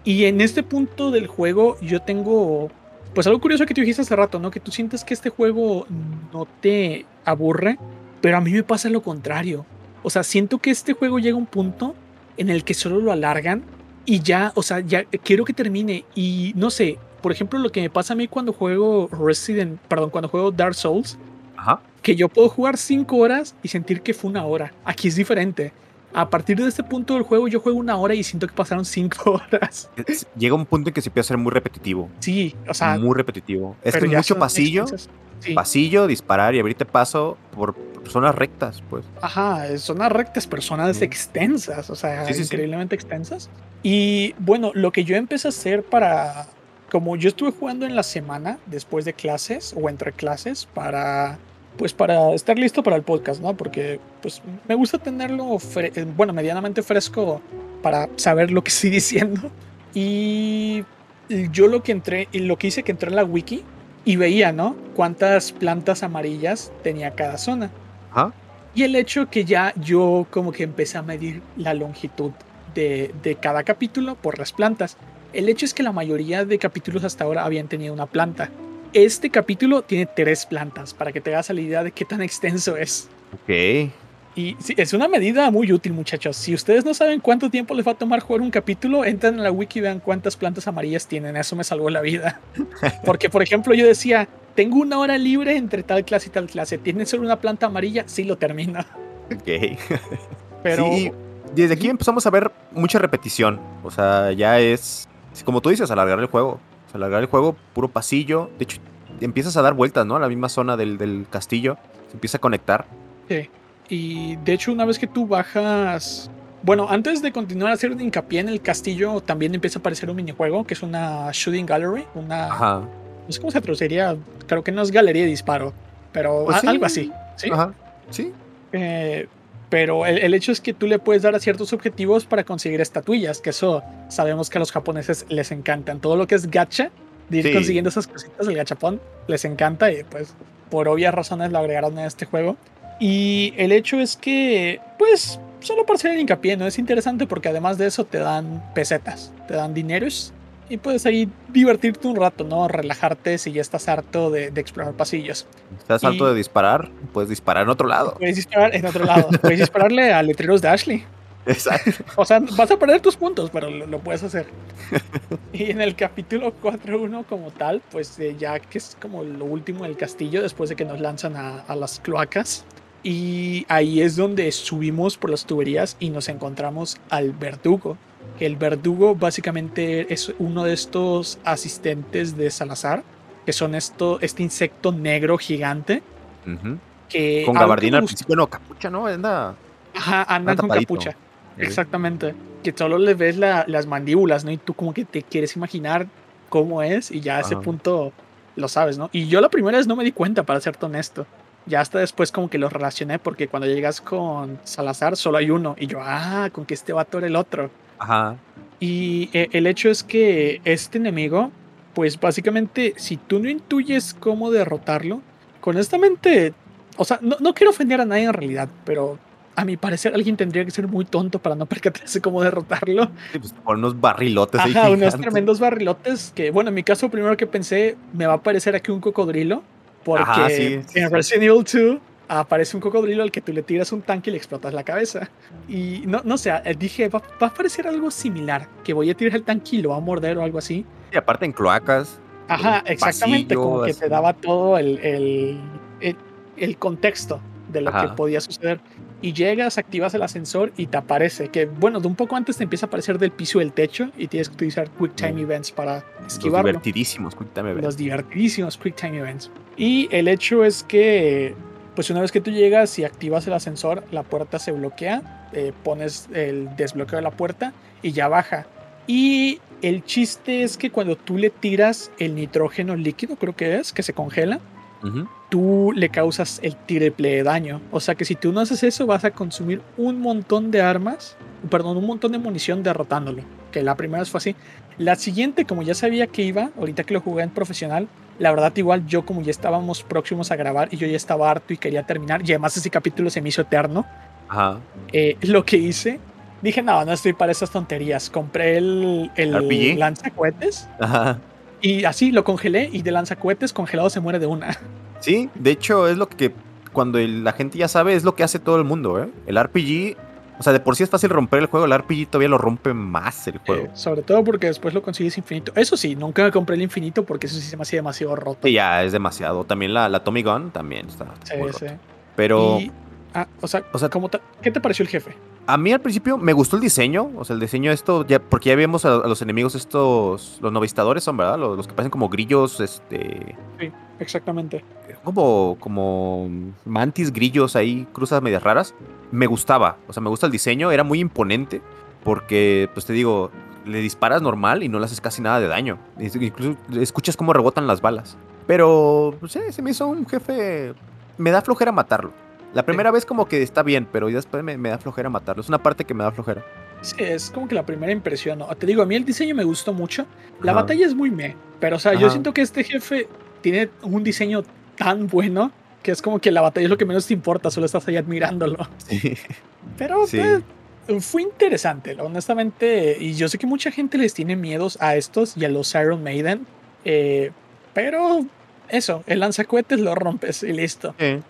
y en este punto del juego yo tengo, pues algo curioso que tú dijiste hace rato, ¿no? Que tú sientes que este juego no te aburre, pero a mí me pasa lo contrario. O sea, siento que este juego llega a un punto en el que solo lo alargan y ya, o sea, ya quiero que termine y no sé, por ejemplo, lo que me pasa a mí cuando juego Resident, perdón, cuando juego Dark Souls, Ajá. que yo puedo jugar 5 horas y sentir que fue una hora. Aquí es diferente. A partir de este punto del juego, yo juego una hora y siento que pasaron 5 horas. Es- Llega un punto en que se empieza a ser muy repetitivo. Sí, o sea, muy repetitivo. Es que mucho pasillo. extensas. pasillo, disparar y abrirte paso por zonas rectas, pues. Ajá, zonas rectas, pero zonas extensas, o sea, increíblemente extensas. Y bueno, lo que yo empecé a hacer para, como yo estuve jugando en la semana después de clases o entre clases para, pues para estar listo para el podcast, ¿no? Porque pues me gusta tenerlo, bueno, medianamente fresco para saber lo que estoy diciendo. Y yo lo que entré, lo que hice que entré en la wiki y veía, ¿no? Cuántas plantas amarillas tenía cada zona. Y el hecho que ya yo como que empecé a medir la longitud de, de, cada capítulo por las plantas. El hecho es que la mayoría de capítulos hasta ahora habían tenido una planta. Este capítulo tiene tres plantas, para que te hagas la idea de qué tan extenso es. Ok. Y es una medida muy útil, muchachos. Si ustedes no saben cuánto tiempo les va a tomar jugar un capítulo, entren en la wiki y vean cuántas plantas amarillas tienen. Eso me salvó la vida. Porque, por ejemplo, yo decía, tengo una hora libre entre tal clase y tal clase. ¿Tiene solo una planta amarilla? Sí, lo termino. Ok. Pero. Sí, desde aquí empezamos a ver mucha repetición. O sea, ya es. Como tú dices, alargar el juego. alargar el juego, puro pasillo. De hecho, empiezas a dar vueltas, ¿no? A la misma zona del, del castillo. Se empieza a conectar. Sí. Y de hecho, una vez que tú bajas. Bueno, antes de continuar a hacer un hincapié en el castillo, también empieza a aparecer un minijuego que es una shooting gallery. Una. Ajá. No sé cómo se traduciría. Creo que no es galería de disparo. Pero pues algo así. Sí. Ajá. Sí. Eh, pero el, hecho es que tú le puedes dar a ciertos objetivos para conseguir estatuillas, que eso sabemos que a los japoneses les encantan. Todo lo que es gacha, de ir consiguiendo esas cositas, el gachapón, les encanta y pues por obvias razones lo agregaron en este juego. Y el hecho es que, pues, solo por ser el hincapié, ¿no? Es interesante porque además de eso te dan pesetas, te dan dineros y puedes ahí divertirte un rato, ¿no? Relajarte si ya estás harto de, explorar pasillos. ¿Estás harto de disparar? Puedes disparar en otro lado. Puedes disparar en otro lado. puedes dispararle a letreros de Ashley. Exacto. O sea, vas a perder tus puntos, pero lo, puedes hacer. y en el capítulo 4.1 como tal, pues eh, ya que es como lo último del castillo, después de que nos lanzan a, a las cloacas, y ahí es donde subimos por las tuberías y nos encontramos al verdugo. El verdugo básicamente es uno de estos asistentes de Salazar, que son esto, este insecto negro gigante. que con gabardina al principio, no, capucha, ¿no? Anda. Ajá, andan con capucha. Exactamente. Que solo le ves las mandíbulas, ¿no? Y tú como que te quieres imaginar cómo es y ya a ese punto lo sabes, ¿no? Y yo la primera vez no me di cuenta, para serte honesto ya hasta después como que los relacioné porque cuando llegas con Salazar solo hay uno y yo, ah, con que este vato era el otro. Ajá. Y eh, el hecho es que este enemigo, pues básicamente si tú no intuyes cómo derrotarlo, honestamente, o sea, no, no quiero ofender a nadie en realidad, pero a mi parecer alguien tendría que ser muy tonto para no percatarse cómo derrotarlo. Sí, pues por unos barrilotes. Ajá, unos tremendos barrilotes que, bueno, en mi caso primero que pensé, me va a parecer aquí un cocodrilo porque en Resident Evil 2 aparece un cocodrilo al que tú le tiras un tanque y le explotas la cabeza. Y no, no sé, eh, dije, va, a aparecer algo similar, que voy a tirar el tanque y lo va a morder o algo así. Y aparte en cloacas. Ajá, exactamente, como que te daba todo el, el, el, contexto de lo que podía suceder. Y llegas, activas el ascensor y te aparece, que bueno, de un poco antes te empieza a aparecer del piso del techo y tienes que utilizar Quick Time mm. Events para esquivarlo. Los divertidísimos Quick Time Events. Los divertidísimos Quick Time Events. Y el hecho es que, pues una vez que tú llegas y activas el ascensor, la puerta se bloquea, eh, pones el desbloqueo de la puerta y ya baja. Y el chiste es que cuando tú le tiras el nitrógeno líquido, creo que es, que se congela, tú le causas el triple de daño. O sea que si tú no haces eso, vas a consumir un montón de armas, perdón, un montón de munición derrotándolo. Que la primera vez fue así. La siguiente, como ya sabía que iba, ahorita que lo jugué en profesional, la verdad, igual yo, como ya estábamos próximos a grabar y yo ya estaba harto y quería terminar, y además ese capítulo se me hizo eterno. Ajá. Eh, lo que hice, dije, no, no estoy para esas tonterías. Compré el, el lanzacohetes. Ajá. Y así lo congelé y de lanzacohetes congelado se muere de una. Sí, de hecho es lo que cuando la gente ya sabe es lo que hace todo el mundo, ¿eh? El RPG o sea, de por sí es fácil romper el juego, el RPG todavía lo rompe más el juego. Eh, sobre todo porque después lo consigues infinito. Eso sí, nunca me compré el infinito porque eso sí se me hacía demasiado roto. Sí, ya es demasiado. También la, la Tommy Gun también está. Sí, sí. Pero. Ah, o sea, o sea ¿qué te pareció el jefe? A mí al principio me gustó el diseño, o sea, el diseño esto, ya, porque ya vemos a, los enemigos estos, los novistadores son, ¿verdad? Los, que parecen como grillos, este... Sí, exactamente. Como, como mantis, grillos ahí, cruzas medias raras. Me gustaba, o sea, me gusta el diseño, era muy imponente, porque, pues te digo, le disparas normal y no le haces casi nada de daño. Incluso escuchas cómo rebotan las balas. Pero, pues, sí, se me hizo un jefe... Me da flojera matarlo. La primera vez como que está bien, pero después me, da flojera matarlo. Es una parte que me da flojera. Sí, es como que la primera impresión. ¿no? Te digo, a mí el diseño me gustó mucho. La batalla es muy me. Pero, o sea, yo siento que este jefe tiene un diseño tan bueno que es como que la batalla es lo que menos te importa, solo estás ahí admirándolo. Sí. Pero pues, fue interesante, honestamente. Y yo sé que mucha gente les tiene miedos a estos y a los Iron Maiden. Eh, pero eso, el lanzacohetes lo rompes y listo. Sí.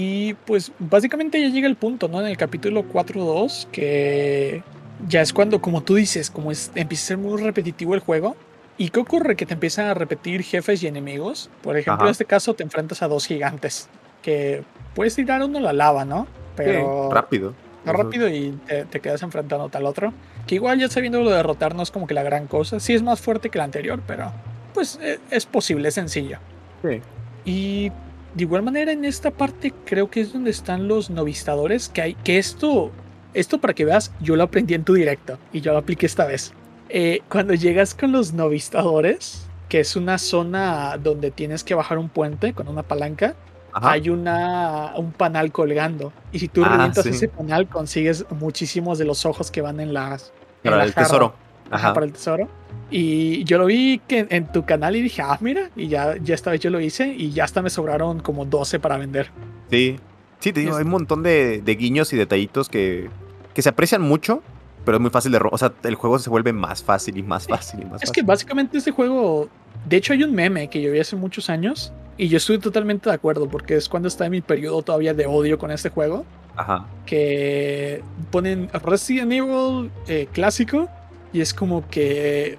Y pues básicamente ya llega el punto, ¿no? En el capítulo 4.2, que ya es cuando, como tú dices, como es, empieza a ser muy repetitivo el juego. ¿Y qué ocurre? Que te empiezan a repetir jefes y enemigos. Por ejemplo, en este caso te enfrentas a dos gigantes. Que puedes tirar uno a la lava, ¿no? Pero. rápido. Rápido y te, quedas enfrentando al otro. Que igual ya sabiendo lo de derrotar no es como que la gran cosa. Sí es más fuerte que el anterior, pero. Pues e, es posible, es sencillo. Sí. Y de igual manera, en esta parte creo que es donde están los novistadores, que hay, que esto, esto para que veas, yo lo aprendí en tu directo y yo lo apliqué esta vez. Eh, cuando llegas con los novistadores, que es una zona donde tienes que bajar un puente con una palanca, hay una, un panal colgando. Y si tú ah, revientas ese panal, consigues muchísimos de los ojos que van en las. Para el tesoro. Ajá. Para el tesoro. Y yo lo vi que en tu canal y dije, ah, mira, y ya, ya esta vez yo lo hice y ya hasta me sobraron como 12 para vender. Sí, sí, te digo, hay un montón de, guiños y detallitos que, que se aprecian mucho, pero es muy fácil de... O sea, el juego se vuelve más fácil y más fácil y más Es que básicamente este juego... De hecho hay un meme que yo vi hace muchos años y yo estoy totalmente de acuerdo porque es cuando está en mi periodo todavía de odio con este juego. Ajá. Que ponen Resident Evil eh, clásico y es como que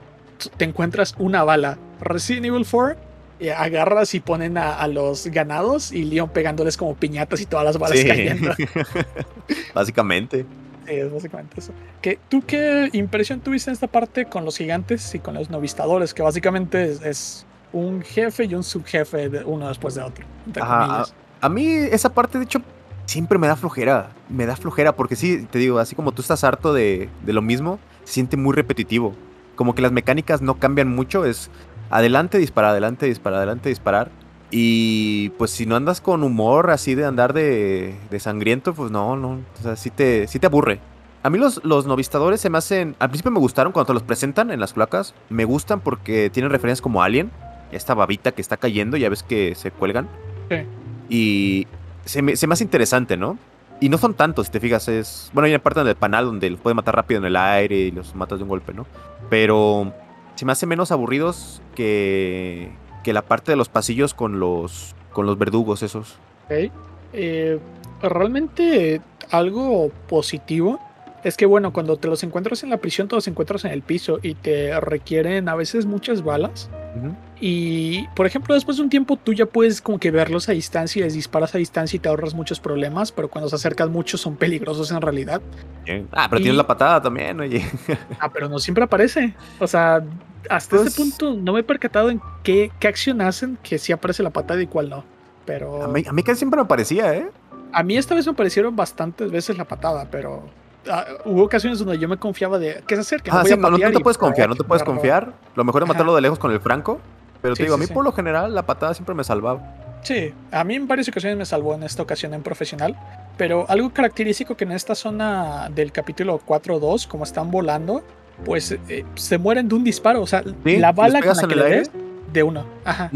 te encuentras una bala. Resident Evil 4, y agarras y ponen a, los ganados y Leon pegándoles como piñatas y todas las balas cayendo. básicamente. Sí, es básicamente eso. ¿Qué, ¿Tú qué impresión tuviste en esta parte con los gigantes y con los novistadores? Que básicamente es, un jefe y un subjefe de uno después de otro. a, a mí esa parte, de hecho, siempre me da flojera. Me da flojera porque sí, te digo, así como tú estás harto de, de lo mismo, se siente muy repetitivo como que las mecánicas no cambian mucho, es adelante, disparar, adelante, disparar, adelante, disparar. Y pues si no andas con humor así de andar de, sangriento, pues no, no, o sea, sí te, sí te aburre. A mí los, los novistadores se me hacen, al principio me gustaron cuando te los presentan en las placas, me gustan porque tienen referencias como Alien, esta babita que está cayendo, ya ves que se cuelgan. Sí. Y se me, se me hace interesante, ¿no? Y no son tantos, si te fijas, es... Bueno, hay una parte del panal donde los puedes matar rápido en el aire y los matas de un golpe, ¿no? Pero se me hace menos aburridos que, que la parte de los pasillos con los, con los verdugos esos. Ok. Eh, realmente algo positivo es que bueno, cuando te los encuentras en la prisión, te los encuentras en el piso y te requieren a veces muchas balas. Y por ejemplo, después de un tiempo tú ya puedes como que verlos a distancia y les disparas a distancia y te ahorras muchos problemas, pero cuando se acercan mucho son peligrosos en realidad. Ah, pero tienes la patada también, oye. Ah, pero no siempre aparece. O sea, hasta este punto no me he percatado en qué, qué acción hacen que sí aparece la patada y cuál no. Pero... A mí, a mí casi siempre me aparecía, ¿eh? A mí esta vez me aparecieron bastantes veces la patada, pero Ah, hubo ocasiones donde yo me confiaba de que se acerque. Ah, no, te puedes confiar, no te puedes confiar. Lo mejor es matarlo de lejos con el franco. Pero te digo, a mí por lo general la patada siempre me salvaba. Sí, a mí en varias ocasiones me salvó en esta ocasión en profesional. Pero algo característico que en esta zona del capítulo 4-2, como están volando, pues eh, se mueren de un disparo. O sea, la bala con la que le de uno. Ajá.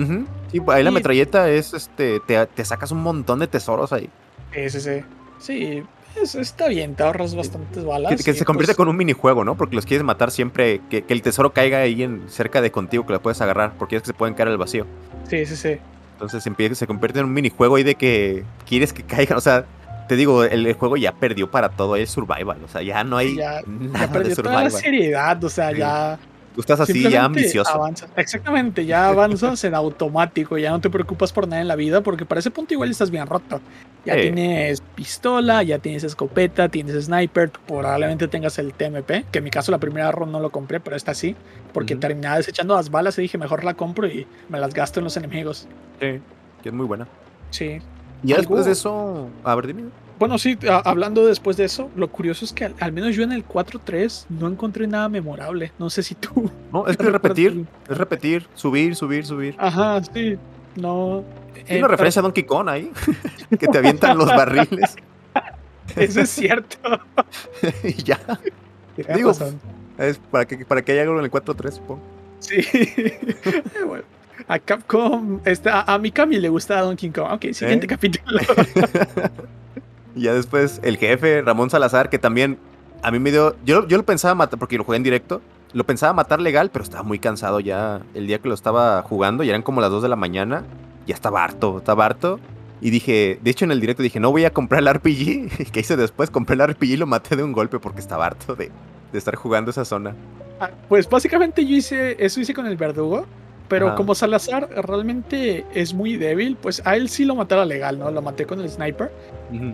Sí, ahí la metralleta es este. Te, te, sacas un montón de tesoros ahí. Sí, sí, sí. Sí, está bien, te ahorras bastantes balas. Que, se convierte pues con un minijuego, ¿no? Porque los quieres matar siempre, que, el tesoro caiga ahí en, cerca de contigo, que lo puedes agarrar, porque es que se pueden caer al vacío. Sí, sí, sí. Entonces empieza, se convierte en un minijuego ahí de que quieres que caigan, o sea, te digo, el, juego ya perdió para todo, es survival, o sea, ya no hay ya, nada ya perdió toda la seriedad, o sea, ya Tú estás así ya ambicioso. avanzas. Exactamente, ya avanzas en automático, ya no te preocupas por nada en la vida, porque para ese punto igual estás bien roto. Ya tienes pistola, ya tienes escopeta, tienes sniper, probablemente tengas el TMP, que en mi caso la primera run no lo compré, pero esta sí, porque Ujú. terminaba desechando las balas y dije, mejor la compro y me las gasto en los enemigos. Sí, que es muy buena. Sí. Y después de eso, a ver, dime. Bueno, sí, a- hablando después de eso, lo curioso es que al, al menos yo en el 4.3 no encontré nada memorable. No sé si tú... No, es que repetir, es repetir, subir, subir, subir. Ajá, sí. No. Tiene eh, una referencia a Donkey Kong ahí, que te avientan los barriles pero Eso es cierto. y ya. Digo, razón. Es para que, para que haya algo en el 4-3, supongo. Sí. bueno, a Capcom, este, a, a Mikami le gusta Donkey Kong. Ok, siguiente ¿Eh? capítulo. Ya después el jefe, Ramón Salazar, que también a mí me dio. Yo, yo lo pensaba matar, porque lo jugué en directo. Lo pensaba matar legal, pero estaba muy cansado ya el día que lo estaba jugando. Y eran como las 2 de la mañana. Ya estaba harto, estaba harto. Y dije, de hecho en el directo dije, no voy a comprar el RPG. ¿Qué hice después? Compré el RPG y lo maté de un golpe porque estaba harto de, de estar jugando esa zona. Ah, pues básicamente yo hice eso hice con el verdugo. Pero Ajá. como Salazar realmente es muy débil, pues a él sí lo matara legal, ¿no? Lo maté con el sniper.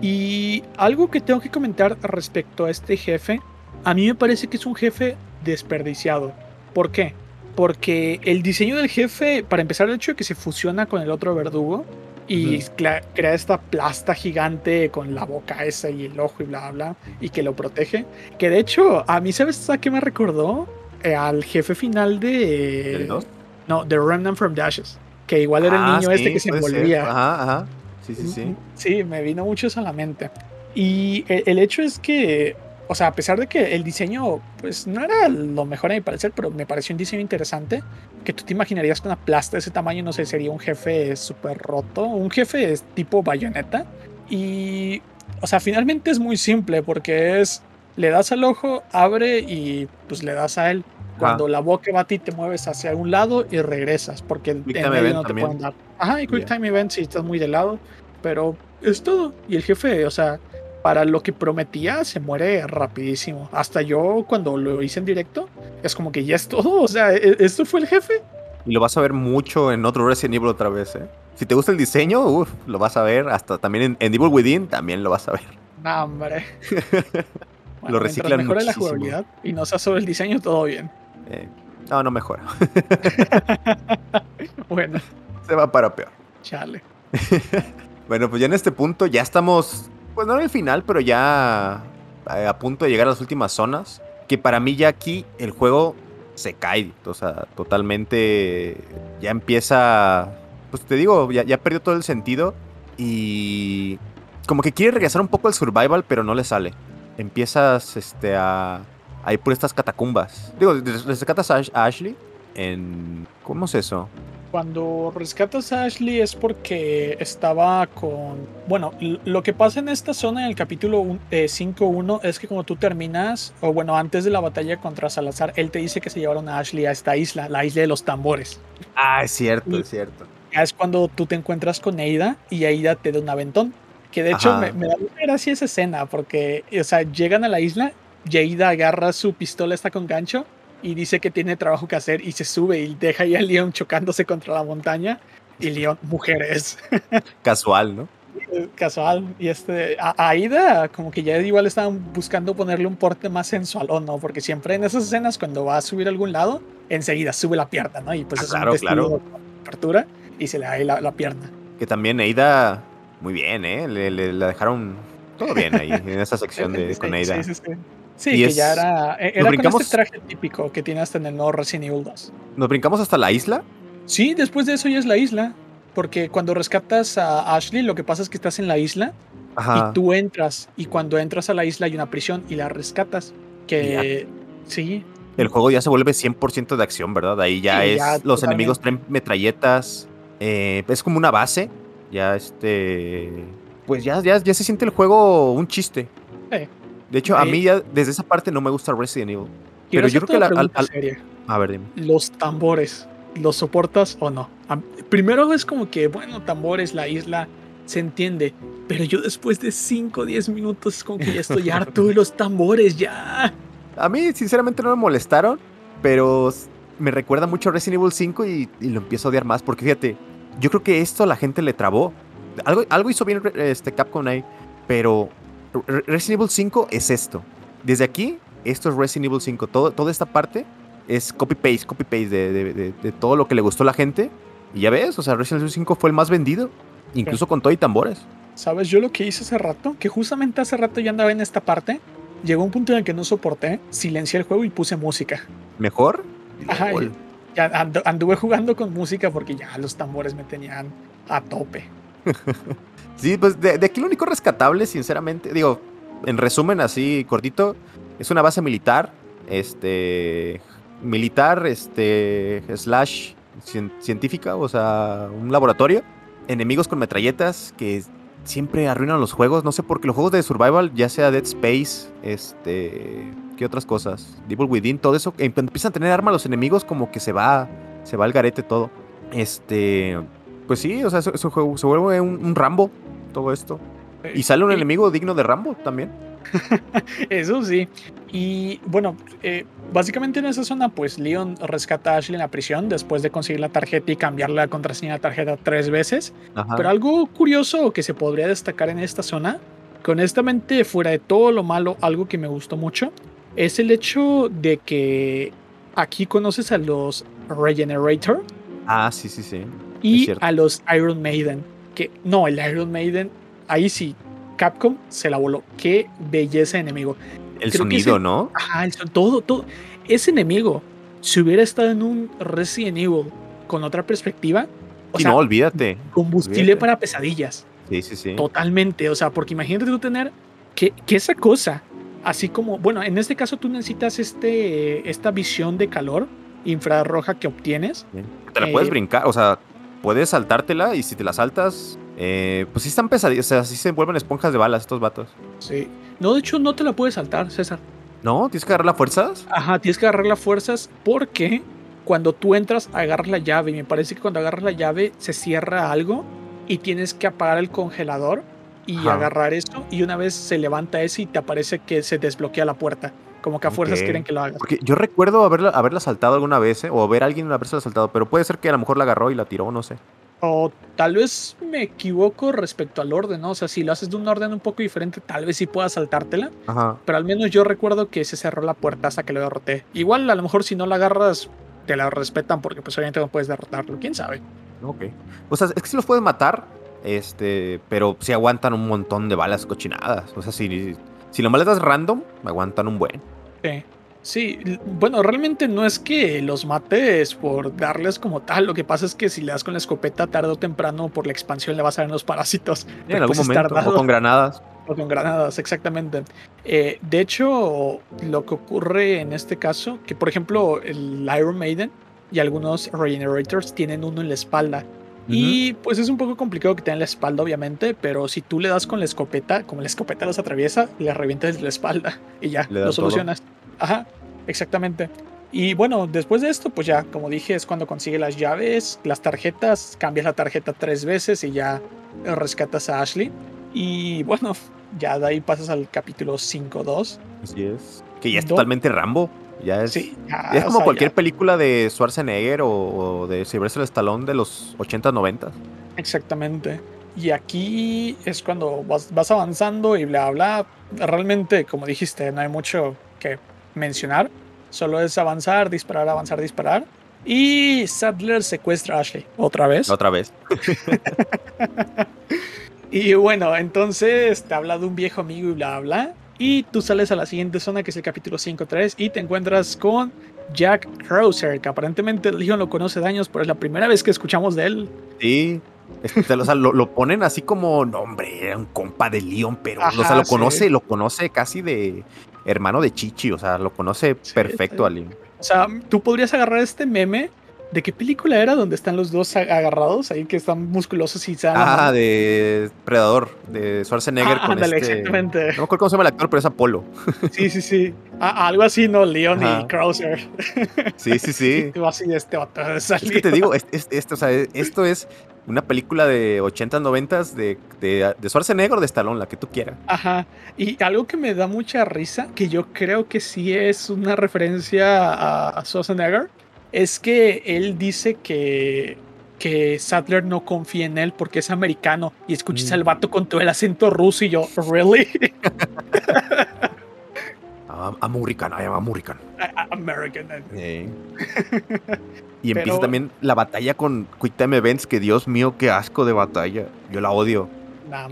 Y algo que tengo que comentar respecto a este jefe, a mí me parece que es un jefe desperdiciado. ¿Por qué? Porque el diseño del jefe, para empezar, el hecho de que se fusiona con el otro verdugo y Ujú. cla- crea esta plasta gigante con la boca esa y el ojo y bla, bla, y que lo protege. Que de hecho, a mí, ¿sabes a qué me recordó? Eh, al jefe final de. ¿El dos? No, de Remnant from Dashes. Que igual era el Ah, niño este sí, que se puede ser. envolvía. Ajá, ajá. Sí, sí, sí. Sí, me vino mucho eso a la mente. Y el, el hecho es que, o sea, a pesar de que el diseño, pues no era lo mejor a mi parecer, pero me pareció un diseño interesante, que tú te imaginarías con una plasta de ese tamaño, no sé, sería un jefe súper roto, un jefe tipo bayoneta. Y, o sea, finalmente es muy simple porque es, le das al ojo, abre y pues le das a él. Cuando la boca va a ti, te mueves hacia un lado y regresas, porque Quick en medio no te también. pueden dar. Ajá, y Quick Ya. Time Event si estás muy de lado, pero es todo. Y el jefe, o sea, para lo que prometía, se muere rapidísimo. Hasta yo, cuando lo hice en directo, es como que ya es todo. O sea, ¿e- ¿esto fue el jefe? Y lo vas a ver mucho en otro Resident Evil otra vez, ¿eh? Si te gusta el diseño, uf, lo vas a ver. Hasta también en, en Evil Within también lo vas a ver. No, hombre. Bueno, Lo reciclan mejore la muchísimo. jugabilidad y no sea sobre el diseño, todo bien. Eh, no, no mejora. Bueno, Se va para peor. chale. Bueno, pues ya en este punto ya estamos, pues no en el final, pero ya eh, a punto de llegar a las últimas zonas. Que para mí ya aquí el juego se cae, o sea, totalmente ya empieza, pues te digo, ya, ya perdió todo el sentido y como que quiere regresar un poco al survival, pero no le sale. Empiezas este, a, ir por estas catacumbas. Digo, res- rescatas a Ash- a Ashley en... ¿Cómo es eso? Cuando rescatas a Ashley es porque estaba con... Bueno, lo que pasa en esta zona en el capítulo un- eh, 5.1 es que cuando tú terminas, o bueno, antes de la batalla contra Salazar, él te dice que se llevaron a Ashley a esta isla, la isla de los tambores. Ah, es cierto, Y- es cierto. Es cuando tú te encuentras con Eida y Eida te da un aventón. Que de hecho me, me da gracia esa escena porque, o sea, llegan a la isla Eida agarra su pistola, está con gancho y dice que tiene trabajo que hacer y se sube y deja ahí a Leon chocándose contra la montaña. Y Leon, mujeres, Casual, ¿no? casual. Y este, a, Aida, como que ya igual estaban buscando ponerle un porte más sensual, ¿o no? Porque siempre en esas escenas, cuando va a subir a algún lado, enseguida sube la pierna, ¿no? Y pues Ah, es claro, un claro. apertura y se le da ahí la, la pierna. Que también Eida, muy bien, ¿eh? Le, le- la dejaron todo bien ahí, en esa sección de, con Eida. Sí, sí, sí. Sí, Y que es- ya era, e- era con este traje típico que tiene hasta en el nuevo Resident Evil 2. ¿Nos brincamos hasta la isla? Sí, después de eso ya es la isla. Porque cuando rescatas a Ashley, lo que pasa es que estás en la isla Ajá. y tú entras. Y cuando entras a la isla hay una prisión y la rescatas. Que sí, El juego ya se vuelve 100% de acción, ¿verdad? Ahí ya Sí, es. ya, los enemigos traen metralletas. eh, es como una base. Ya este. Pues ya, ya, ya se siente el juego un chiste. Sí. De hecho, a mí ya desde esa parte no me gusta Resident Evil. Pero yo creo que la- al- pregunta al- seria. A ver, dime. Los tambores, ¿los soportas o no? Primero es como que, bueno, tambores, la isla, se entiende. Pero yo después de 5 o 10 minutos es como que ya estoy harto de los tambores, ya. A mí, sinceramente, no me molestaron. Pero me recuerda mucho a Resident Evil 5 y, y, lo empiezo a odiar más. Porque fíjate, yo creo que esto a la gente le trabó. Algo, algo hizo bien este Capcom ahí. Pero Resident Evil 5 es esto. Desde aquí, esto es Resident Evil 5. Todo, toda esta parte es copy-paste, copy-paste de, de, de, todo lo que le gustó a la gente. Y ya ves, o sea, Resident Evil 5 fue el más vendido. Incluso con todo y tambores. ¿Sabes yo lo que hice hace rato? Que justamente hace rato ya andaba en esta parte. Llegó un punto en el que no soporté, silencié el juego y puse música. ¿Mejor? Ajá, ya anduve jugando con música porque ya los tambores me tenían a tope. sí, pues de, de, aquí lo único rescatable, sinceramente, digo, en resumen, así cortito, es una base militar, este, militar, este, slash científica, o sea, un laboratorio, enemigos con metralletas que siempre arruinan los juegos, no sé por qué los juegos de survival, ya sea Dead Space, este, qué otras cosas, Devil Within, todo eso, cuando empiezan a tener armas los enemigos como que se va, se va al garete todo. Este, pues sí, o sea, eso, juego se vuelve un Rambo todo esto. Y sale un enemigo digno de Rambo también. Eso sí. Y bueno, eh, básicamente en esa zona, pues Leon rescata a Ashley en la prisión después de conseguir la tarjeta y cambiar la contraseña de la tarjeta tres veces. Pero algo curioso que se podría destacar en esta zona, que honestamente, fuera de todo lo malo, algo que me gustó mucho, es el hecho de que aquí conoces a los Regenerator. Ah, sí, sí, sí. Y a los Iron Maiden. Que no, el Iron Maiden, ahí sí, Capcom se la voló. Qué belleza de enemigo. El sonido, ¿no? Ajá, el todo, todo. Ese enemigo, si hubiera estado en un Resident Evil con otra perspectiva. O no, olvídate. Combustible para pesadillas. Sí, sí, sí. Totalmente. O sea, porque imagínate tú tener que, que esa cosa, así como, bueno, en este caso tú necesitas este, esta visión de calor infrarroja que obtienes. Te la puedes eh, brincar, o sea, puedes saltártela y si te la saltas, eh, pues sí están pesadillas, o sea, sí se vuelven esponjas de balas estos vatos. Sí. No, de hecho, no te la puedes saltar, César. ¿No? ¿Tienes que agarrar las fuerzas? Ajá, tienes que agarrar las fuerzas porque cuando tú entras, agarras la llave. Y me parece que cuando agarras la llave se cierra algo y tienes que apagar el congelador y agarrar eso. Y una vez se levanta ese y te aparece que se desbloquea la puerta. Como que a fuerzas quieren que lo hagas. Porque yo recuerdo haberla, haberla saltado alguna vez, ¿eh? o ver a alguien haberse saltado, pero puede ser que a lo mejor la agarró y la tiró, no sé. O tal vez me equivoco respecto al orden, ¿no? O sea, si lo haces de un orden un poco diferente, tal vez sí puedas saltártela. Ajá. Pero al menos yo recuerdo que se cerró la puerta hasta que lo derroté. Igual, a lo mejor si no la agarras, te la respetan porque pues obviamente no puedes derrotarlo. ¿Quién sabe? Ok. O sea, es que si los puedes matar, este, pero si aguantan un montón de balas cochinadas. O sea, si, si lo maletas random, aguantan un buen. Sí. Sí, bueno, realmente no es que los mates por darles como tal. Lo que pasa es que si le das con la escopeta tarde o temprano por la expansión le vas a dar los parásitos. en algún pues momento. O con granadas. O con granadas, exactamente. Eh, de hecho, lo que ocurre en este caso, que por ejemplo el Iron Maiden y algunos Regenerators tienen uno en la espalda. Y pues es un poco complicado que tengan la espalda, obviamente, pero si tú le das con la escopeta, como la escopeta los atraviesa, le revientas la espalda y ya, lo solucionas. Ajá, exactamente. Y bueno, después de esto, pues ya, como dije, es cuando consigue las llaves, las tarjetas, cambias la tarjeta tres veces y ya rescatas a Ashley. Y bueno, ya de ahí pasas al capítulo 5-2. Así es. Que ya es totalmente Rambo. Ya es, es como cualquier película de Schwarzenegger o, de Sylvester Stallone de los 80, 90. Exactamente. Y aquí es cuando vas, vas avanzando y bla, bla. Realmente, como dijiste, no hay mucho que mencionar. Solo es avanzar, disparar, avanzar, disparar. Y Sadler secuestra a Ashley. Otra vez. Otra vez. y bueno, entonces te habla de un viejo amigo y bla, bla. Y tú sales a la siguiente zona, que es el capítulo 5.3, y te encuentras con Jack Krauser, que aparentemente Leon lo conoce de años, pero es la primera vez que escuchamos de él. Sí. Este, o sea, lo, ponen así como, no, hombre, era un compa de Leon, pero o sea, lo conoce, lo conoce casi de, hermano de Chichi, o sea, lo conoce perfecto a O sea, tú podrías agarrar este meme ¿De qué película era donde están los dos agarrados ahí que están musculosos y se Ah, de Predador, de Schwarzenegger ah, con este... exactamente. No me acuerdo cómo se llama el actor, pero es Apolo. Sí, sí, sí. algo así, ¿no? Leon y Krauser. Sí, sí, sí. así de este Es que te digo, esto, o sea, esto es una película de 80, 90 de, de, de Schwarzenegger o de Stallone, la que tú quieras. Ajá. Y algo que me da mucha risa, que yo creo que sí es una referencia a Schwarzenegger, es que él dice que, que Sadler no confía en él porque es americano y escuchas al mm. vato con todo el acento ruso y yo, ¿really? American, I am American. American. y empieza también la batalla con Quick Time Events, que Dios mío, qué asco de batalla. Yo la odio.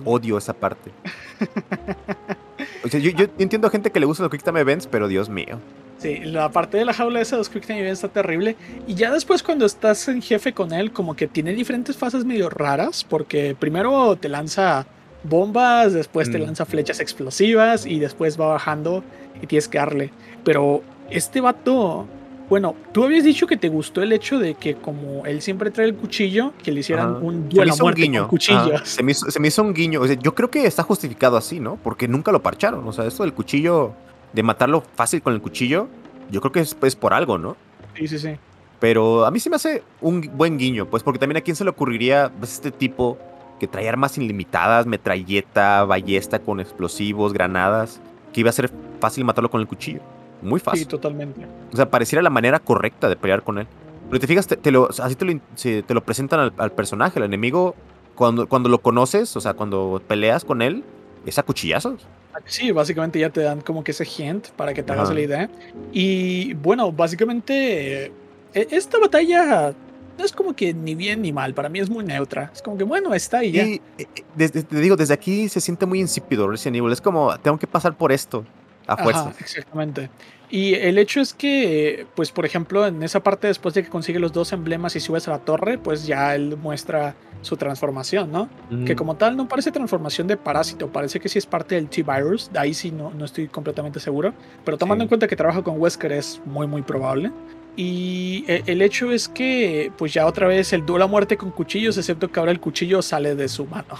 odio esa parte. yo, yo, entiendo a gente que le gusta los Quick Time Events, pero Dios mío. Sí, la parte de la jaula esa de los Quick Time está terrible. Y ya después cuando estás en jefe con él, como que tiene diferentes fases medio raras, porque primero te lanza bombas, después te mm. lanza flechas explosivas y después va bajando y tienes que darle. Pero este vato, bueno, tú habías dicho que te gustó el hecho de que como él siempre trae el cuchillo, que le hicieran un duelo a muerte con cuchillos. Se me, hizo, se, me hizo, un guiño. yo creo que está justificado así, ¿no? Porque nunca lo parcharon. O sea, esto del cuchillo de matarlo fácil con el cuchillo, yo creo que es pues, por algo, ¿no? Sí, sí, sí. Pero a mí sí me hace un buen guiño, pues porque también a quién se le ocurriría pues, este tipo que trae armas ilimitadas, metralleta, ballesta con explosivos, granadas, que iba a ser fácil matarlo con el cuchillo. Muy fácil. Sí, totalmente. O sea, pareciera la manera correcta de pelear con él. Pero te fijas, te, lo, así te lo, te lo presentan al, al, personaje, el enemigo, cuando, cuando lo conoces, o sea, cuando peleas con él, es a cuchillazos. Sí, básicamente ya te dan como que ese hint para que te hagas la idea. Y bueno, básicamente e, esta batalla no es como que ni bien ni mal, para mí es muy neutra. Es como que bueno, está ahí ya. Y, eh, desde, te digo, desde aquí se siente muy insípido Resident Evil. Es como, tengo que pasar por esto a fuerza. exactamente. Y el hecho es que, pues por ejemplo, en esa parte después de que consigue los dos emblemas y subes a la torre, pues ya él muestra su transformación, ¿no? Que como tal no parece transformación de parásito, parece que sí es parte del T-Virus, de ahí sí no, no estoy completamente seguro, pero tomando en cuenta que trabaja con Wesker es muy muy probable. Y e, el hecho es que, pues ya otra vez el duelo a muerte con cuchillos, excepto que ahora el cuchillo sale de su mano.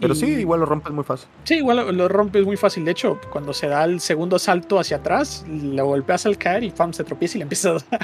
Pero sí, igual lo rompes muy fácil. Sí, igual lo, rompes muy fácil. De hecho, cuando se da el segundo salto hacia atrás, lo golpeas al caer y ¡pam! se tropieza y le empiezas a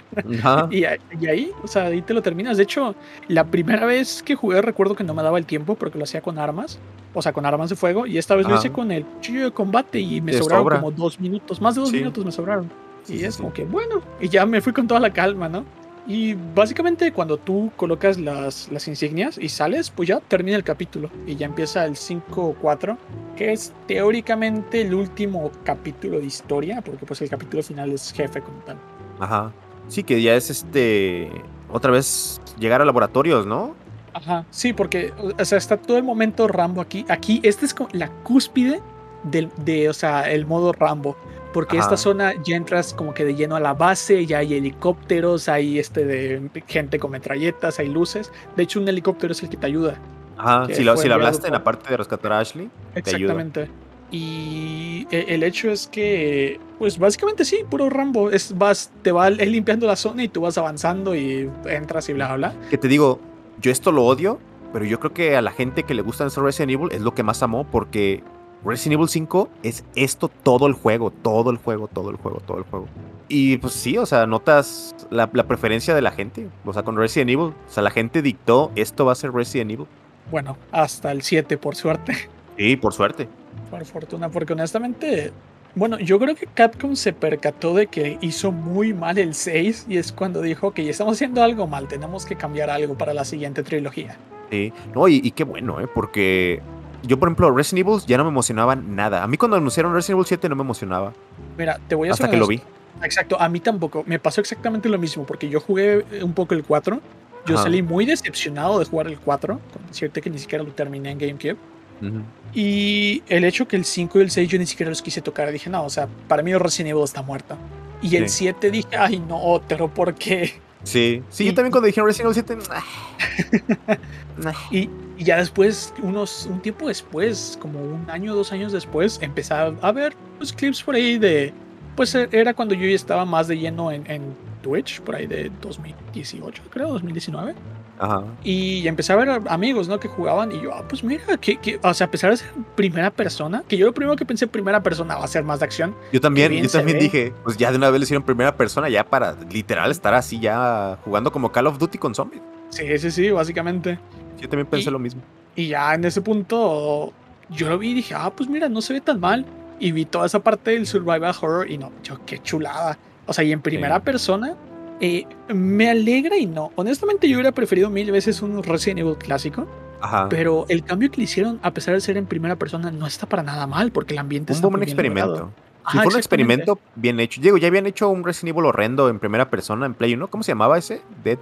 dar. y, ahí, o sea, ahí te lo terminas. De hecho, la primera vez que jugué recuerdo que no me daba el tiempo porque lo hacía con armas. O sea, con armas de fuego. Y esta vez lo hice con el cuchillo de combate y me sobraron como dos minutos. Más de dos minutos me sobraron. y es como que, bueno, y ya me fui con toda la calma, ¿no? Y básicamente cuando tú colocas las, las, insignias y sales, pues ya termina el capítulo y ya empieza el 5-4, que es teóricamente el último capítulo de historia, porque pues el capítulo final es jefe como tal. Ajá. Sí, que ya es este, otra vez llegar a laboratorios, ¿no? Ajá, sí, porque o sea, está todo el momento Rambo aquí. Aquí, esta es como la cúspide del, de, o sea, el modo Rambo porque esta zona ya entras como que de lleno a la base, ya hay helicópteros, hay este de gente con metralletas, hay luces. De hecho, un helicóptero es el que te ayuda. Ajá, si lo, si hablaste en la parte de rescatar a Ashley, Exactamente. Y e, el hecho es que, pues básicamente sí, puro Rambo. Es, vas, te va limpiando la zona y tú vas avanzando y entras y bla, bla, bla. Que te digo, yo esto lo odio, pero yo creo que a la gente que le gusta Resident Evil es lo que más amó porque Resident Evil 5 es esto todo el juego, todo el juego, todo el juego, todo el juego. Y pues sí, o sea, notas la, preferencia de la gente. O sea, con Resident Evil, o sea, la gente dictó esto va a ser Resident Evil. Bueno, hasta el 7, por suerte. Sí, por suerte. Por fortuna, porque honestamente, bueno, yo creo que Capcom se percató de que hizo muy mal el 6 y es cuando dijo que ya estamos haciendo algo mal, tenemos que cambiar algo para la siguiente trilogía. Sí, no, y, y qué bueno, ¿eh? porque yo, por ejemplo, Resident Evil ya no me emocionaba nada. A mí cuando anunciaron Resident Evil 7 no me emocionaba. Mira, te voy a Hasta que lo vi. Exacto, a mí tampoco. Me pasó exactamente lo mismo, porque yo jugué un poco el 4. Yo salí muy decepcionado de jugar el 4, con cierto que ni siquiera lo terminé en GameCube. Y el hecho que el 5 y el 6 yo ni siquiera los quise tocar, dije, no, o sea, para mí Resident Evil está muerto. Y el 7 dije, ay, no, pero ¿por qué? Sí, sí, yo también cuando dijeron Resident Evil 7, y, y ya después, unos, un tiempo después, como un año dos años después, empezaba a ver los clips por ahí de. Pues e, era cuando yo ya estaba más de lleno en, Twitch, por ahí de 2018, creo, 2019. Ajá. Y empecé a ver amigos, ¿no? Que jugaban y yo, ah, pues mira, que, que, o sea, a pesar de ser primera persona, que yo lo primero que pensé primera persona va a ser más de acción. Yo también, yo también ve. dije, pues ya de una vez le hicieron primera persona ya para literal estar así ya jugando como Call of Duty con zombies. Sí, sí, sí, básicamente. Yo también pensé Y- lo mismo. Y ya en ese punto yo lo vi y dije, ah, pues mira, no se ve tan mal. Y vi toda esa parte del survival horror y no, yo, qué chulada. O sea, y en primera Sí. persona, eh, me alegra y no. Honestamente, yo hubiera preferido mil veces un Resident Evil clásico, Ajá. pero el cambio que le hicieron, a pesar de ser en primera persona, no está para nada mal, porque el ambiente un está buen experimento. logrado. Ajá, fue un experimento bien hecho. Diego, ya habían hecho un Resident Evil horrendo en primera persona en Play 1. ¿Cómo se llamaba ese? Dead?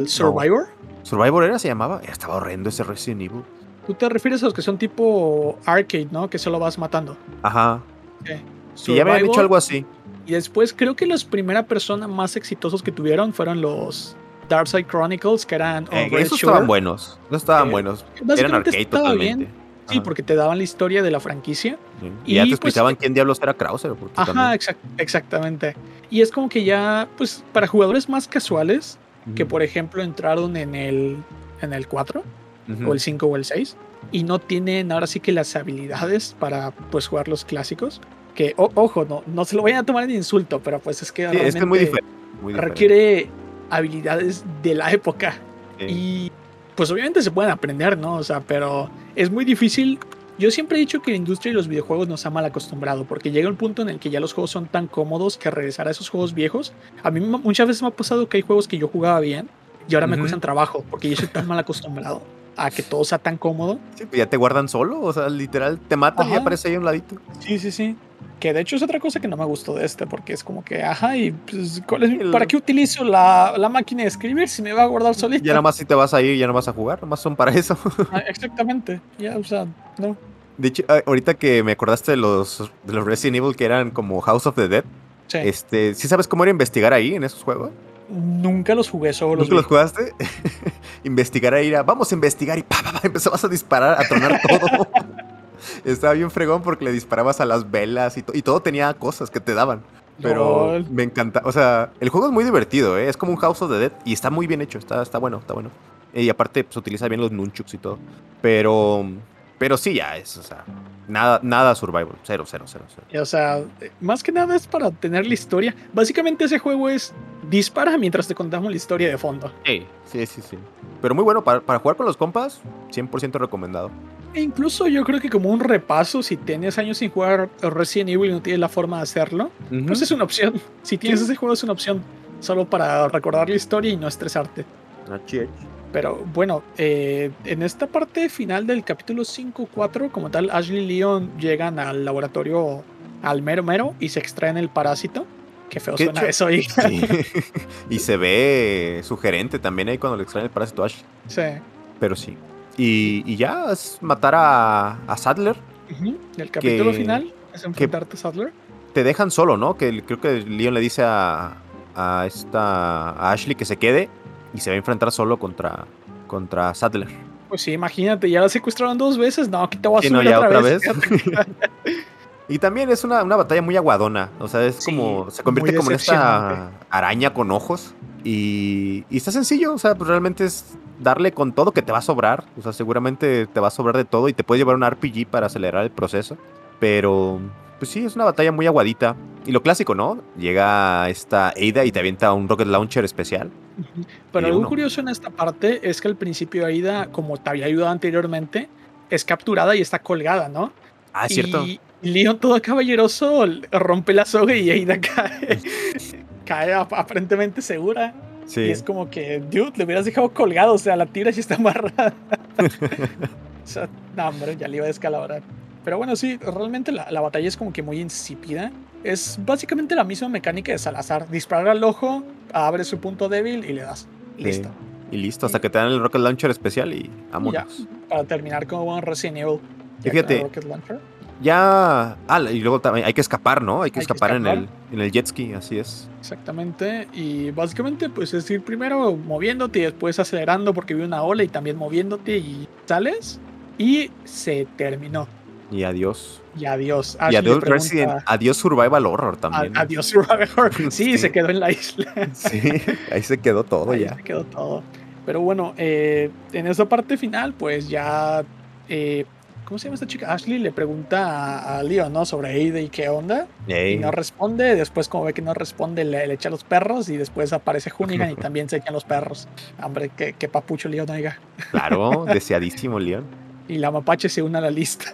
No. Survivor. Survivor era, se llamaba. Estaba horrendo ese Resident Evil. Tú te refieres a los que son tipo arcade, ¿no? Que solo vas matando. Ajá. Sí. Sí, ya habían hecho algo así. Y después creo que los primera persona más exitosos que tuvieron fueron los Darkside Chronicles, que eran Eh, esos Shooter. estaban buenos. Esos estaban Eh, buenos. Eran arcade totalmente. bien. Sí, porque te daban la historia de la franquicia. Sí. Y, ya te pues, explicaban quién diablos era Krauser. Ajá, exact- exactamente. Y es como que ya, pues, para jugadores más casuales, que por ejemplo entraron en el, en el 4, ujú. o el 5 o el 6, y no tienen ahora sí que las habilidades para, pues, jugar los clásicos. Que, o- ojo, no, no se lo vayan a tomar en insulto, pero pues es que Sí, es que es muy realmente diferente. muy diferente. requiere habilidades de la época. Sí. Y pues obviamente se pueden aprender, ¿no? O sea, pero es muy difícil. Yo siempre he dicho que la industria de los videojuegos nos ha mal acostumbrado, porque llega un punto en el que ya los juegos son tan cómodos que regresar a esos juegos viejos. A mí me- muchas veces me ha pasado que hay juegos que yo jugaba bien y ahora me Ujú. cuestan trabajo, porque yo soy tan mal acostumbrado a que todo sea tan cómodo. Sí, pues ya te guardan solo. O sea, literal, te matan y Ajá. aparece ahí a un ladito. Sí, sí, sí. Que de hecho es otra cosa que no me gustó de este, porque es como que, ajá, y pues, ¿cuál es mi- El- ¿para qué utilizo la, la máquina de escribir si me va a guardar solito? Ya nada más si te vas a ir, ya no vas a jugar. Nomás son para eso. Ah, Exactamente, ya, o sea, no. De hecho, ah, ahorita que me acordaste de los, de los Resident Evil que eran como House of the Dead, Sí. este, ¿sí sabes cómo era investigar ahí en esos juegos? Nunca los jugué, solo los ¿Nunca los jugaste? investigar ahí era, vamos a investigar y pa, pa, pa, empezabas a disparar, a tronar todo. Estaba bien fregón porque le disparabas a las velas y, to- y todo tenía cosas que te daban. Pero Lol. me encanta, o sea, el juego es muy divertido, ¿eh? es como un House of the Dead y está muy bien hecho, está, está bueno, está bueno. Y aparte, pues utiliza bien los nunchuks y todo. Pero, pero sí, ya es, o sea, nada, nada survival, cero, cero, cero, cero. O sea, más que nada es para tener la historia. Básicamente ese juego es dispara mientras te contamos la historia de fondo. Sí, sí, sí, sí. Pero muy bueno, para, para jugar con los compas, 100% recomendado. E incluso yo creo que como un repaso, si tienes años sin jugar Resident Evil y no tienes la forma de hacerlo, pues es una opción. Si tienes Sí. ese juego es una opción. Solo para recordar la historia y no estresarte. Ah, chido. Pero bueno, eh, en esta parte final del capítulo 5-4, como tal, Ashley y Leon llegan al laboratorio al mero mero y se extraen el parásito. Qué feo Qué suena eso ahí. Sí. y se ve sugerente también ahí cuando le extraen el parásito a Ash. sí. Pero sí. Y, y ya es matar a, a Sadler. Ujú. El capítulo Que- final es enfrentarte a Sadler. Te dejan solo, ¿no? Que creo que Leon le dice a, a esta a Ashley que se quede y se va a enfrentar solo contra, contra Sadler. Pues sí, imagínate, ya la secuestraron dos veces. No, aquí te voy a Sí, no, subir ya otra, otra vez. Y también es una, una batalla muy aguadona. O sea, es Sí, como. Se convierte como en esta araña con ojos. Y, y está sencillo. O sea, pues realmente es darle con todo que te va a sobrar. O sea, seguramente te va a sobrar de todo y te puede llevar un RPG para acelerar el proceso. Pero, pues sí, es una batalla muy aguadita. Y lo clásico, ¿no? Llega esta Ada y te avienta un rocket launcher especial. Pero Y algo uno. curioso en esta parte es que al principio Aida, como te había ayudado anteriormente, es capturada y está colgada, ¿no? Ah, es cierto. Y Leon, todo caballeroso, rompe la soga y Aida cae. cae ap- aparentemente segura. Y Sí. es como que, dude, le hubieras dejado colgado, o sea, la tira y está amarrada. o sea, no, hombre, ya le iba a descalabrar. Pero bueno, sí, realmente la, la batalla es como que muy insípida. Es básicamente la misma mecánica de Salazar. Disparar al ojo, abre su punto débil y le das. Sí. Listo. Y listo, hasta que te dan el rocket launcher especial y Y ya, vámonos. para terminar como Resident Evil. Ya fíjate, Rocket Launcher. Ya. Ah, y luego también hay que escapar, ¿no? Hay que Hay que escapar, en, el, escapar. en el jet ski, así es. Exactamente. Y básicamente, pues es ir primero moviéndote y después acelerando porque vi una ola y también moviéndote y sales. Y se terminó. Y adiós. Y adiós. y adiós Resident, adiós Survival Horror también. adiós Survival Horror. Sí, se quedó en la isla. sí, ahí se quedó todo ahí ya. Se quedó todo. Pero bueno, eh, en esa parte final, pues ya. Eh, ¿Cómo se llama esta chica? Ashley le pregunta a, Leon, ¿no? Sobre Aida y qué onda. Y no responde. Después, como ve que no responde, le, echa los perros. Y después aparece Hunigan y también se echan los perros. Hombre, qué, qué papucho Leon, oiga. Claro, deseadísimo Leon. Y la mapache se une a la lista.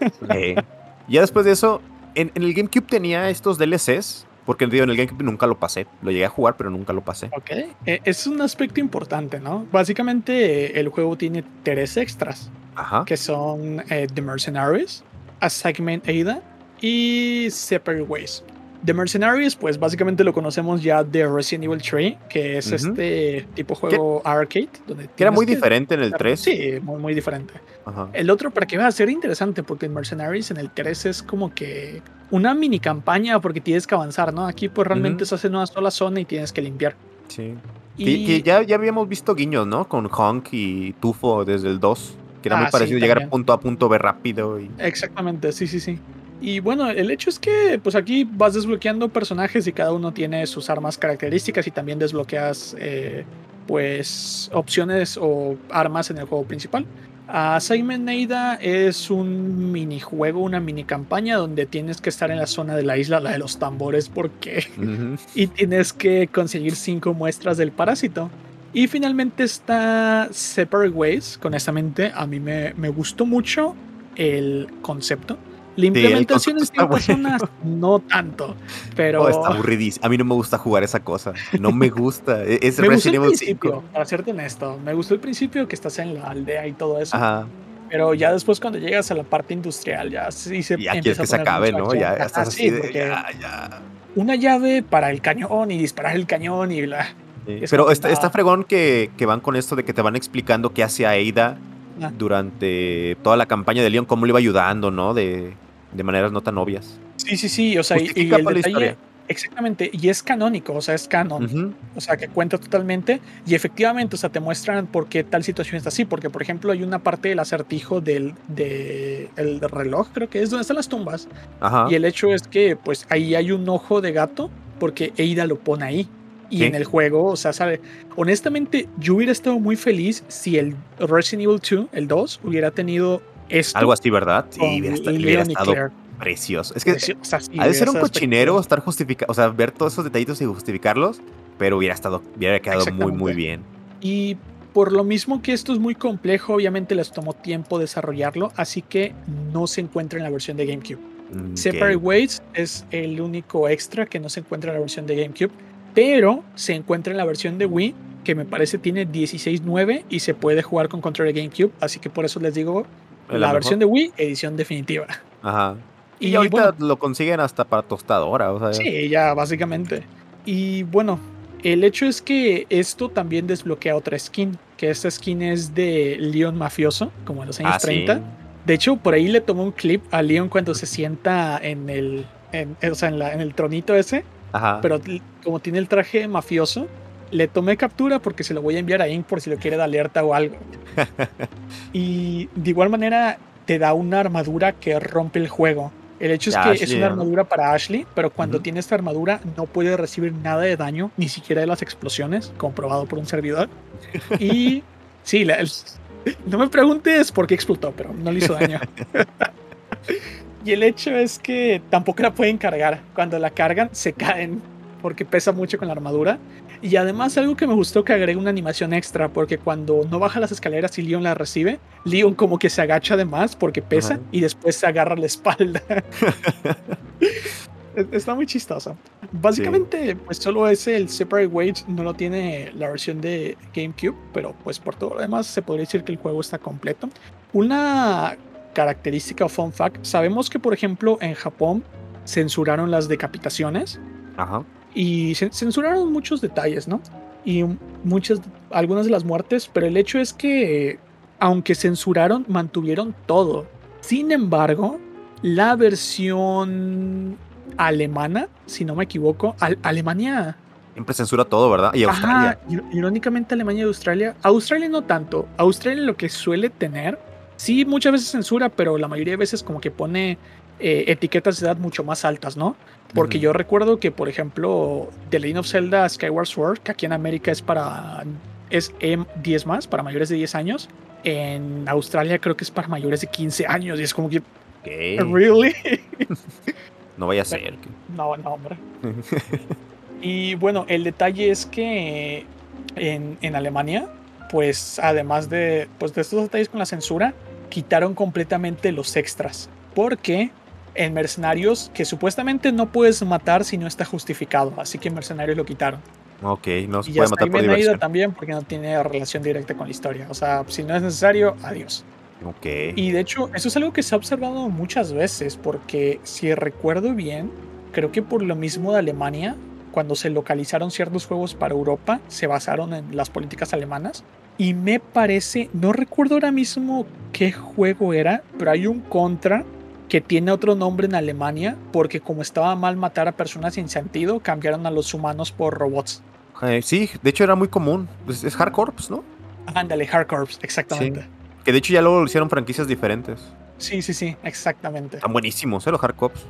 Ya después de eso, en, el GameCube tenía estos DLCs. Porque en el GameCube nunca lo pasé. Lo llegué a jugar, pero nunca lo pasé. Ok. Eh, es un aspecto importante, ¿no? Básicamente, el juego tiene tres extras. Ajá. Que son eh, The Mercenaries, A Segment Ada y Separate Ways. The Mercenaries, pues básicamente lo conocemos ya de Resident Evil 3, que es este tipo juego arcade. Donde que era muy diferente en el 3. Sí, muy, muy diferente. El otro, para que va a ser interesante, porque en Mercenaries en el 3 es como que una mini campaña porque tienes que avanzar, ¿no? Aquí pues realmente se hace en una sola zona y tienes que limpiar. Sí. Y que, ya, ya habíamos visto guiños, ¿no? Con Honk y Tufo desde el 2, que era muy ah, parecido llegar punto a punto, ver rápido. Y... Exactamente, sí, sí, sí. Y bueno, el hecho es que pues aquí vas desbloqueando personajes y cada uno tiene sus armas características y también desbloqueas eh, pues opciones o armas en el juego principal. Assignment Neida es un minijuego, una mini campaña donde tienes que estar en la zona de la isla, la de los tambores, porque y tienes que conseguir cinco muestras del parásito. Y finalmente está Separate Ways, honestamente a mí me, me gustó mucho el concepto la implementación en cinco personas no tanto, pero... Oh, está aburridísimo. A mí no me gusta jugar esa cosa. No me gusta. E-, es me gustó el principio, para serte honesto. Me gustó el principio que estás en la aldea y todo eso. Ajá. Pero ya después cuando llegas a la parte industrial, ya sí se y aquí es que se acabe, ¿no? Ya, estás así, de, ya, ya. Una llave para el cañón y disparar el cañón y bla. Pero está, está, fregón que, que, van con esto de que te van explicando qué hace Aida ah. durante toda la campaña de Leon, cómo le iba ayudando, ¿no? De, de maneras no tan obvias. Sí, sí, sí, o sea, y, el detalle, exactamente, y es canónico, o sea, es canon, o sea, que cuenta totalmente, y efectivamente, o sea, te muestran por qué tal situación está así, porque, por ejemplo, hay una parte del acertijo del de, el reloj, creo que es donde están las tumbas, y el hecho es que, pues, ahí hay un ojo de gato, porque Eida lo pone ahí. Y en el juego, o sea, sabe, honestamente, yo hubiera estado muy feliz si el Resident Evil 2, el 2, hubiera tenido algo así, ¿verdad? Sí, hubiera, estado precioso. Es que ha de ser un cochinero estar justificado, o sea, ver todos esos detallitos y justificarlos, pero hubiera estado, hubiera quedado muy, muy bien. Y por lo mismo que esto es muy complejo, obviamente les tomó tiempo desarrollarlo, así que no se encuentra en la versión de GameCube. Mm, Separate Ways es el único extra que no se encuentra en la versión de GameCube, pero se encuentra en la versión de Wii, que me parece tiene 16.9 y se puede jugar con control de GameCube, así que por eso les digo, la, versión de Wii, edición definitiva. Ajá. Y, ahorita lo consiguen hasta para tostadora, o sea. Sí, ya, básicamente. Y bueno, el hecho es que esto también desbloquea otra skin, que esta skin es de Leon Mafioso, como en los años 30. Ah, de hecho, por ahí le tomó un clip a Leon cuando se sienta en el, o sea, en, la, en el tronito ese. Ajá. Pero como tiene el traje mafioso, le tomé captura porque se lo voy a enviar a Ink por si lo quiere de alerta o algo. y de igual manera te da una armadura que rompe el juego. El hecho es que es una armadura para Ashley, pero cuando tiene esta armadura no puede recibir nada de daño, ni siquiera de las explosiones, comprobado por un servidor. y sí, no me preguntes por qué explotó, pero no le hizo daño. y el hecho es que tampoco la pueden cargar. Cuando la cargan, se caen porque pesa mucho con la armadura. Y además algo que me gustó que agregue una animación extra, porque cuando no baja las escaleras y Leon la recibe, Leon como que se agacha de más porque pesa y después se agarra la espalda. Está muy chistoso. Básicamente, pues solo es el Separate Ways, no lo tiene la versión de GameCube, pero pues por todo lo demás se podría decir que el juego está completo. Una característica o fun fact, sabemos que por ejemplo en Japón censuraron las decapitaciones. Ajá y censuraron muchos detalles, ¿no? Y muchas, algunas de las muertes, pero el hecho es que, aunque censuraron, mantuvieron todo. Sin embargo, la versión alemana, si no me equivoco, Alemania Siempre censura todo, ¿verdad? Y Australia. irónicamente Alemania y Australia. Australia no tanto. Australia lo que suele tener sí, muchas veces censura, pero la mayoría de veces como que pone eh, etiquetas de edad mucho más altas, ¿no? Porque yo recuerdo que, por ejemplo, The Legend of Zelda Skyward Sword, que aquí en América es para es M10 más, para mayores de 10 años. En Australia creo que es para mayores de 15 años y es como que... ¿Really? no vaya a ser. No, no, hombre. y bueno, el detalle es que en, en Alemania, pues además de, pues, de estos detalles con la censura, quitaron completamente los extras. Porque en Mercenarios, que supuestamente no puedes matar si no está justificado, así que en Mercenarios lo quitaron. Ok, no se puede matar por diversión. también porque no tiene relación directa con la historia. O sea, si no es necesario, adiós. Ok. Y de hecho, eso es algo que se ha observado muchas veces, porque si recuerdo bien, creo que por lo mismo de Alemania, cuando se localizaron ciertos juegos para Europa, se basaron en las políticas alemanas. Y me parece, no recuerdo ahora mismo qué juego era, pero hay un contra que tiene otro nombre en Alemania porque como estaba mal matar a personas sin sentido, cambiaron a los humanos por robots. Eh, sí, de hecho era muy común. Es, es Hardcorps, ¿no? Ándale, Hardcorps, exactamente. Que de hecho ya luego hicieron franquicias diferentes. Sí, sí, sí, exactamente. Están buenísimos, ¿eh? Los Hardcorps.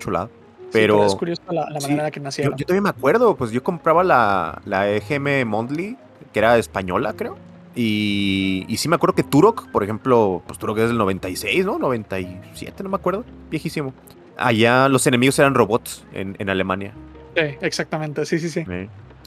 chulado. Pero, es curioso la, manera en la que nacieron. Yo, también me acuerdo, pues yo compraba la, la EGM Monthly, que era española, creo. Y, y, sí me acuerdo que Turok, por ejemplo, pues Turok es del 96, ¿no? 97, no me acuerdo. Viejísimo. Allá los enemigos eran robots en, en Alemania. Sí, exactamente, sí, sí, sí.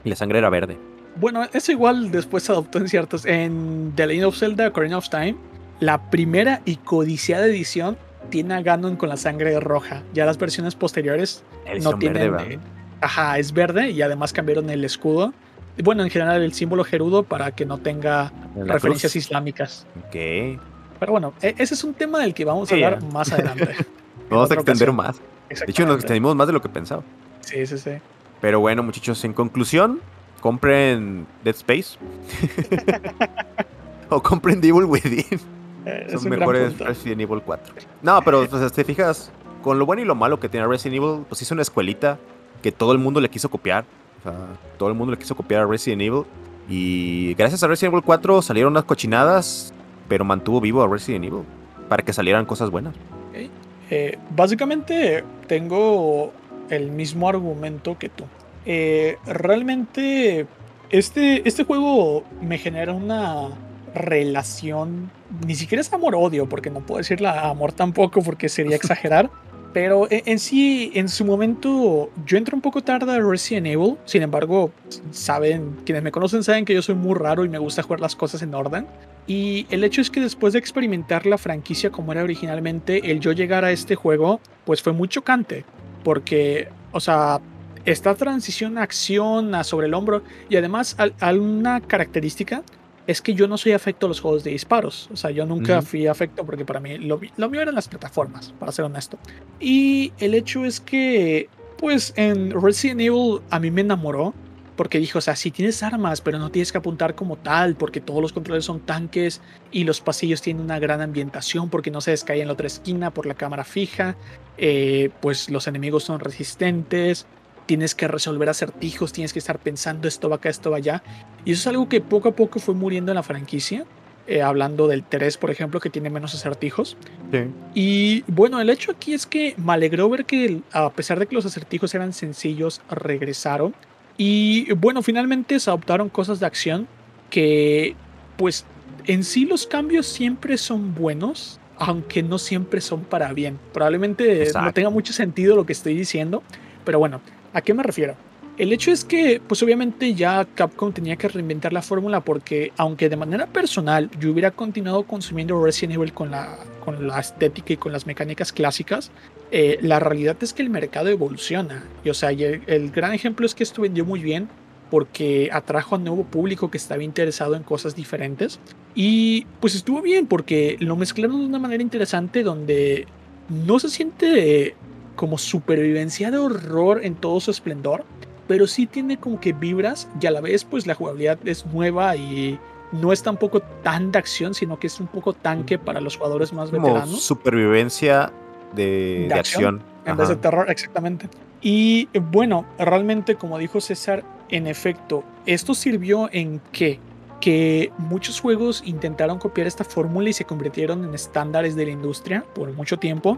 Y la sangre era verde. Bueno, eso igual después se adoptó en ciertos. En The Legend of Zelda, Ocarina of Time, la primera y codiciada edición tiene a Ganon con la sangre roja. Ya las versiones posteriores no tienen. Verde, ajá, es verde y además cambiaron el escudo bueno, en general el símbolo gerudo para que no tenga referencias islámicas. Ok. Pero bueno, e-, ese es un tema del que vamos a hablar más adelante. vamos a extender más. De hecho, nos extendimos más de lo que pensaba. Sí, sí, sí. Pero bueno, muchachos, en conclusión, compren Dead Space. o compren Devil Within. Eh, Son mejores Resident Evil 4. No, pero pues, te fijas, con lo bueno y lo malo que tiene Resident Evil, pues hizo una escuelita que todo el mundo le quiso copiar. O sea, todo el mundo le quiso copiar a Resident Evil. Y gracias a Resident Evil 4 salieron unas cochinadas, pero mantuvo vivo a Resident Evil para que salieran cosas buenas. Eh, básicamente tengo el mismo argumento que tú. Eh, realmente este, este juego me genera una relación, ni siquiera es amor-odio, porque no puedo decirle amor tampoco porque sería exagerar. Pero en, sí, en su momento, yo entro un poco tarde a Resident Evil. Sin embargo, saben, quienes me conocen saben que yo soy muy raro y me gusta jugar las cosas en orden. Y el hecho es que después de experimentar la franquicia como era originalmente, el yo llegar a este juego, pues fue muy chocante. Porque, o sea, esta transición a acción, a sobre el hombro, y además, una característica es que yo no soy afecto a los juegos de disparos. O sea, yo nunca fui afecto porque para mí lo, lo, mío eran las plataformas, para ser honesto. Y el hecho es que, pues en Resident Evil a mí me enamoró. Porque dijo, o sea, si tienes armas, pero no tienes que apuntar como tal, porque todos los controles son tanques y los pasillos tienen una gran ambientación, porque no se descae en la otra esquina por la cámara fija, eh, pues los enemigos son resistentes, tienes que resolver acertijos, tienes que estar pensando esto va acá, esto va allá. Y eso es algo que poco a poco fue muriendo en la franquicia. Eh, hablando del 3, por ejemplo, que tiene menos acertijos. Y bueno, el hecho aquí es que me alegró ver que a pesar de que los acertijos eran sencillos, regresaron. Y bueno, finalmente se adoptaron cosas de acción que pues en sí los cambios siempre son buenos, aunque no siempre son para bien. Probablemente no tenga mucho sentido lo que estoy diciendo, pero bueno, ¿A qué me refiero? El hecho es que, pues obviamente ya Capcom tenía que reinventar la fórmula porque, aunque de manera personal yo hubiera continuado consumiendo Resident Evil con la, con la estética y con las mecánicas clásicas, eh, la realidad es que el mercado evoluciona. Y o sea, el, gran ejemplo es que esto vendió muy bien porque atrajo a nuevo público que estaba interesado en cosas diferentes. Y pues estuvo bien porque lo mezclaron de una manera interesante donde no se siente como supervivencia de horror en todo su esplendor, pero sí tiene como que vibras y a la vez pues la jugabilidad es nueva y no es tampoco tan de acción, sino que es un poco tanque para los jugadores más como veteranos. Supervivencia de, acción. En vez de terror, exactamente. Y bueno, realmente como dijo César, en efecto, esto sirvió en qué? que muchos juegos intentaron copiar esta fórmula y se convirtieron en estándares de la industria por mucho tiempo.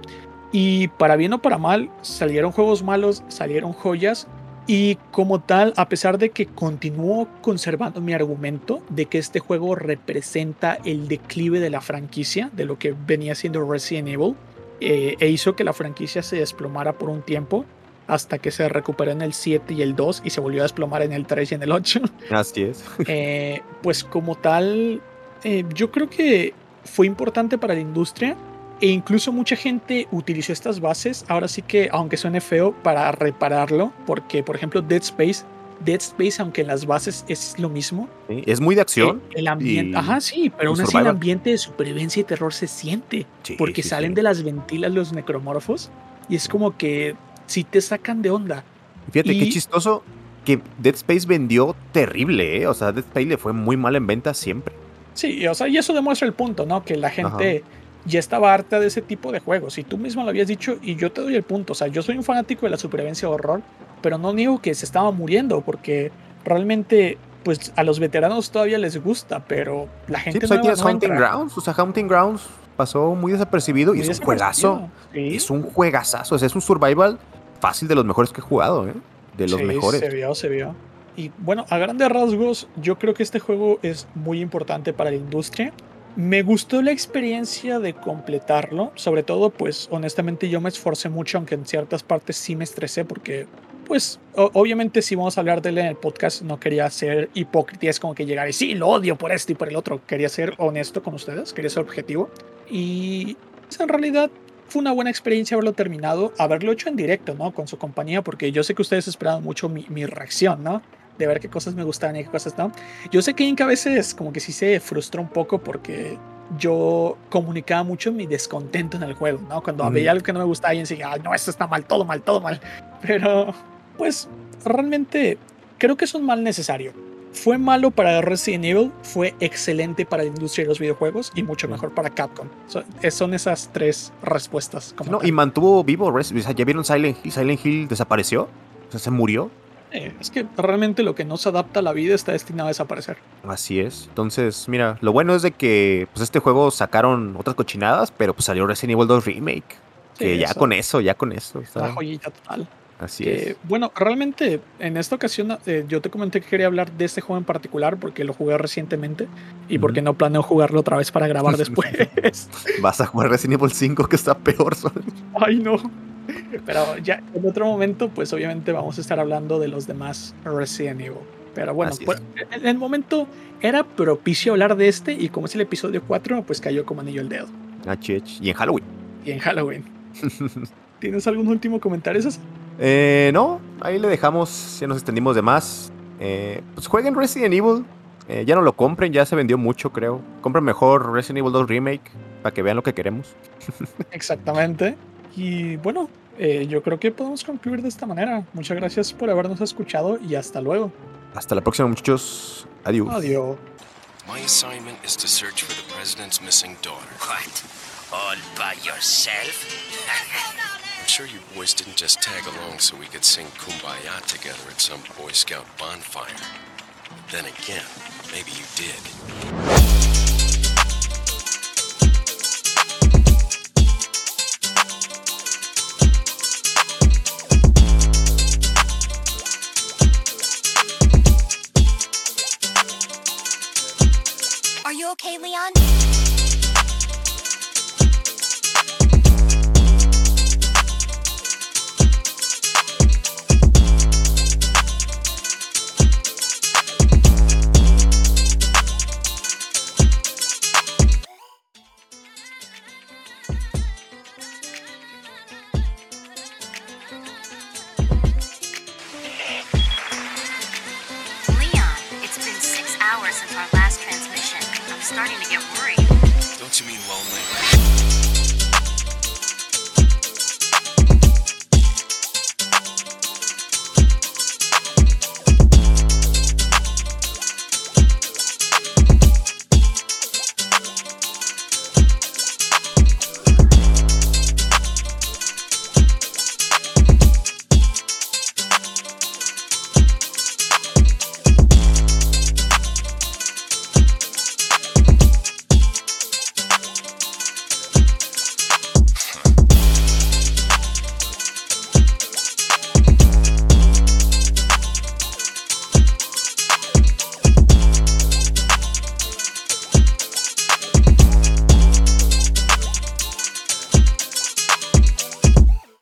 Y para bien o para mal, salieron juegos malos, salieron joyas. Y como tal, a pesar de que continúo conservando mi argumento de que este juego representa el declive de la franquicia, de lo que venía siendo Resident Evil, eh, e hizo que la franquicia se desplomara por un tiempo, hasta que se recuperó en el 7 y el 2 y se volvió a desplomar en el 3 y en el 8. Así es. Eh, pues como tal, eh, yo creo que fue importante para la industria e incluso mucha gente utilizó estas bases, ahora sí que, aunque suene feo, para repararlo, porque por ejemplo Dead Space, Dead Space, aunque en las bases es lo mismo. es muy de acción. El, ambiente, ajá, sí, pero aún así el ambiente de supervivencia y terror se siente, porque salen de las ventilas los necromorfos y es como que si te sacan de onda. Fíjate qué chistoso que Dead Space vendió terrible, ¿eh? O sea, Dead Space le fue muy mal en venta siempre. Sí, o sea, y eso demuestra el punto, ¿no? Que la gente ya estaba harta de ese tipo de juegos. Y tú mismo lo habías dicho, y yo te doy el punto. O sea, yo soy un fanático de la supervivencia de horror, pero no niego que se estaba muriendo, porque realmente, pues a los veteranos todavía les gusta, pero la gente sí, pues, no. Hunting Grounds, o sea, Hunting Grounds pasó muy desapercibido y es un juegazo. Es un juegazazo, o sea, es un survival fácil de los mejores que he jugado, ¿eh? De los mejores. Se vio, se vio. Y bueno, a grandes rasgos, yo creo que este juego es muy importante para la industria. Me gustó la experiencia de completarlo, sobre todo pues honestamente yo me esforcé mucho, aunque en ciertas partes sí me estresé porque pues obviamente si vamos a hablar de él en el podcast no quería ser hipócrita, es como que llegar y sí, lo odio por esto y por el otro, quería ser honesto con ustedes, quería ser objetivo y pues, en realidad fue una buena experiencia haberlo terminado, haberlo hecho en directo, ¿no? Con su compañía, porque yo sé que ustedes esperaban mucho mi, reacción, ¿no? De ver qué cosas me gustaban y qué cosas no. Yo sé que Inca a veces como que sí se frustró un poco porque yo comunicaba mucho mi descontento en el juego, ¿no? Cuando había algo que no me gustaba y decía, no, esto está mal, todo mal, todo mal. Pero, pues, realmente creo que es un mal necesario fue malo para Resident Evil, fue excelente para la industria de los videojuegos y mucho mejor para Capcom. son esas tres respuestas. no, y mantuvo vivo, o sea, ya vieron Silent Hill, Silent Hill desapareció, o sea, se murió. Es que realmente lo que no se adapta a la vida está destinado a desaparecer. Así es. Entonces, mira, lo bueno es de que pues este juego sacaron otras cochinadas, pero pues salió Resident Evil 2 Remake. que ya con eso, ya con eso. Está... La joyita total. Así es. Bueno, realmente en esta ocasión eh, yo te comenté que quería hablar de este juego en particular porque lo jugué recientemente y porque no planeo jugarlo otra vez para grabar después. Vas a jugar Resident Evil 5 que está peor. Ay, no. Pero ya en otro momento, pues obviamente vamos a estar hablando de los demás Resident Evil. Pero bueno, pues, en el momento era propicio hablar de este y como es el episodio 4, pues cayó como anillo el dedo. Ah, y en Halloween. Y en Halloween. ¿Tienes algún último comentario, César? Eh, no, ahí le dejamos, ya nos extendimos de más. Eh, pues jueguen Resident Evil. Eh, ya no lo compren, ya se vendió mucho, creo. Compren mejor Resident Evil 2 Remake para que vean lo que queremos. Exactamente. Y bueno, eh, yo creo que podemos concluir de esta manera. Muchas gracias por habernos escuchado y hasta luego. Hasta la próxima, muchachos. Adiós. Adiós. My assignment is to search for the president's missing daughter. What? All by yourself? sure you boys didn't just tag along so we could sing Kumbaya together at some Boy Scout bonfire. Then again, maybe you did. Are you okay, Leon?